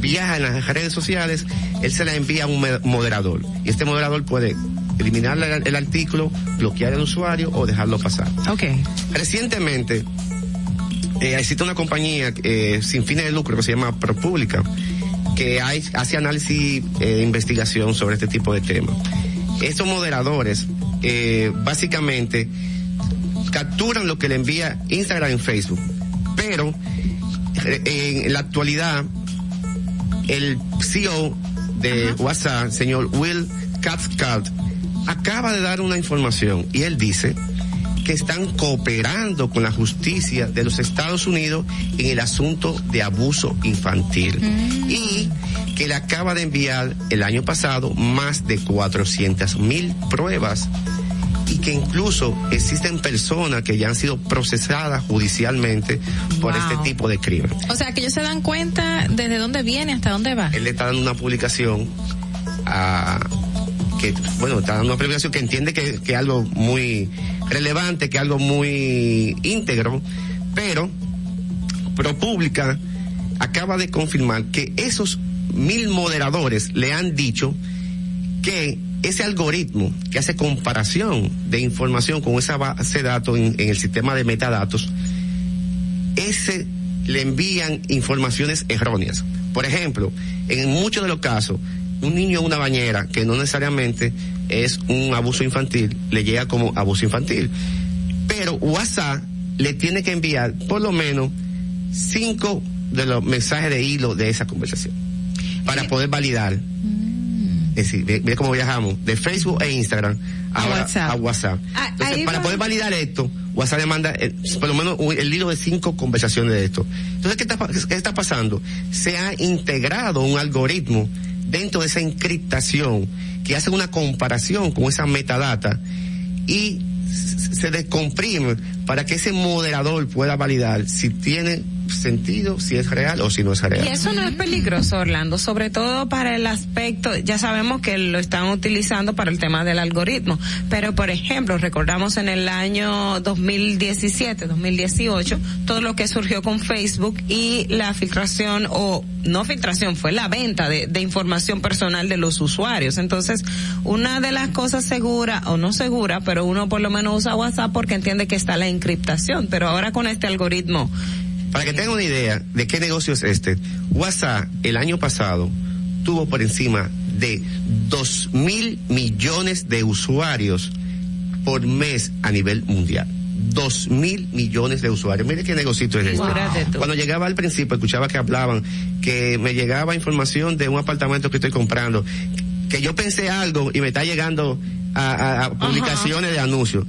viaja en las redes sociales, él se la envía a un moderador y este moderador puede eliminar el, artículo, bloquear al usuario o dejarlo pasar. Okay. Recientemente eh, existe una compañía eh, sin fines de lucro que se llama ProPublica que hay, hace análisis e investigación sobre este tipo de temas estos moderadores eh, básicamente capturan lo que le envía Instagram y Facebook, pero eh, en la actualidad el CEO de WhatsApp, señor Will Cathcart, acaba de dar una información y él dice que están cooperando con la justicia de los Estados Unidos en el asunto de abuso infantil. Mm. Y que le acaba de enviar el año pasado más de 400 mil pruebas y que incluso existen personas que ya han sido procesadas judicialmente por este tipo de crimen. O sea, que ellos se dan cuenta desde dónde viene hasta dónde va. Él le está dando una publicación a que, bueno, está dando una publicación que entiende que es algo muy relevante, que es algo muy íntegro, pero ProPublica acaba de confirmar que esos mil moderadores le han dicho que ese algoritmo que hace comparación de información con esa base de datos en, el sistema de metadatos, ese le envían informaciones erróneas. Por ejemplo, en muchos de los casos, un niño en una bañera, que no necesariamente es un abuso infantil, le llega como abuso infantil. Pero WhatsApp le tiene que enviar por lo menos cinco de los mensajes de hilo de esa conversación para poder validar. Mm. Es decir, mire cómo viajamos de Facebook e Instagram a, WhatsApp. Ah, Entonces, para poder validar esto, WhatsApp le manda eh, por lo menos el hilo de cinco conversaciones de esto. Entonces, ¿qué está, ¿qué está pasando? Se ha integrado un algoritmo dentro de esa encriptación que hace una comparación con esa metadata y se descomprime para que ese moderador pueda validar si tiene sentido si es real o si no es real. Y eso no es peligroso, Orlando, sobre todo para el aspecto, ya sabemos que lo están utilizando para el tema del algoritmo, pero por ejemplo, recordamos en el año 2017, 2018, todo lo que surgió con Facebook y la filtración o no filtración, fue la venta de, de información personal de los usuarios. Entonces, una de las cosas segura o no segura, pero uno por lo menos usa WhatsApp porque entiende que está la encriptación, pero ahora con este algoritmo para que tengan una idea de qué negocio es este, WhatsApp el año pasado tuvo por encima de dos mil millones de usuarios por mes a nivel mundial. Dos mil millones de usuarios. Mire qué negocio es este. Cuando llegaba al principio, escuchaba que hablaban, que me llegaba información de un apartamento que estoy comprando, que yo pensé algo y me está llegando a, publicaciones de anuncios.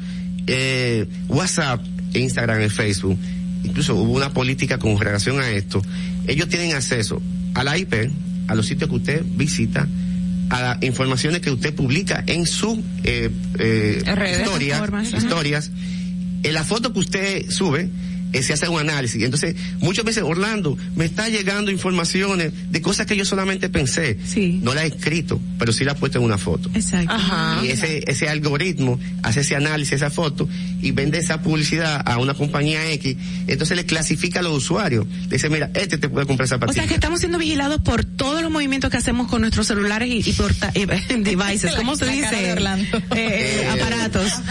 Eh, WhatsApp, Instagram, Facebook, incluso hubo una política con relación a esto. Ellos tienen acceso a la IP, a los sitios que usted visita, a las informaciones que usted publica en su eh, eh, historias, historias, en la foto que usted sube, eh, se hace un análisis. Entonces, muchas veces, Orlando, me está llegando informaciones de cosas que yo solamente pensé. Sí. No la he escrito, pero sí la he puesto en una foto. Exacto. Y ese, ese algoritmo hace ese análisis, esa foto, y vende esa publicidad a una compañía X. Entonces le clasifica a los usuarios. Le dice, mira, este te puede comprar esa O sea que estamos siendo vigilados por todos los movimientos que hacemos con nuestros celulares y, y por devices. ¿Cómo se dice? Orlando. Eh, eh, aparatos.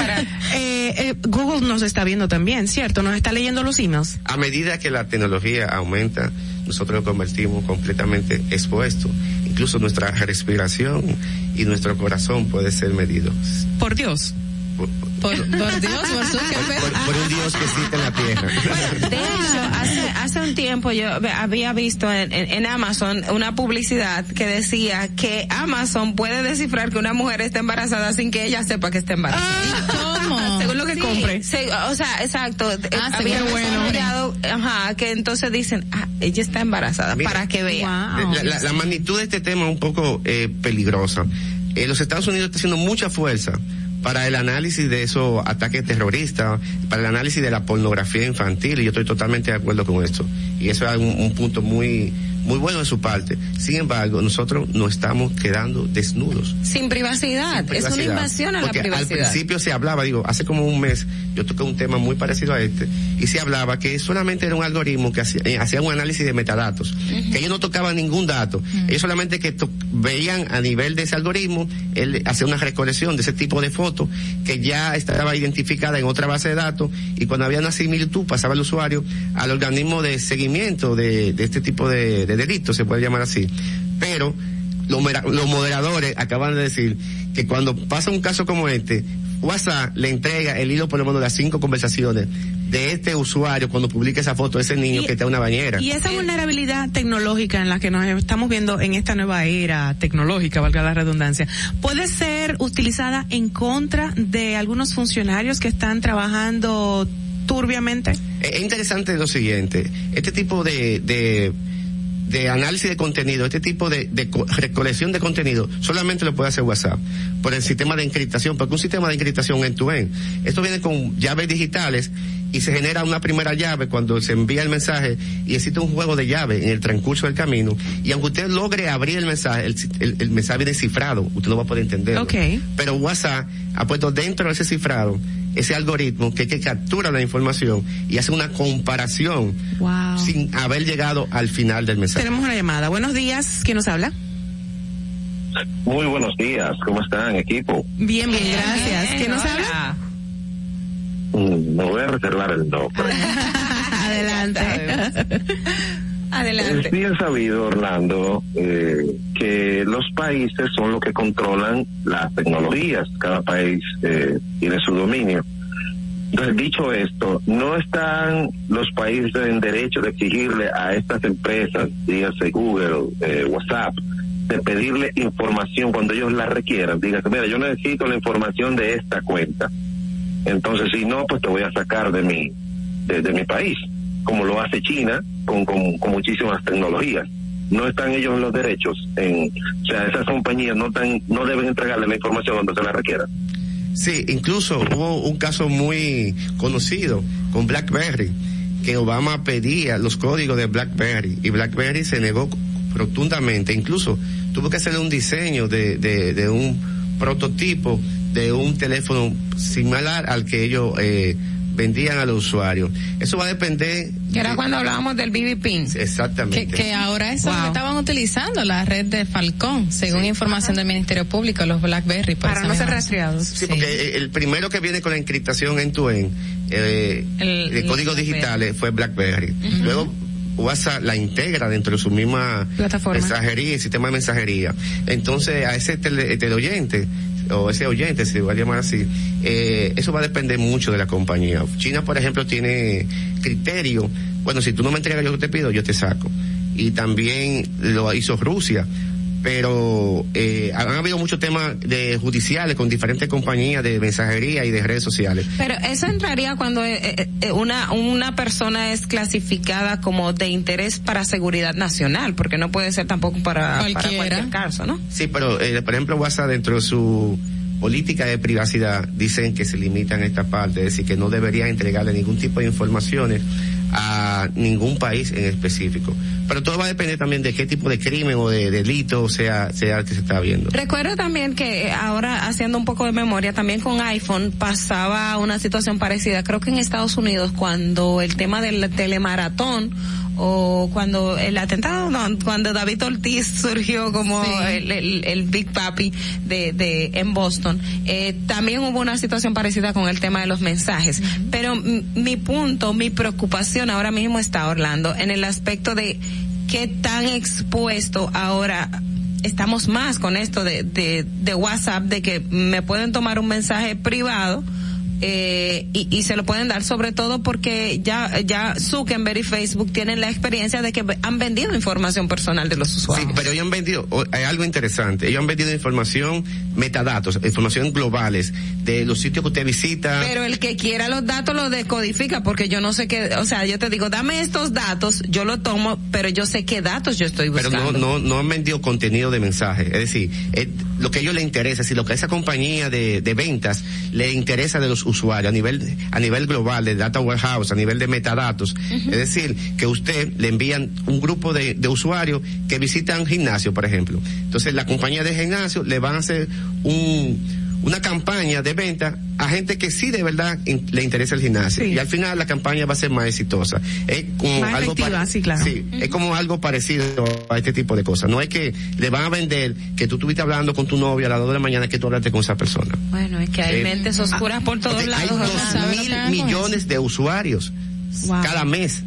Eh, Google nos está viendo también, ¿cierto? Nos está leyendo los a medida que la tecnología aumenta, nosotros nos convertimos completamente expuestos. Incluso nuestra respiración y nuestro corazón puede ser medido. Por Dios. Por, Dios, por, su por, un Dios que existe en la tierra. de hecho, hace, hace un tiempo yo había visto en, en, Amazon una publicidad que decía que Amazon puede descifrar que una mujer está embarazada sin que ella sepa que está embarazada. Ah, ¿Cómo? Según lo que compre. o sea, exacto. Ah, había bueno. Ajá, que entonces dicen, ah, ella está embarazada, para que vea. La, la, magnitud de este tema es un poco eh, peligrosa. Eh, los Estados Unidos está haciendo mucha fuerza para el análisis de esos ataques terroristas, para el análisis de la pornografía infantil, y yo estoy totalmente de acuerdo con esto. Y eso es un, un punto muy, muy bueno de su parte. Sin embargo, nosotros nos estamos quedando desnudos. Sin privacidad. Es una invasión a la privacidad. Al principio se hablaba, digo, hace como un mes, yo toqué un tema muy parecido a este, y se hablaba que solamente era un algoritmo que hacía, eh, un análisis de metadatos, que ellos no tocaban ningún dato. Ellos solamente que veían a nivel de ese algoritmo, él hacía una recolección de ese tipo de fotos que ya estaba identificada en otra base de datos, y cuando había una similitud pasaba el usuario al organismo de seguimiento de, de este tipo de delito, se puede llamar así. Pero los, moderadores acaban de decir que cuando pasa un caso como este, WhatsApp le entrega el hilo por lo menos de las cinco conversaciones de este usuario cuando publica esa foto de ese niño que está en una bañera. Y esa vulnerabilidad tecnológica en la que nos estamos viendo en esta nueva era tecnológica, valga la redundancia, puede ser utilizada en contra de algunos funcionarios que están trabajando turbiamente. Es interesante lo siguiente, este tipo de, de de análisis de contenido, este tipo de, recolección de contenido, solamente lo puede hacer WhatsApp por el sistema de encriptación, porque un sistema de encriptación en tu end, esto viene con llaves digitales y se genera una primera llave cuando se envía el mensaje y existe un juego de llaves en el transcurso del camino y aunque usted logre abrir el mensaje, el, mensaje viene cifrado, usted no va a poder entenderlo. Okay. Pero WhatsApp ha puesto dentro de ese cifrado ese algoritmo que, que captura la información y hace una comparación sin haber llegado al final del mensaje. Tenemos una llamada. Buenos días, ¿quién nos habla? Muy buenos días, ¿cómo están, equipo? Bien, bien, gracias. ¿Quién nos habla? Mm, no voy a reservar el nombre. Adelante. Es bien sabido, Orlando, eh, que los países son los que controlan las tecnologías. Cada país eh, tiene su dominio. Entonces, dicho esto, no están los países en derecho de exigirle a estas empresas, dígase Google, eh, WhatsApp, de pedirle información cuando ellos la requieran. Dígase, mira, yo necesito la información de esta cuenta. Entonces, si no, pues te voy a sacar de mi, de mi país como lo hace China con, con, muchísimas tecnologías. No están ellos en los derechos, en, o sea, esas compañías no, están, no deben entregarle la información cuando se la requiera. Sí, incluso hubo un caso muy conocido con BlackBerry, que Obama pedía los códigos de BlackBerry y BlackBerry se negó rotundamente, incluso tuvo que hacerle un diseño de, de, de un prototipo de un teléfono similar al que ellos eh, vendían a los usuarios. Eso va a depender. Que era cuando hablábamos del BB Pin. Exactamente. Que, ahora eso estaban utilizando la red de Falcón, según información del Ministerio Público, los BlackBerry. Para no ser rastreados. Sí, porque el primero que viene con la encriptación en tu end, eh, el, código digital fue BlackBerry. Luego WhatsApp la integra dentro de su misma plataforma mensajería, sistema de mensajería. Entonces, a ese teleoyente o ese oyente, se va a llamar así, eh, eso va a depender mucho de la compañía. China, por ejemplo, tiene criterio. Bueno, si tú no me entregas que te pido, yo te saco. Y también lo hizo Rusia. Pero eh, han habido muchos temas de judiciales con diferentes compañías de mensajería y de redes sociales. Pero eso entraría cuando eh, eh, una una persona es clasificada como de interés para seguridad nacional, porque no puede ser tampoco para cualquier caso, ¿no? Sí, pero por ejemplo WhatsApp dentro de su política de privacidad dicen que se limitan a esta parte, es decir, que no debería entregarle ningún tipo de informaciones a ningún país en específico. Pero todo va a depender también de qué tipo de crimen o de delito sea, sea el que se está viendo. Recuerdo también que ahora haciendo un poco de memoria, también con iPhone pasaba una situación parecida, creo que en Estados Unidos cuando el tema del telemaratón o cuando el atentado, cuando David Ortiz surgió como el, Big Papi de, de en Boston, eh, también hubo una situación parecida con el tema de los mensajes. Pero mi punto, mi preocupación ahora mismo está, Orlando, en el aspecto de qué tan expuesto ahora estamos más con esto de, de, de WhatsApp, de que me pueden tomar un mensaje privado eh, y, se lo pueden dar sobre todo porque ya ya Zuckerberg y Facebook tienen la experiencia de que han vendido información personal de los usuarios. Sí, pero ellos han vendido, hay algo interesante, ellos han vendido información, metadatos, información globales de los sitios que usted visita. Pero el que quiera los datos los decodifica porque yo no sé qué, o sea, yo te digo, dame estos datos, yo lo tomo, pero yo sé qué datos yo estoy buscando. Pero no, no, no han vendido contenido de mensaje, es decir, lo que a ellos les interesa, si lo que a esa compañía de, de ventas le interesa de los usuario a nivel, a nivel global de data warehouse, a nivel de metadatos. Es decir, que usted le envían un grupo de, de usuarios que visitan gimnasio, por ejemplo. Entonces la compañía de gimnasio le van a hacer un, una campaña de venta a gente que sí de verdad le interesa el gimnasio. Y al final la campaña va a ser más exitosa. Es como algo sí, claro. sí, es como algo parecido a este tipo de cosas. No es que le van a vender que tú estuviste hablando con tu novia a las dos de la mañana que tú hablaste con esa persona. Bueno es que hay eh, mentes oscuras por todos lados hay dos mil millones de usuarios cada mes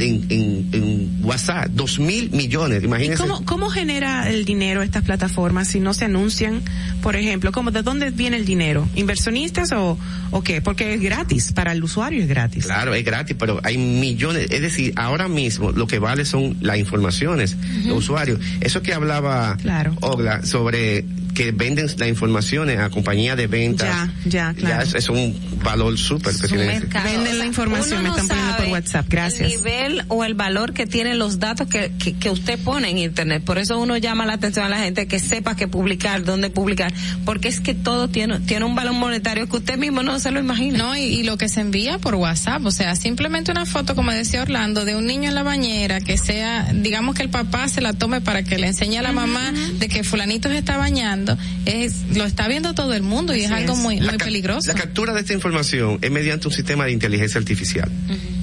en, en, WhatsApp, dos mil millones, imagínense. Cómo, cómo, genera el dinero estas plataformas si no se anuncian, por ejemplo? ¿cómo, ¿De dónde viene el dinero? ¿Inversionistas o, o qué? Porque es gratis, para el usuario es gratis. Claro, es gratis, pero hay millones, es decir, ahora mismo lo que vale son las informaciones de usuarios. Eso que hablaba claro. Ogla sobre que venden las informaciones a compañías de ventas. Ya, ya, claro. Ya es, un valor súper que tienen. Venden la información, me están poniendo por WhatsApp. Gracias. El nivel o el valor que tienen los datos que, que, usted pone en Internet. Por eso uno llama la atención a la gente que sepa qué publicar, dónde publicar. Porque es que todo tiene, tiene un valor monetario que usted mismo no se lo imagina. No, y, y lo que se envía por WhatsApp. O sea, simplemente una foto, como decía Orlando, de un niño en la bañera que sea, digamos que el papá se la tome para que le enseñe a la mamá de que fulanito se está bañando es lo está viendo todo el mundo y es algo muy, muy peligroso. La captura de esta información es mediante un sistema de inteligencia artificial.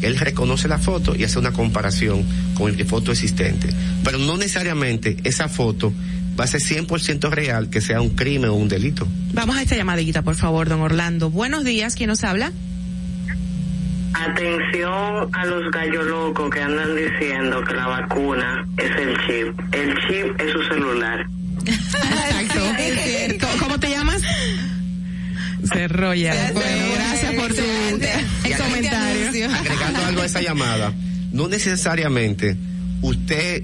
Él reconoce la foto y hace una comparación con el foto existente. Pero no necesariamente esa foto va a ser 100% real que sea un crimen o un delito. Vamos a esta llamadita, por favor, don Orlando. Buenos días, ¿quién nos habla? Atención a los gallos locos que andan diciendo que la vacuna es el chip. El chip es su celular. Exacto. ¿Cómo te llamas? Cerroya. Bueno, gracias por tu comentario. Agregando algo a esa llamada, no necesariamente usted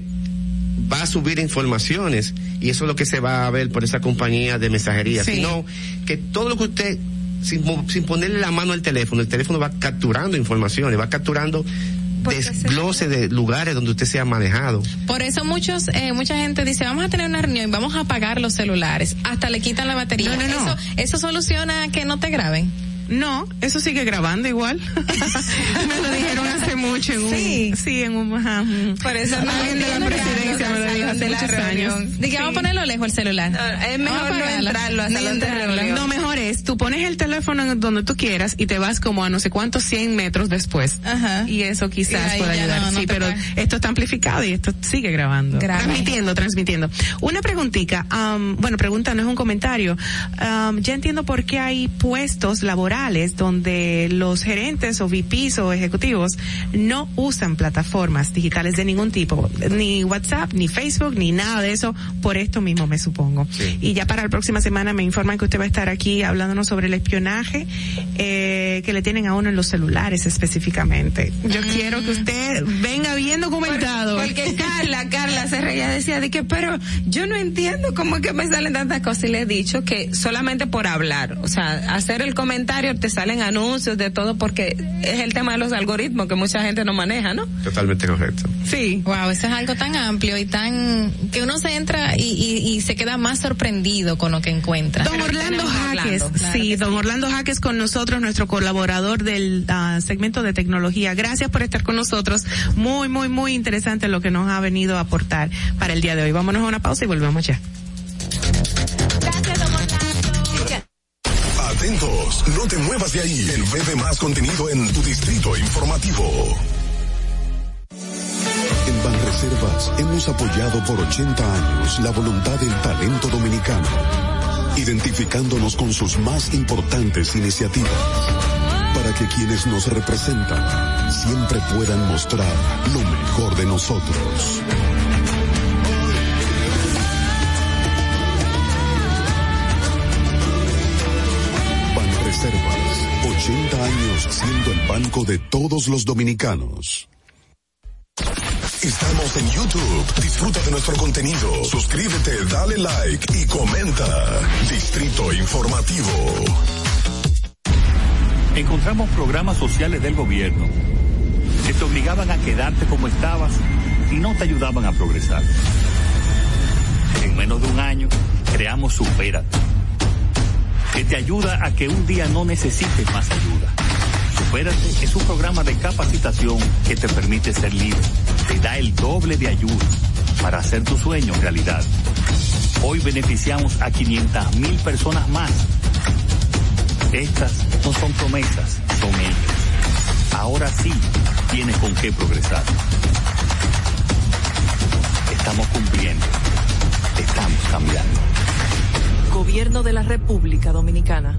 va a subir informaciones y eso es lo que se va a ver por esa compañía de mensajería, sino que todo lo que usted sin, sin ponerle la mano al teléfono, el teléfono va capturando informaciones, va capturando desglose de lugares donde usted se ha manejado. Por eso muchos, eh, mucha gente dice, vamos a tener una reunión y vamos a apagar los celulares. Hasta le quitan la batería. No, no, Eso, eso soluciona que no te graben. No, eso sigue grabando igual. me lo dijeron hace mucho en un, sí, sí en un, ajá, por eso no alguien de la presidencia me lo dijo hace muchos años. Dije, vamos a ponerlo lejos el celular. es mejor no entrarlo hasta no, no, mejor es, tú pones el teléfono donde tú quieras y te vas como a no sé cuántos 100 metros después. Ajá. Y eso quizás pueda ayudar. sí, pero esto está amplificado y esto sigue grabando. Transmitiendo, transmitiendo. Una preguntita, um, bueno, pregunta no es un comentario. Um, ya entiendo por qué hay puestos laborales locales donde los gerentes o VPs o ejecutivos no usan plataformas digitales de ningún tipo, ni WhatsApp, ni Facebook, ni nada de eso, por esto mismo me supongo. Y ya para la próxima semana me informan que usted va a estar aquí hablándonos sobre el espionaje eh, que le tienen a uno en los celulares específicamente. Yo mm. quiero que usted venga bien documentado. porque Carla, Carla se reía, decía de que, pero yo no entiendo cómo es que me salen tantas cosas y le he dicho que solamente por hablar, o sea, hacer el comentario te salen anuncios de todo porque es el tema de los algoritmos que mucha gente no maneja, ¿no? Totalmente correcto. Sí. Wow, eso es algo tan amplio y tan que uno se entra y, y, se queda más sorprendido con lo que encuentra. Don Orlando Jaques, sí, don Orlando Jaques con nosotros, nuestro colaborador del uh, segmento de tecnología. Gracias por estar con nosotros. Muy, muy, muy interesante lo que nos ha venido a aportar para el día de hoy. Vámonos a una pausa y volvemos ya. Atentos, no te muevas de ahí. El breve más contenido en tu distrito informativo. En Banreservas hemos apoyado por 80 años la voluntad del talento dominicano, identificándonos con sus más importantes iniciativas, para que quienes nos representan siempre puedan mostrar lo mejor de nosotros. Siendo el banco de todos los dominicanos. Estamos en YouTube. Disfruta de nuestro contenido. Suscríbete, dale like y comenta. Distrito Informativo. Encontramos programas sociales del gobierno que te obligaban a quedarte como estabas y no te ayudaban a progresar. En menos de un año creamos Supérate, que te ayuda a que un día no necesites más ayuda Supérate es un programa de capacitación que te permite ser libre. Te da el doble de ayuda para hacer tu sueño realidad. Hoy beneficiamos a 500 mil personas más. Estas no son promesas, son hechos. Ahora sí tienes con qué progresar. Estamos cumpliendo. Estamos cambiando. Gobierno de la República Dominicana.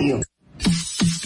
You.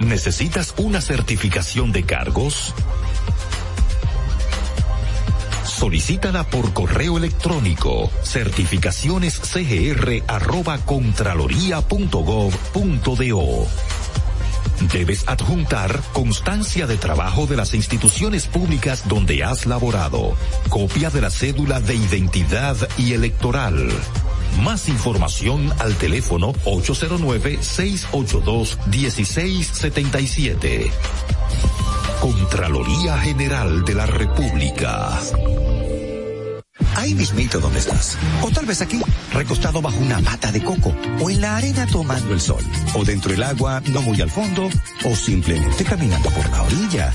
¿Necesitas una certificación de cargos? Solicítala por correo electrónico certificacionescgr@contraloría.gov.do. Debes adjuntar constancia de trabajo de las instituciones públicas donde has laborado, copia de la cédula de identidad y electoral más información al teléfono 809-682-1677. Contraloría General de la República. Ahí mismito donde estás. O tal vez aquí, recostado bajo una mata de coco. O en la arena tomando el sol. O dentro del agua, no muy al fondo. O simplemente caminando por la orilla.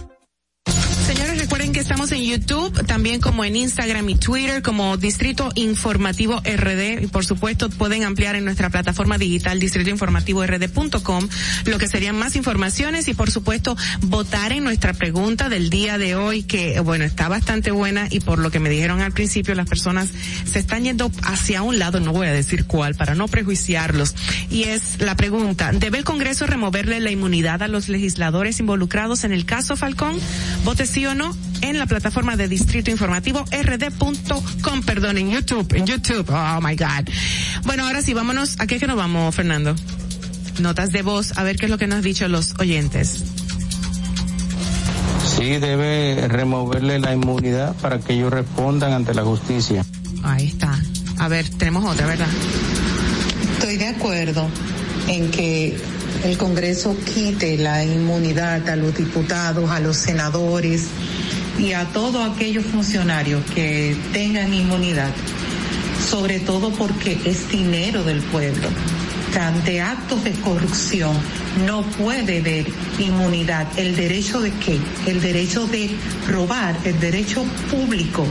estamos en YouTube, también como en Instagram y Twitter, como Distrito Informativo RD. Y por supuesto, pueden ampliar en nuestra plataforma digital distritoinformativord.com lo que serían más informaciones y por supuesto votar en nuestra pregunta del día de hoy, que bueno, está bastante buena y por lo que me dijeron al principio, las personas se están yendo hacia un lado, no voy a decir cuál, para no prejuiciarlos. Y es la pregunta, ¿debe el Congreso removerle la inmunidad a los legisladores involucrados en el caso Falcón? Vote sí o no en la plataforma de Distrito Informativo rd.com, perdón, en YouTube, en YouTube. Oh my God. Bueno, ahora sí, vámonos. ¿A qué que nos vamos, Fernando? Notas de voz, a ver qué es lo que nos han dicho los oyentes. Sí, debe removerle la inmunidad para que ellos respondan ante la justicia. Ahí está. A ver, tenemos otra, ¿verdad? Estoy de acuerdo en que el Congreso quite la inmunidad a los diputados, a los senadores y a todos aquellos funcionarios que tengan inmunidad, sobre todo porque es dinero del pueblo. Ante actos de corrupción no puede haber inmunidad. ¿El derecho de qué? El derecho de robar, el derecho público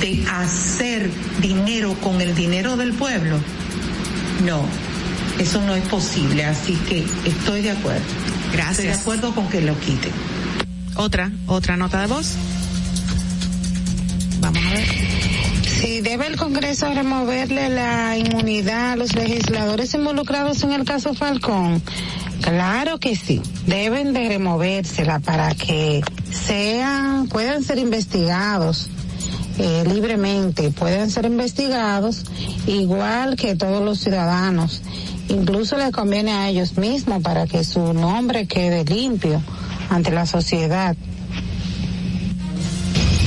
de hacer dinero con el dinero del pueblo. No, eso no es posible, así que estoy de acuerdo. Gracias. Estoy de acuerdo con que lo quite. Otra, otra nota de voz. Vamos a ver. Si debe el Congreso removerle la inmunidad a los legisladores involucrados en el caso Falcón, claro que sí. Deben de removérsela para que sean, puedan ser investigados eh, libremente, puedan ser investigados igual que todos los ciudadanos. Incluso les conviene a ellos mismos para que su nombre quede limpio ante la sociedad.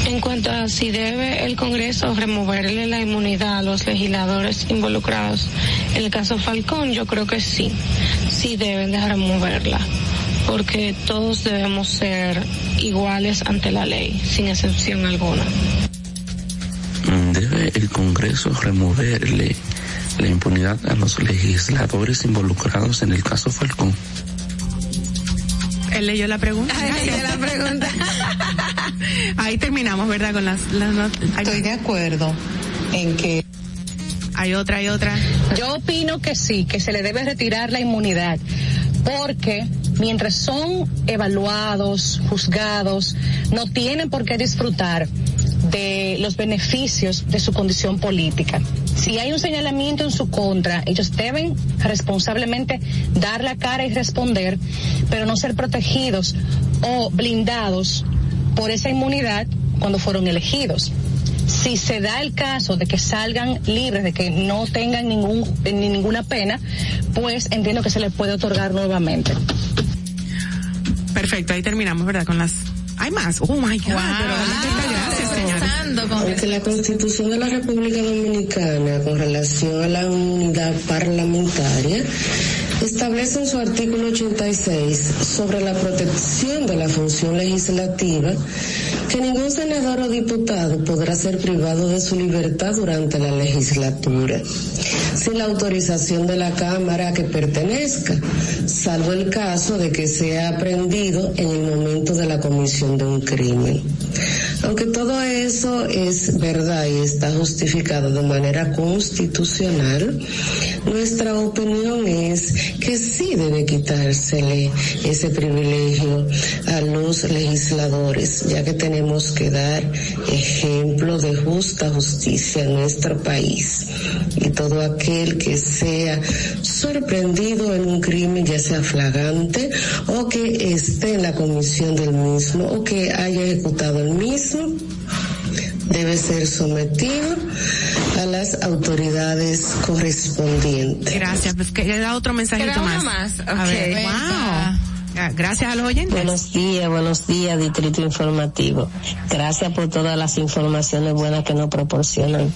En cuanto a si debe el Congreso removerle la inmunidad a los legisladores involucrados en el caso Falcón, yo creo que sí, sí deben de removerla, porque todos debemos ser iguales ante la ley, sin excepción alguna. Debe el Congreso removerle la impunidad a los legisladores involucrados en el caso Falcón. Él leyó la pregunta. leyó la pregunta. Ahí terminamos, ¿verdad? Con las, las not- Estoy de acuerdo en que hay otra, hay otra. Yo opino que sí, que se le debe retirar la inmunidad, porque mientras son evaluados, juzgados, no tienen por qué disfrutar de los beneficios de su condición política. Si hay un señalamiento en su contra, ellos deben responsablemente dar la cara y responder, pero no ser protegidos o blindados por esa inmunidad cuando fueron elegidos si se da el caso de que salgan libres, de que no tengan ningún, ni ninguna pena, pues entiendo que se les puede otorgar nuevamente. Perfecto, ahí terminamos, ¿verdad? Con las... Hay más. Oh my God. Pero gracias, señores. Aunque la Constitución de la República Dominicana con relación a la unidad parlamentaria establece en su artículo 86 sobre la protección de la función legislativa que ningún senador o diputado podrá ser privado de su libertad durante la legislatura sin la autorización de la Cámara que pertenezca, salvo el caso de que sea aprendido en el momento de la comisión de un crimen. Aunque todo eso es verdad y está justificado de manera constitucional, nuestra opinión es que sí debe quitársele ese privilegio a los legisladores, ya que tenemos que dar ejemplo de justa justicia en nuestro país. Y todo aquel que sea sorprendido en un crimen, ya sea flagrante o que esté en la comisión del mismo o que haya ejecutado el mismo, debe ser sometido a las autoridades correspondientes. Gracias. Pues queda otro mensajito más. más. A ver, wow. Gra- Gracias a los oyentes. Buenos días, buenos días, Distrito Informativo. Gracias por todas las informaciones buenas que nos proporcionan.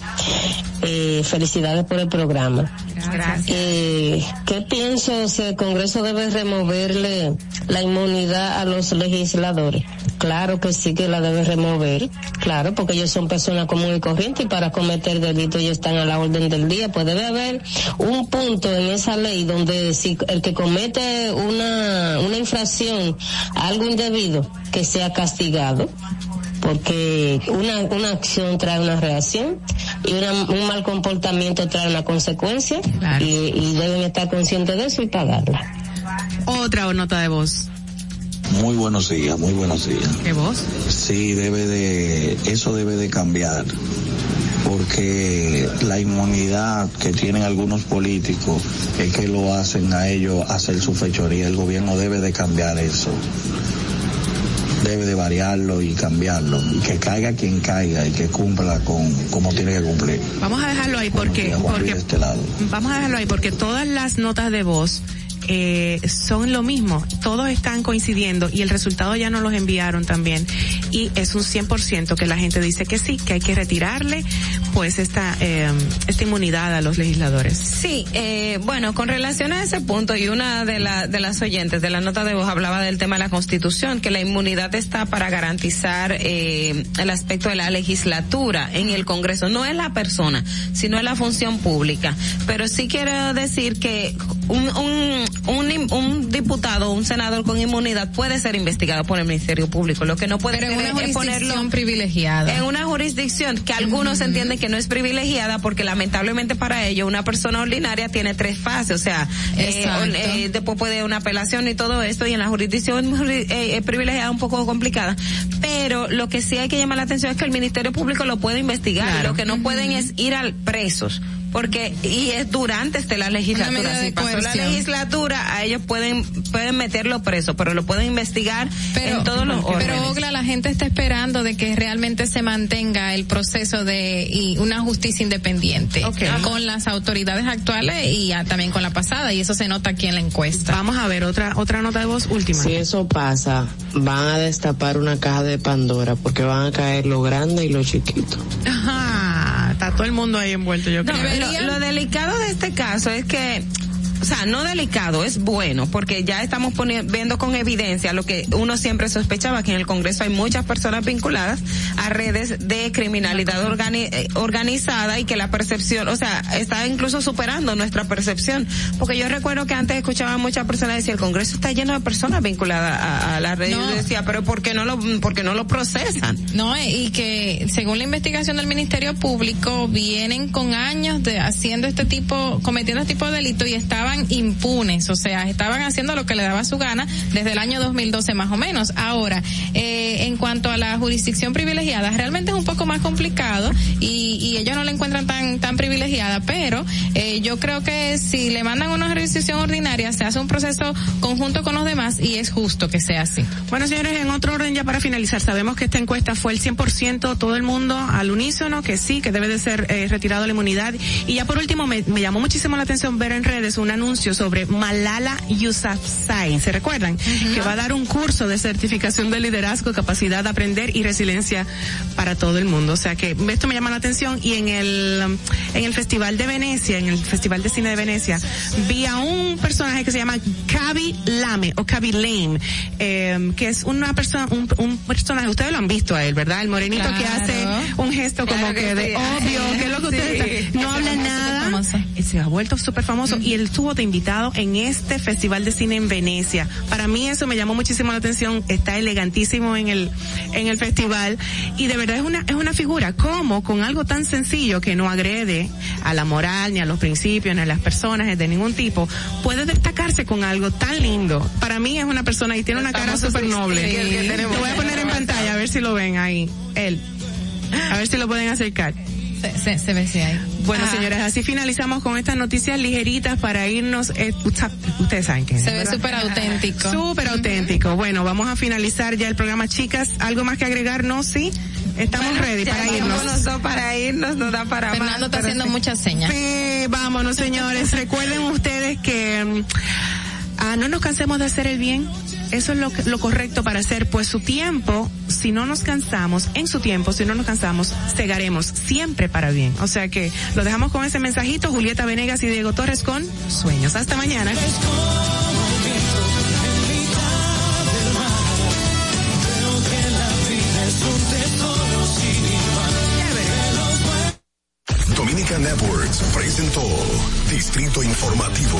Eh, felicidades por el programa. Gracias. Eh, ¿Qué pienso si el Congreso debe removerle la inmunidad a los legisladores? Claro que sí que la debe remover, claro, porque ellos son personas comunes y corrientes y para cometer delitos ellos están a la orden del día. Pues debe haber un punto en esa ley donde si el que comete una, una infracción, algo indebido, que sea castigado porque una, una acción trae una reacción y un mal comportamiento trae una consecuencia y, y deben estar conscientes de eso y pagarla. Otra nota de voz. Muy buenos días, muy buenos días. ¿Qué voz? Sí, debe de, eso debe de cambiar, porque la inmunidad que tienen algunos políticos es que lo hacen a ellos hacer su fechoría. El gobierno debe de cambiar eso. Debe de variarlo y cambiarlo. Y que caiga quien caiga y que cumpla con como tiene que cumplir. Vamos a dejarlo ahí porque, porque este lado. vamos a dejarlo ahí porque todas las notas de voz eh, son lo mismo, todos están coincidiendo y el resultado ya nos los enviaron también. Y es un 100% que la gente dice que sí, que hay que retirarle pues esta, eh, esta inmunidad a los legisladores. Sí, eh, bueno, con relación a ese punto y una de, la, de las oyentes de la nota de voz hablaba del tema de la constitución, que la inmunidad está para garantizar eh, el aspecto de la legislatura en el Congreso, no es la persona, sino es la función pública. Pero sí quiero decir que un, un, un, un diputado un senador con inmunidad puede ser investigado por el Ministerio Público. Lo que no puede Pero en ser una es jurisdicción ponerlo privilegiada. en una jurisdicción que algunos entienden que no es privilegiada porque lamentablemente para ello una persona ordinaria tiene tres fases, o sea, eh, eh, después puede una apelación y todo esto y en la jurisdicción juri- eh, privilegiada un poco complicada, pero lo que sí hay que llamar la atención es que el Ministerio Público lo puede investigar Claro. lo que no pueden es ir al presos. Porque, y es durante este la legislatura. Si de pasó la legislatura, a ellos pueden, pueden meterlo preso, pero lo pueden investigar en todos los órdenes. Pero Ogla, la gente está esperando de que realmente se mantenga el proceso de y una justicia independiente con las autoridades actuales y ya también con la pasada y eso se nota aquí en la encuesta. Vamos a ver otra otra nota de voz última. Si eso pasa, van a destapar una caja de Pandora porque van a caer lo grande y lo chiquito. Ajá, está todo el mundo ahí envuelto, yo No, creo. Lo, lo delicado de este caso es que o sea, no delicado, es bueno, porque ya estamos poni- viendo con evidencia lo que uno siempre sospechaba, que en el Congreso hay muchas personas vinculadas a redes de criminalidad organi- eh, organizada y que la percepción, o sea, está incluso superando nuestra percepción, porque yo recuerdo que antes escuchaba a muchas personas decir, el Congreso está lleno de personas vinculadas a, a la red, yo decía, pero ¿por qué no lo, por qué no lo procesan? No, eh, y que según la investigación del Ministerio Público vienen con años de haciendo este tipo, cometiendo este tipo de delitos y estaban impunes, o sea, estaban haciendo lo que le daba su gana desde el año 2012 más o menos. Ahora, eh, en cuanto a la jurisdicción privilegiada, realmente es un poco más complicado y, y ellos no la encuentran tan tan privilegiada, pero eh, yo creo que si le mandan una jurisdicción ordinaria se hace un proceso conjunto con los demás y es justo que sea así. Bueno, señores, en otro orden ya para finalizar, sabemos que esta encuesta fue el 100% todo el mundo al unísono, que sí, que debe de ser eh, retirado la inmunidad. Y ya por último, me, me llamó muchísimo la atención ver en redes un anuncio sobre Malala Yousafzai, ¿se recuerdan? Que va a dar un curso de certificación de liderazgo, capacidad de aprender y resiliencia para todo el mundo. O sea que esto me llama la atención y en el, en el Festival de Venecia, en el Festival de Cine de Venecia, vi a un personaje que se llama Kaby Lame o Kaby Lame, eh, que es una persona, un, un personaje, ustedes lo han visto a él, ¿verdad? El morenito que hace un gesto como que que de obvio, que es lo que ustedes Sí. están- no habla nada. Se ha vuelto súper famoso y él estuvo de invitado en este Festival de Cine en Venecia. Para mí eso me llamó muchísimo la atención, está elegantísimo en el, en el festival y de verdad es una, es una figura, como con algo tan sencillo que no agrede a la moral, ni a los principios, ni a las personas de ningún tipo, puede destacarse con algo tan lindo. Para mí es una persona y tiene una cara famosos súper noble. que. Lo voy a poner en pantalla a ver si lo ven ahí, él. A ver si lo pueden acercar. Se, se, se ve si hay. Bueno, Ah. señores, así finalizamos con estas noticias ligeritas para irnos. eh, ustedes saben que Se ve súper auténtico. Súper auténtico. Bueno, vamos a finalizar ya el programa, chicas. ¿Algo más que agregar? ¿No? ¿Sí? Estamos ready para irnos. nos da para irnos, nos da para Fernando más, está haciendo sí. muchas señas. Sí, vámonos, señores. Recuerden ustedes que mm, ah, no nos cansemos de hacer el bien. Eso es lo, correcto para hacer, pues su tiempo, si no nos cansamos, en su tiempo, si no nos cansamos, segaremos siempre para bien. O sea que lo dejamos con ese mensajito, Julieta Venegas y Diego Torres con sueños. Hasta mañana. Dominica Networks presentó Distrito Informativo.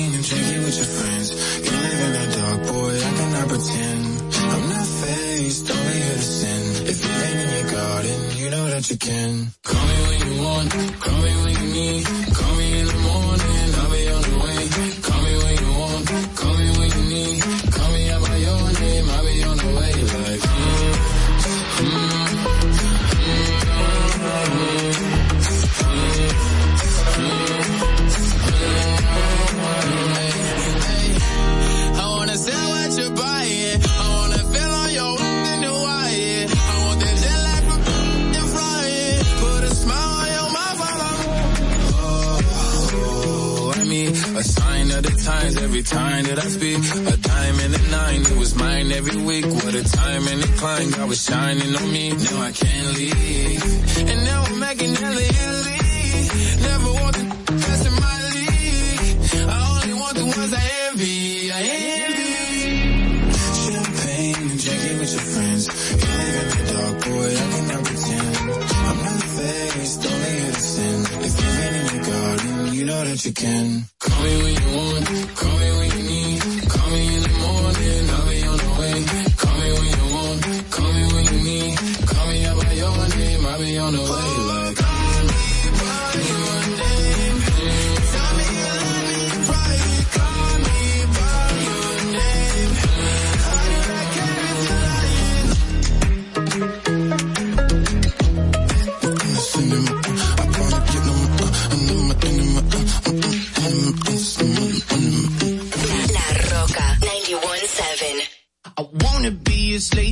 drinking with your friends. You live in the dark, boy, I cannot pretend. I'm not faced, only here to sin. If you ain't in your garden, you know that you can. Call me when you want, call me when you need. Call me in the of the times every time that I speak. A diamond and a nine, it was mine every week. What a time and a climb, God was shining on me. Now I can't leave. And now I'm making hella. Never want the best in my league. I only want the ones I envy. That you can. Call me when you want,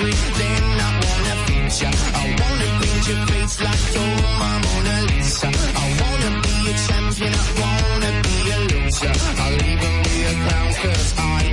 I wanna. I wanna face like Mona Lisa. I wanna be a champion, I wanna be a loser. I'll even be a clown cause I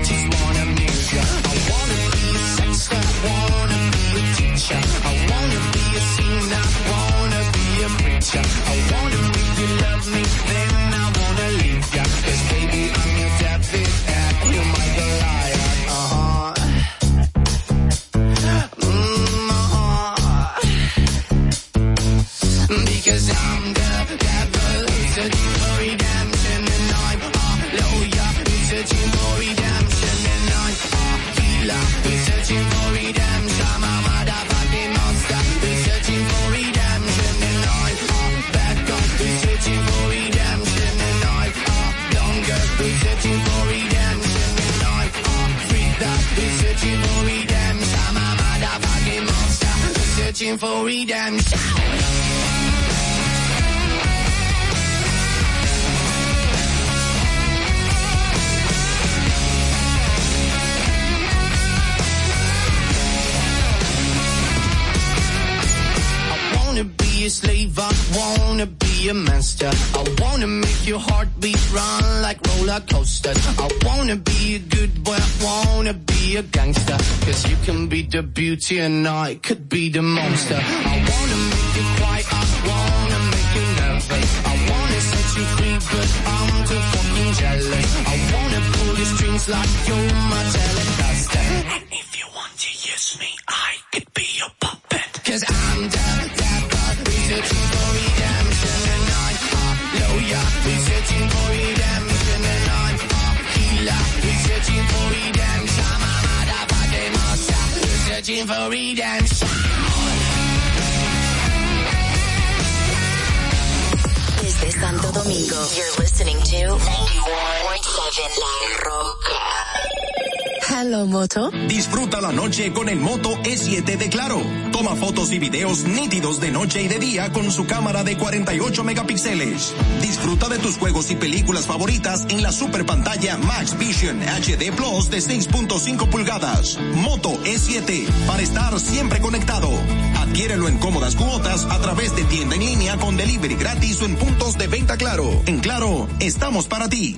I could be the monster. I wanna make you quiet, I wanna make you nervous. I wanna set you free, but I'm too fucking jealous. I wanna pull the strings like you're my telecaster. Researching for redemption. Desde Santo Domingo, you're listening to 91.7 La Roca. Disfruta la noche con el Moto E7 de Claro. Toma fotos y videos nítidos de noche y de día con su cámara de 48 megapíxeles. Disfruta de tus juegos y películas favoritas en la super pantalla Max Vision HD Plus de 6.5 pulgadas. Moto E7 para estar siempre conectado. Adquiérelo en cómodas cuotas a través de tienda en línea con delivery gratis o en puntos de venta Claro. En Claro, estamos para ti.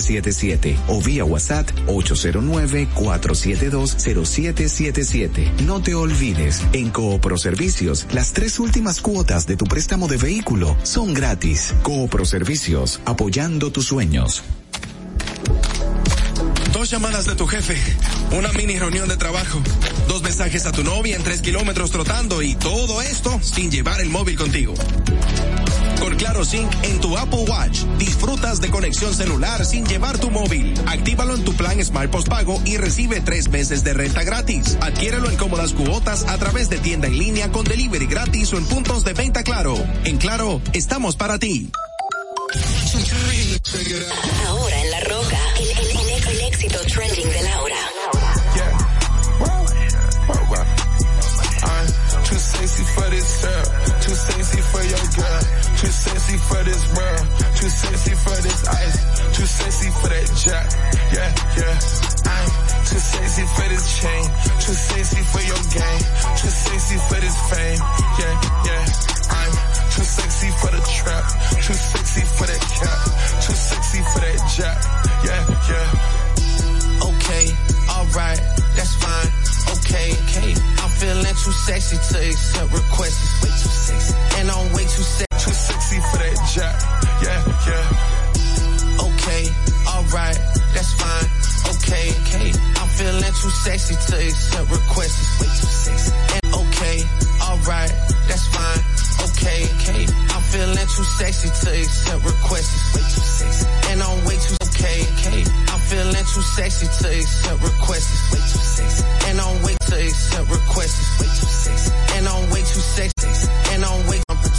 809-4720777 o vía WhatsApp 809-4720777. No te olvides, en Coopro Servicios, las tres últimas cuotas de tu préstamo de vehículo son gratis. Coopro Servicios, apoyando tus sueños. Dos llamadas de tu jefe, una mini reunión de trabajo, dos mensajes a tu novia en tres kilómetros trotando y todo esto sin llevar el móvil contigo. Con Claro Sync en tu Apple Watch, disfrutas de conexión celular sin llevar tu móvil. Actívalo en tu plan Smart Postpago y recibe tres meses de renta gratis. Adquiérelo en cómodas cuotas a través de tienda en línea con delivery gratis o en puntos de venta Claro. En Claro, estamos para ti. Ahora en La Roca, el, el- éxito trending de Laura. Sexy for this girl, too sexy for your girl, too sexy for this world, too sexy for this ice, too sexy for that jack. Yeah, yeah. I'm too sexy for this chain, too sexy for your game, too sexy for this fame. Yeah, yeah. I'm too sexy for the trap, too sexy for that cap, too sexy for that jack. Yeah, yeah. Okay, alright, that's fine. Okay, okay. I'm feeling too sexy to accept requests. Way too sexy. And I'm way too sexy. Too sexy for that jack. Yeah, yeah. Okay, alright, that's fine. Okay, okay. I'm feeling too sexy to accept requests. Way too sexy. And okay, alright, that's fine. Okay, okay. I'm feeling too sexy to accept requests. Way too sexy. And I'm way too cake. I'm feeling too sexy to accept requests. Way too sexy. And I'm way to accept requests. Way too sexy. And I'm way too sexy.